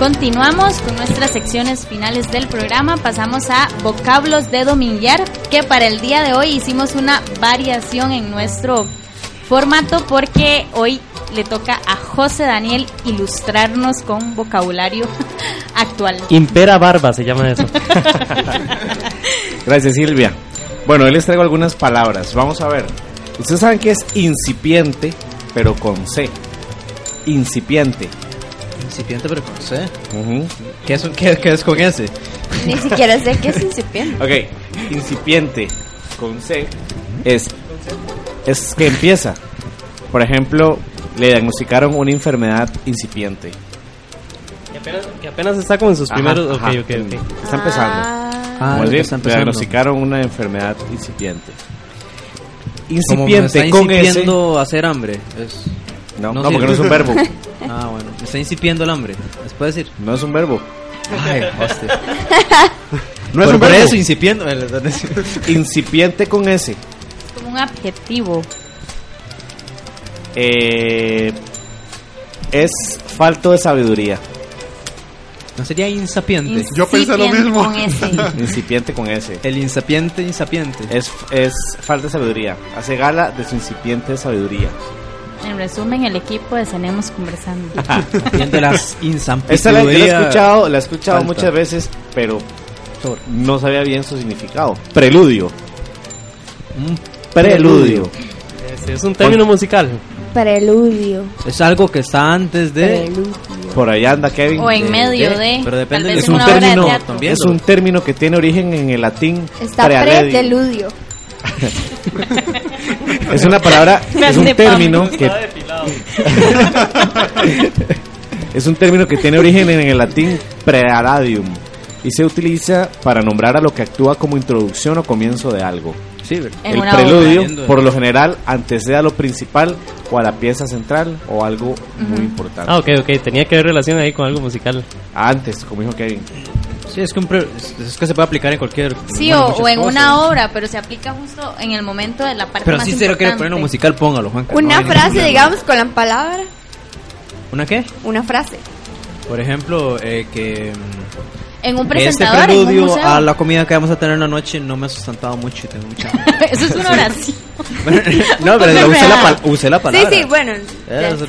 [SPEAKER 4] Continuamos con nuestras secciones finales del programa. Pasamos a vocablos de dominguear, que para el día de hoy hicimos una variación en nuestro formato porque hoy le toca a José Daniel ilustrarnos con vocabulario actual.
[SPEAKER 5] Impera barba se llama eso.
[SPEAKER 3] Gracias, Silvia. Bueno, hoy les traigo algunas palabras. Vamos a ver. Ustedes saben que es incipiente, pero con C. Incipiente.
[SPEAKER 6] Incipiente, pero con C.
[SPEAKER 3] Ujú.
[SPEAKER 6] ¿Qué es, qué, qué es con ese?
[SPEAKER 13] Ni siquiera sé qué es incipiente.
[SPEAKER 3] Ok, incipiente con C es, es que empieza. Por ejemplo, le diagnosticaron una enfermedad incipiente.
[SPEAKER 5] Que apenas, que apenas está como en sus
[SPEAKER 3] Ajá,
[SPEAKER 5] primeros.
[SPEAKER 3] ajá.
[SPEAKER 5] ok, ok, ok.
[SPEAKER 3] Está empezando.
[SPEAKER 6] Ah,
[SPEAKER 3] Como le
[SPEAKER 6] está empezando.
[SPEAKER 3] diagnosticaron una enfermedad incipiente.
[SPEAKER 6] Como me está
[SPEAKER 3] Incipiente con
[SPEAKER 6] hacer hambre. Es-
[SPEAKER 3] No, no, porque no es un verbo.
[SPEAKER 6] ah, bueno. Me está incipiendo el hambre. ¿Les puedo decir?
[SPEAKER 3] No es un verbo.
[SPEAKER 6] Ay, hostia.
[SPEAKER 3] No es
[SPEAKER 6] Por-
[SPEAKER 3] un
[SPEAKER 6] por
[SPEAKER 3] verbo.
[SPEAKER 6] eso, incipiendo.
[SPEAKER 3] Incipiente con S.
[SPEAKER 4] Es como un adjetivo.
[SPEAKER 3] Eh, es falto de sabiduría.
[SPEAKER 6] ¿No sería insapiente?
[SPEAKER 3] Yo pensé lo mismo.
[SPEAKER 4] con S.
[SPEAKER 3] Incipiente con S.
[SPEAKER 6] El insapiente, insapiente.
[SPEAKER 3] Es, es falta de sabiduría. Hace gala de su incipiente sabiduría.
[SPEAKER 4] En resumen, el equipo de Tenemos Conversando.
[SPEAKER 6] Viendo las
[SPEAKER 3] Esta la, yo la he escuchado, la he escuchado
[SPEAKER 6] falta.
[SPEAKER 3] muchas veces, pero no sabía bien su significado. Preludio.
[SPEAKER 6] Un
[SPEAKER 3] Preludio.
[SPEAKER 5] Este es un término musical.
[SPEAKER 13] Preludio.
[SPEAKER 6] Es algo que está antes de.
[SPEAKER 13] Preludio.
[SPEAKER 3] Por ahí anda Kevin.
[SPEAKER 4] O en medio de.
[SPEAKER 6] Pero depende de
[SPEAKER 3] es un
[SPEAKER 4] de
[SPEAKER 3] término, es un término que tiene origen en el latín.
[SPEAKER 13] Está preludio.
[SPEAKER 3] Es una palabra, es un término que es un término que tiene origen en el latín prealadium y se utiliza para nombrar a lo que actúa como introducción o comienzo de algo.
[SPEAKER 6] Sí,
[SPEAKER 3] el preludio,
[SPEAKER 6] obra.
[SPEAKER 3] por lo general, antecede a lo principal o a la pieza central o algo muy importante.
[SPEAKER 5] Ah, ok, ok. Tenía que ver relación ahí con algo musical.
[SPEAKER 3] Antes, como dijo Kevin.
[SPEAKER 6] Sí, es que, un pre- es, es que se puede aplicar en cualquier.
[SPEAKER 4] Sí,
[SPEAKER 6] bueno,
[SPEAKER 4] o, en
[SPEAKER 6] cosas.
[SPEAKER 4] una obra, pero se aplica justo en el momento de la parte
[SPEAKER 6] Pero
[SPEAKER 4] más
[SPEAKER 6] si se lo quiere poner
[SPEAKER 4] importante.
[SPEAKER 6] musical, póngalo, Juanca.
[SPEAKER 13] Una
[SPEAKER 6] no
[SPEAKER 13] frase, digamos, con la palabra.
[SPEAKER 6] ¿Una qué?
[SPEAKER 13] Una frase.
[SPEAKER 6] Por ejemplo, eh, que. mm,
[SPEAKER 4] En un
[SPEAKER 6] este
[SPEAKER 4] presentador, en un
[SPEAKER 6] preludio
[SPEAKER 4] museo.
[SPEAKER 6] a la comida que vamos a tener en la noche no me ha sustentado mucho y tengo mucha.
[SPEAKER 4] Eso es una oración.
[SPEAKER 6] no, pero usé la, usé la palabra.
[SPEAKER 13] Sí, sí, bueno.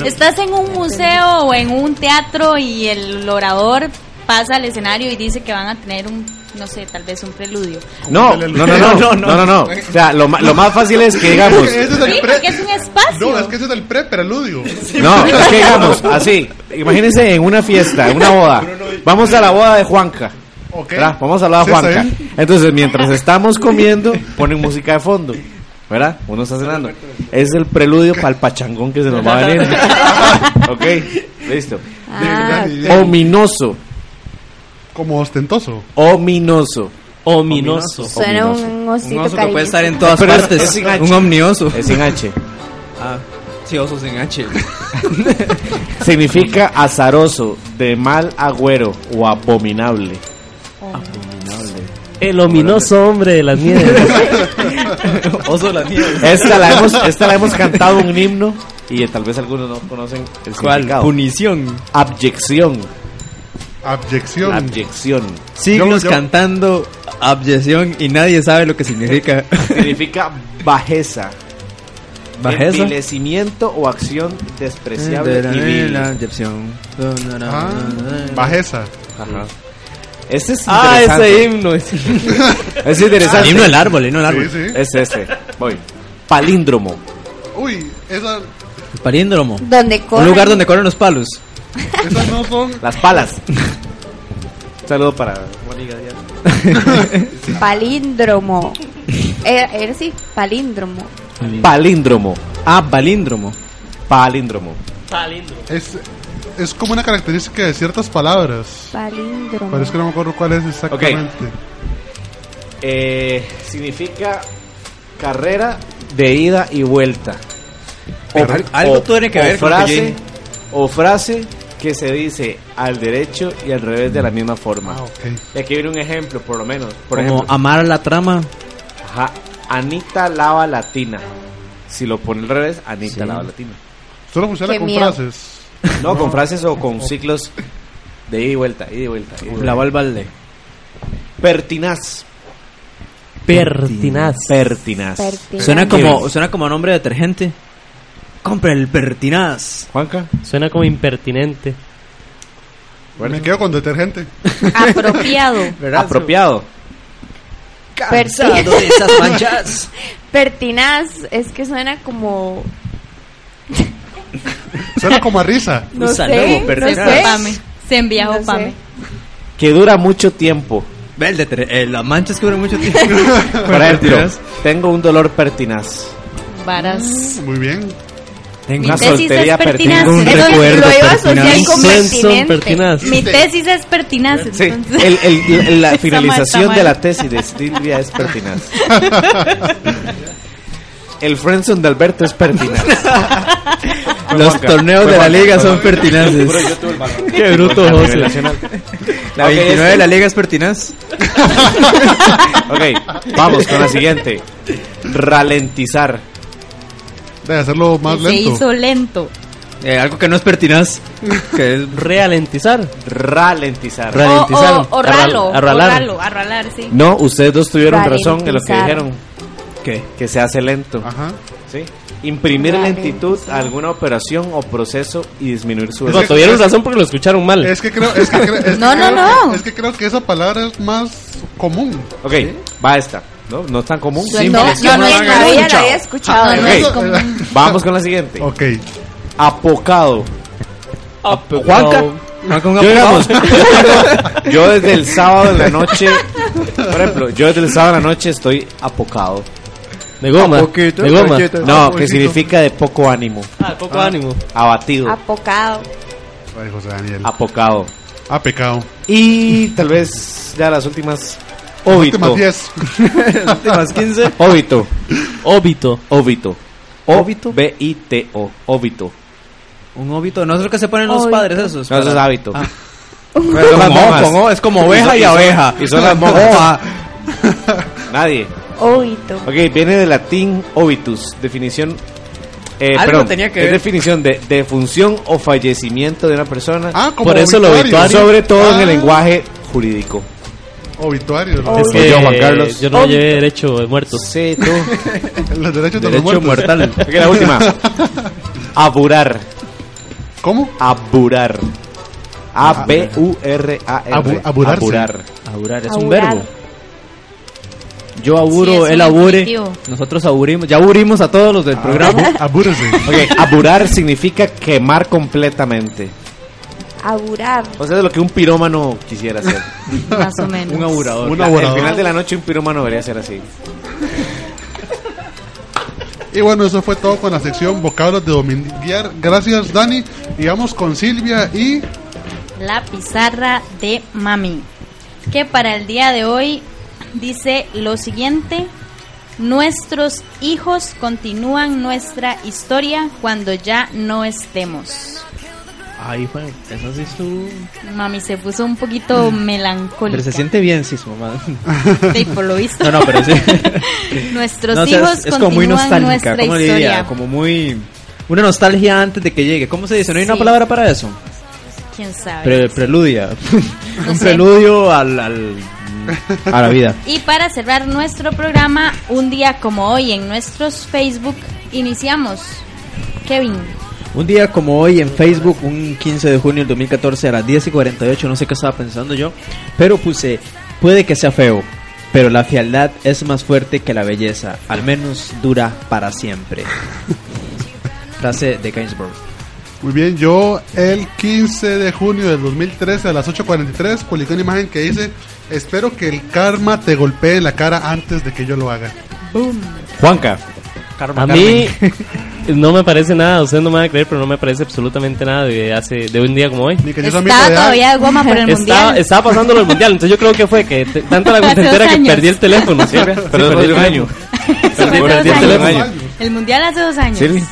[SPEAKER 4] Estás en un museo o en un teatro y el orador pasa al escenario y dice que van a tener un no sé, tal vez un preludio.
[SPEAKER 3] No, no, no, no, no, no, no, no. O sea, lo, más fácil es que digamos.
[SPEAKER 7] Es el
[SPEAKER 4] Sí,
[SPEAKER 7] pre-
[SPEAKER 4] porque es un espacio.
[SPEAKER 7] No, es que ese es el pre-preludio.
[SPEAKER 3] No, es que digamos, así. Imagínense en una fiesta, en una boda. Vamos a la boda de Juanca.
[SPEAKER 7] Ok.
[SPEAKER 3] ¿verdad? Vamos a la boda de Juanca. Entonces, mientras estamos comiendo, ponen música de fondo. ¿Verdad? Uno está cenando. Es el preludio para el pachangón que se nos va a venir. ok, listo.
[SPEAKER 13] Ah,
[SPEAKER 3] Ominoso.
[SPEAKER 7] Como ostentoso.
[SPEAKER 3] Ominoso.
[SPEAKER 5] Ominoso.
[SPEAKER 13] Suena un osito
[SPEAKER 6] Un oso que
[SPEAKER 13] cariñoso.
[SPEAKER 6] puede estar en todas
[SPEAKER 3] Pero es-
[SPEAKER 6] partes.
[SPEAKER 3] es sin H.
[SPEAKER 6] un omnioso.
[SPEAKER 3] Es sin H.
[SPEAKER 6] Ah, sí, oso sin H.
[SPEAKER 3] Significa azaroso, de mal agüero o abominable.
[SPEAKER 5] El ominoso hombre de las nieves.
[SPEAKER 6] oso de la nieve.
[SPEAKER 3] Esta la hemos, esta la hemos cantado un himno y eh, tal vez algunos no conocen el
[SPEAKER 6] ¿Cuál?
[SPEAKER 3] significado.
[SPEAKER 6] Punición.
[SPEAKER 3] Abyección.
[SPEAKER 7] Abyección.
[SPEAKER 3] Abyección.
[SPEAKER 6] Siglos
[SPEAKER 7] Yo- yo-
[SPEAKER 6] cantando abyección y nadie sabe lo que significa.
[SPEAKER 3] Significa bajeza.
[SPEAKER 6] Bajeza.
[SPEAKER 3] Envilecimiento o acción despreciable y vil.
[SPEAKER 6] Abyección.
[SPEAKER 7] Ah, bajeza.
[SPEAKER 3] Ajá. Este es
[SPEAKER 5] ah, ese himno.
[SPEAKER 3] Es interesante.
[SPEAKER 6] El himno del árbol, el himno del
[SPEAKER 7] Sí,
[SPEAKER 6] árbol.
[SPEAKER 7] sí.
[SPEAKER 3] Es este. Voy. Palíndromo.
[SPEAKER 7] Uy, esas,
[SPEAKER 6] El palíndromo.
[SPEAKER 13] Donde
[SPEAKER 6] Un
[SPEAKER 13] corren.
[SPEAKER 6] lugar donde corren los palos.
[SPEAKER 7] Esas no son.
[SPEAKER 3] Las palas. Un saludo para Mónica Díaz.
[SPEAKER 13] Palíndromo. Era, era sí, palíndromo.
[SPEAKER 3] Palíndromo.
[SPEAKER 6] Ah, palíndromo.
[SPEAKER 3] Palíndromo.
[SPEAKER 7] Es, es como una característica de ciertas palabras.
[SPEAKER 13] Palíndromo.
[SPEAKER 7] Parece que no me acuerdo cuál es exactamente.
[SPEAKER 3] Eh, significa carrera de ida y vuelta.
[SPEAKER 6] Al- algo tiene que
[SPEAKER 3] o
[SPEAKER 6] ver con lo que
[SPEAKER 3] frase, o frase que se dice al derecho y al revés de la misma forma.
[SPEAKER 7] Ah, ok.
[SPEAKER 3] Y aquí viene un ejemplo, por lo menos. Por
[SPEAKER 6] Como
[SPEAKER 3] ejemplo,
[SPEAKER 6] amar la trama.
[SPEAKER 3] ajá, Anita lava latina. Si lo pone al revés, Anita
[SPEAKER 6] Sí.
[SPEAKER 3] lava latina.
[SPEAKER 7] Solo funciona
[SPEAKER 13] Qué
[SPEAKER 7] con
[SPEAKER 13] miedo.
[SPEAKER 7] frases.
[SPEAKER 3] No, con frases o con ciclos de ida y vuelta, ida y vuelta. ida y vuelta.
[SPEAKER 6] La va al balde.
[SPEAKER 3] Pertinaz.
[SPEAKER 5] Pertinaz.
[SPEAKER 3] Pertinaz.
[SPEAKER 13] Pertinaz.
[SPEAKER 6] Suena como, suena como nombre de detergente. Compra el pertinaz.
[SPEAKER 3] Juanca.
[SPEAKER 5] Suena como impertinente.
[SPEAKER 7] Me quedo con detergente.
[SPEAKER 4] Apropiado.
[SPEAKER 3] Apropiado.
[SPEAKER 6] Cansado de esas manchas.
[SPEAKER 13] Pertinaz es que suena como.
[SPEAKER 7] Suena como a risa.
[SPEAKER 13] No
[SPEAKER 6] Usa
[SPEAKER 13] sé,
[SPEAKER 6] luego,
[SPEAKER 13] no
[SPEAKER 6] pertinaz.
[SPEAKER 13] sé.
[SPEAKER 4] Pame. Se
[SPEAKER 13] No.
[SPEAKER 3] Que dura mucho tiempo.
[SPEAKER 6] Ve, el eh, las manchas que duran mucho tiempo.
[SPEAKER 3] Ejemplo,
[SPEAKER 6] Pertinaz.
[SPEAKER 3] tengo un dolor pertinaz.
[SPEAKER 4] Varas.
[SPEAKER 7] Muy bien.
[SPEAKER 6] Tengo
[SPEAKER 4] Mi
[SPEAKER 3] Una
[SPEAKER 4] tesis
[SPEAKER 3] soltería
[SPEAKER 4] es pertinaz.
[SPEAKER 6] un
[SPEAKER 3] pertinaz.
[SPEAKER 13] Eso
[SPEAKER 6] recuerdo
[SPEAKER 13] lo iba a asociar
[SPEAKER 6] pertinaz.
[SPEAKER 13] con
[SPEAKER 5] pertinaz.
[SPEAKER 4] Mi tesis es pertinaz.
[SPEAKER 3] Sí,
[SPEAKER 4] entonces-
[SPEAKER 3] el- el- el- la finalización
[SPEAKER 4] mal,
[SPEAKER 3] de la tesis de Silvia es pertinaz. El friendzone de Alberto es pertinaz.
[SPEAKER 6] Los torneos de la liga son pertinaces.
[SPEAKER 5] Qué bruto, José.
[SPEAKER 6] La
[SPEAKER 3] Ok,
[SPEAKER 6] 29 de
[SPEAKER 3] este-
[SPEAKER 6] la liga es pertinaz.
[SPEAKER 3] Ok, vamos con la siguiente. Ralentizar.
[SPEAKER 7] De hacerlo más
[SPEAKER 4] Se
[SPEAKER 7] lento.
[SPEAKER 4] hizo lento.
[SPEAKER 6] Eh, algo que no es pertinaz. Que es
[SPEAKER 5] Realentizar.
[SPEAKER 3] Ralentizar.
[SPEAKER 5] Ra- Ralentizar.
[SPEAKER 4] O, o, o ralo.
[SPEAKER 5] Arral- arralar.
[SPEAKER 4] O ralo, arralar, sí.
[SPEAKER 3] No, ustedes dos tuvieron razón en lo que dijeron.
[SPEAKER 6] ¿Qué?
[SPEAKER 3] Que se hace lento.
[SPEAKER 7] Ajá.
[SPEAKER 3] ¿sí? Imprimir
[SPEAKER 13] Ralentizar.
[SPEAKER 3] lentitud a alguna operación o proceso y disminuir su
[SPEAKER 5] No, tuvieron razón porque lo escucharon mal.
[SPEAKER 7] Es que creo, es que creo, es que
[SPEAKER 4] No, no,
[SPEAKER 7] creo-
[SPEAKER 4] no.
[SPEAKER 7] Es que creo que esa palabra es más común.
[SPEAKER 3] Ok, va esta. ¿No? No es tan común.
[SPEAKER 13] No, no,
[SPEAKER 6] es que
[SPEAKER 13] no,
[SPEAKER 6] no
[SPEAKER 13] no, la
[SPEAKER 6] había escuchado.
[SPEAKER 4] No, es común.
[SPEAKER 3] Vamos con la siguiente.
[SPEAKER 7] Ok.
[SPEAKER 3] Apocado.
[SPEAKER 5] Apocado.
[SPEAKER 3] Juanca. Yo, digamos, yo desde el sábado en la noche, por ejemplo, yo desde el sábado en la noche estoy apocado.
[SPEAKER 5] De goma.
[SPEAKER 6] poquito,
[SPEAKER 5] de goma.
[SPEAKER 6] poquito.
[SPEAKER 3] No,
[SPEAKER 7] Ah,
[SPEAKER 3] que significa de poco ánimo,
[SPEAKER 5] Ah, poco ánimo.
[SPEAKER 3] abatido,
[SPEAKER 13] Apocado.
[SPEAKER 7] Ay, José Daniel.
[SPEAKER 3] apocado.
[SPEAKER 7] Ah, pecado.
[SPEAKER 3] Y tal vez ya las últimas óbito.
[SPEAKER 7] Últimas 10.
[SPEAKER 6] Últimas 15.
[SPEAKER 3] Óbito.
[SPEAKER 5] Óbito.
[SPEAKER 3] Óbito.
[SPEAKER 6] Óbito.
[SPEAKER 3] B I T O. Óbito.
[SPEAKER 6] Un óbito. No es lo que se ponen los
[SPEAKER 13] Óbito.
[SPEAKER 6] padres esos.
[SPEAKER 3] No, eso es hábito.
[SPEAKER 6] Ah.
[SPEAKER 3] Son
[SPEAKER 6] Con
[SPEAKER 3] las
[SPEAKER 6] con O, es como oveja y
[SPEAKER 3] son-
[SPEAKER 6] abeja.
[SPEAKER 3] Y son las monjas.
[SPEAKER 6] Oa.
[SPEAKER 3] Nadie.
[SPEAKER 13] Oito.
[SPEAKER 3] Ok, viene del latín obitus, definición. Eh,
[SPEAKER 6] Algo
[SPEAKER 3] perdón,
[SPEAKER 6] tenía que
[SPEAKER 3] es
[SPEAKER 6] ver.
[SPEAKER 3] definición de defunción o fallecimiento de una persona.
[SPEAKER 7] Ah, como
[SPEAKER 5] Por eso lo
[SPEAKER 7] obituario.
[SPEAKER 5] obituario.
[SPEAKER 3] sobre todo en el
[SPEAKER 7] Ah.
[SPEAKER 3] lenguaje jurídico.
[SPEAKER 7] Obituario. ¿no?
[SPEAKER 5] Es
[SPEAKER 3] Soy
[SPEAKER 5] que
[SPEAKER 3] yo, Juan Carlos.
[SPEAKER 5] yo no llevé derecho de muertos.
[SPEAKER 3] Sí, tú.
[SPEAKER 7] Los derechos de los
[SPEAKER 6] Derecho
[SPEAKER 7] muertos.
[SPEAKER 6] mortal.
[SPEAKER 3] Ok, la última. Aburar.
[SPEAKER 7] ¿Cómo?
[SPEAKER 3] Aburar. A-B-U-R-A-R.
[SPEAKER 7] Abu- aburarse.
[SPEAKER 3] Aburar.
[SPEAKER 6] Aburar es un verbo. Yo aburo,
[SPEAKER 4] Sí, es
[SPEAKER 6] él abure,
[SPEAKER 4] adjetivo.
[SPEAKER 6] nosotros aburimos, ya aburimos a todos los del programa.
[SPEAKER 7] Abúrese.
[SPEAKER 3] Ok, aburar significa quemar completamente.
[SPEAKER 13] Aburar.
[SPEAKER 3] O sea, es lo que un pirómano quisiera hacer.
[SPEAKER 4] Más o menos.
[SPEAKER 6] Un aburador.
[SPEAKER 3] Al final de la noche un pirómano debería ser así.
[SPEAKER 7] Y bueno, eso fue todo con la sección vocablos de dominguear. Gracias, Dani. Y vamos con Silvia y
[SPEAKER 4] La pizarra de mami. Que para el día de hoy dice lo siguiente. Nuestros hijos continúan nuestra historia cuando ya no estemos.
[SPEAKER 6] Ay, fue, eso sí estuvo...
[SPEAKER 4] Mami se puso un poquito melancólica.
[SPEAKER 6] Pero se siente bien, sí, su mamá.
[SPEAKER 4] Sí, por lo visto.
[SPEAKER 6] No, no, pero sí.
[SPEAKER 4] Nuestros
[SPEAKER 6] No, o sea,
[SPEAKER 4] hijos
[SPEAKER 6] es, es como muy nostálgica, ¿cómo le diría? Como muy... Una nostalgia antes de que llegue. ¿Cómo se dice? ¿No hay una palabra para eso?
[SPEAKER 4] ¿Quién sabe?
[SPEAKER 6] Pre- preludia.
[SPEAKER 4] No
[SPEAKER 6] Un
[SPEAKER 4] sé.
[SPEAKER 6] preludio al, al- a la vida.
[SPEAKER 4] Y para cerrar nuestro programa, un día como hoy en nuestros Facebook, iniciamos. Kevin,
[SPEAKER 6] Un día como hoy en Facebook, un 15 de junio del 2014 a las 10 y 48, no sé qué estaba pensando yo, pero puse, puede que sea feo, pero la fealdad es más fuerte que la belleza, al menos dura para siempre. Frase de Gainsborough.
[SPEAKER 7] Muy bien, yo el 15 de junio del 2013 a las 8.43 publiqué una imagen que dice, espero que el karma te golpee en la cara antes de que yo lo haga.
[SPEAKER 3] Juanca.
[SPEAKER 5] A mí no me parece nada, ustedes no me van a creer, pero no me parece absolutamente nada de hace de un día como hoy.
[SPEAKER 7] Ni que yo
[SPEAKER 4] Estaba todavía de goma por el
[SPEAKER 5] Estaba,
[SPEAKER 4] mundial.
[SPEAKER 5] estaba pasando el mundial, entonces yo creo que fue que te- tanta la contentera que perdí el teléfono. ¿sí?
[SPEAKER 3] Pero
[SPEAKER 5] Sí, perdí el
[SPEAKER 3] año.
[SPEAKER 5] Perdí, perdí el teléfono.
[SPEAKER 4] El mundial hace dos años.
[SPEAKER 3] Silvi.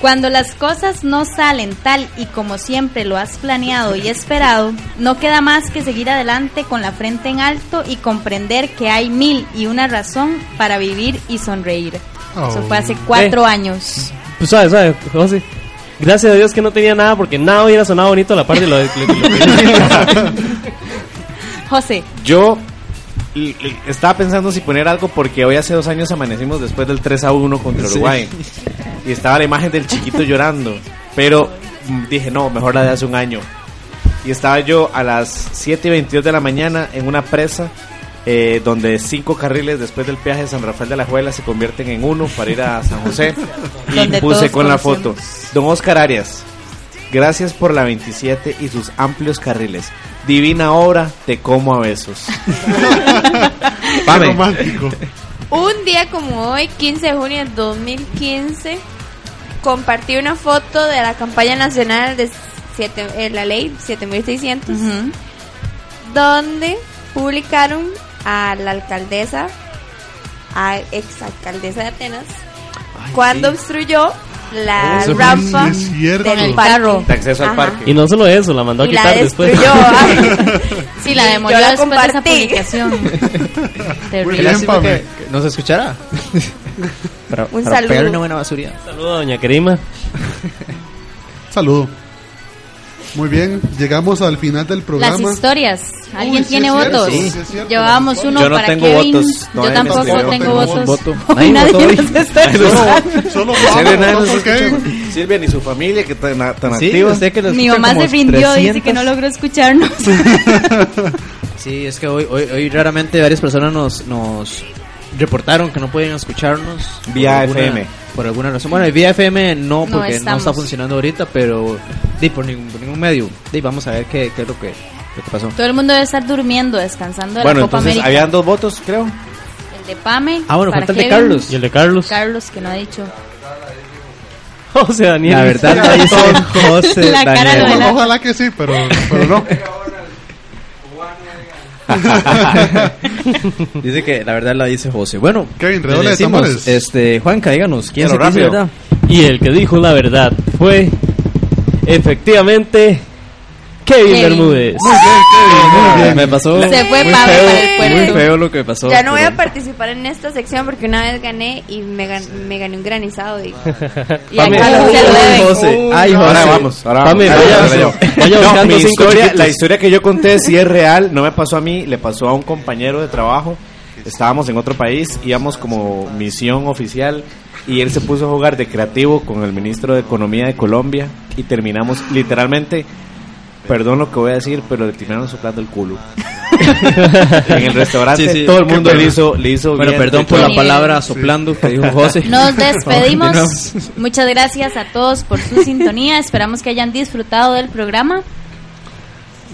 [SPEAKER 4] Cuando las cosas no salen tal y como siempre lo has planeado y esperado, no queda más que seguir adelante con la frente en alto y comprender que hay mil y una razón para vivir y sonreír. Eso fue hace cuatro
[SPEAKER 5] Eh.
[SPEAKER 4] años.
[SPEAKER 5] Pues suave, suave, José. Gracias a Dios que no tenía nada porque nada hubiera sonado bonito a la parte de lo de... lo- lo-
[SPEAKER 4] José,
[SPEAKER 3] Yo estaba pensando si poner algo porque hoy hace dos años amanecimos después del 3 a 1 contra
[SPEAKER 6] Sí.
[SPEAKER 3] Uruguay. Y estaba la imagen del chiquito llorando. Pero dije, no, mejor la de hace un año. Y estaba yo a las 7 y 22 de la mañana en una presa eh, donde cinco carriles después del peaje de San Rafael de la Juela se convierten en uno para ir a San José. y
[SPEAKER 4] Donde
[SPEAKER 3] puse con la foto. Don Oscar Arias, gracias por la 27 y sus amplios carriles. Divina obra, te como a besos. Pame.
[SPEAKER 7] romántico.
[SPEAKER 13] Un día como hoy, 15 de junio del 2015, compartí una foto de la campaña nacional de siete- eh, la ley 7600,
[SPEAKER 4] Ujú.
[SPEAKER 13] donde publicaron a la alcaldesa, a exalcaldesa de Atenas, cuando obstruyó la
[SPEAKER 7] Eso sí,
[SPEAKER 13] rampa del
[SPEAKER 4] carro.
[SPEAKER 3] De acceso al
[SPEAKER 13] Ajá.
[SPEAKER 3] parque.
[SPEAKER 5] Y no solo eso, la mandó a
[SPEAKER 13] Y la
[SPEAKER 5] quitar después.
[SPEAKER 13] destruyó. ah.
[SPEAKER 4] Sí, la demolió
[SPEAKER 13] la
[SPEAKER 4] después de esa
[SPEAKER 13] compartí.
[SPEAKER 4] publicación. Terrible.
[SPEAKER 6] que, que no se escuchará. para
[SPEAKER 13] Un
[SPEAKER 6] para
[SPEAKER 13] saludo.
[SPEAKER 6] pegarle una buena basurilla.
[SPEAKER 5] Saludos a Doña Kerima.
[SPEAKER 7] Saludo. Muy bien, llegamos al final del
[SPEAKER 4] Las
[SPEAKER 7] programa.
[SPEAKER 4] historias. ¿Alguien
[SPEAKER 7] Uy, sí
[SPEAKER 4] tiene
[SPEAKER 7] es cierto,
[SPEAKER 4] votos?
[SPEAKER 7] sí es cierto.
[SPEAKER 4] Llevábamos uno
[SPEAKER 3] Yo no
[SPEAKER 4] para
[SPEAKER 3] tengo
[SPEAKER 4] Kevin.
[SPEAKER 3] votos.
[SPEAKER 4] Yo
[SPEAKER 3] Nadie me
[SPEAKER 4] tampoco tengo
[SPEAKER 7] No
[SPEAKER 4] votos.
[SPEAKER 6] voto. Nadie
[SPEAKER 4] nadie nos está escuchando.
[SPEAKER 7] Solo
[SPEAKER 3] Silvia, ni su familia que tan, tan
[SPEAKER 6] Sí,
[SPEAKER 3] activa.
[SPEAKER 6] que
[SPEAKER 4] Mi mamá se rindió, dice
[SPEAKER 6] 300.
[SPEAKER 4] que no logró escucharnos.
[SPEAKER 6] Sí, es que hoy, hoy, hoy raramente varias personas nos, nos reportaron que no pueden escucharnos. por
[SPEAKER 3] Vía
[SPEAKER 6] alguna-
[SPEAKER 3] FM.
[SPEAKER 6] Por alguna razón. Bueno, vía FM no,
[SPEAKER 4] No
[SPEAKER 6] porque no,
[SPEAKER 4] estamos.
[SPEAKER 6] está funcionando ahorita, pero di, por, ningún, por ningún medio. Di, vamos a ver qué, qué es lo que, que pasó.
[SPEAKER 4] Todo el mundo debe estar durmiendo, descansando de
[SPEAKER 3] Bueno,
[SPEAKER 4] la Copa
[SPEAKER 3] entonces
[SPEAKER 4] América.
[SPEAKER 3] habían dos votos, creo.
[SPEAKER 4] El de Pame.
[SPEAKER 6] Ah, bueno, falta el de. Carlos.
[SPEAKER 5] Y el de Carlos.
[SPEAKER 4] Carlos, que no ha dicho.
[SPEAKER 5] José Daniel.
[SPEAKER 6] La verdad José
[SPEAKER 4] La cara
[SPEAKER 6] Daniel.
[SPEAKER 4] la-
[SPEAKER 7] Ojalá que sí, pero, pero no.
[SPEAKER 6] Dice que la verdad la dice José. Bueno,
[SPEAKER 7] Kevin,
[SPEAKER 6] le
[SPEAKER 7] redoble de
[SPEAKER 6] decimos,
[SPEAKER 7] tambores.
[SPEAKER 6] este, Juanca, díganos, ¿quién
[SPEAKER 3] Pero
[SPEAKER 6] se dice
[SPEAKER 3] rápido.
[SPEAKER 6] verdad?
[SPEAKER 5] Y el que dijo la verdad fue efectivamente Kevin,
[SPEAKER 4] Kevin.
[SPEAKER 5] Bermúdez.
[SPEAKER 7] Muy bien, Kevin, muy bien.
[SPEAKER 6] Me pasó
[SPEAKER 4] Se fue
[SPEAKER 6] muy
[SPEAKER 4] Pablo
[SPEAKER 6] feo,
[SPEAKER 4] para el puerto.
[SPEAKER 6] muy feo lo que pasó.
[SPEAKER 13] Ya no voy a participar en esta sección porque una vez gané y me, gan- me gané un granizado. Y, y
[SPEAKER 5] Pame.
[SPEAKER 13] acá se lo deben.
[SPEAKER 6] José. Ay, José.
[SPEAKER 3] Ahora vamos, ahora vamos.
[SPEAKER 5] Pame, vaya- vaya
[SPEAKER 3] No,
[SPEAKER 5] buscando
[SPEAKER 3] mi historia, la historia que yo conté sí es real, no me pasó a mí, le pasó a un compañero de trabajo. Estábamos en otro país, íbamos como misión oficial y él se puso a jugar de creativo con el ministro de Economía de Colombia y terminamos literalmente perdón lo que voy a decir, pero le terminaron soplando el culo. en el restaurante
[SPEAKER 6] Sí, sí.
[SPEAKER 3] todo el mundo le hizo, le hizo
[SPEAKER 6] Bueno,
[SPEAKER 3] bien.
[SPEAKER 6] perdón por la palabra soplando que dijo José.
[SPEAKER 4] Nos despedimos. Muchas gracias a todos por su sintonía. Esperamos que hayan disfrutado del programa.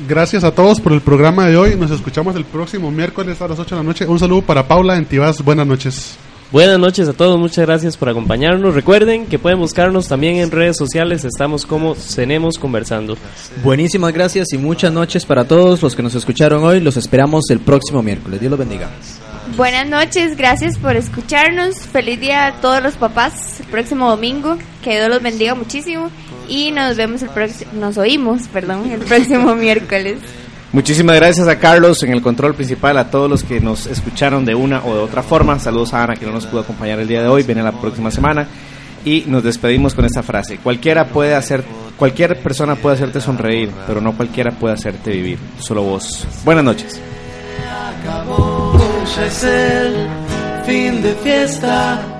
[SPEAKER 7] Gracias a todos por el programa de hoy. Nos escuchamos el próximo miércoles a las 8 de la noche. Un saludo para Paula en Tibás. Buenas noches.
[SPEAKER 5] Buenas noches a todos, muchas gracias por acompañarnos. Recuerden que pueden buscarnos también en redes sociales, estamos como Cenemos Conversando.
[SPEAKER 6] Buenísimas gracias y muchas noches para todos los que nos escucharon hoy. Los esperamos el próximo miércoles. Dios los bendiga.
[SPEAKER 13] Buenas noches, gracias por escucharnos. Feliz día a todos los papás el próximo domingo. Que Dios los bendiga muchísimo. Y nos vemos el próximo, nos oímos, perdón, el próximo miércoles.
[SPEAKER 3] Muchísimas gracias a Carlos en el control principal, a todos los que nos escucharon de una o de otra forma. Saludos a Ana que no nos pudo acompañar el día de hoy, viene la próxima semana. Y nos despedimos con esta frase. Cualquiera puede hacer, cualquier persona puede hacerte sonreír, pero no cualquiera puede hacerte vivir. Solo vos. Buenas noches.
[SPEAKER 12] acabó, fin de fiesta.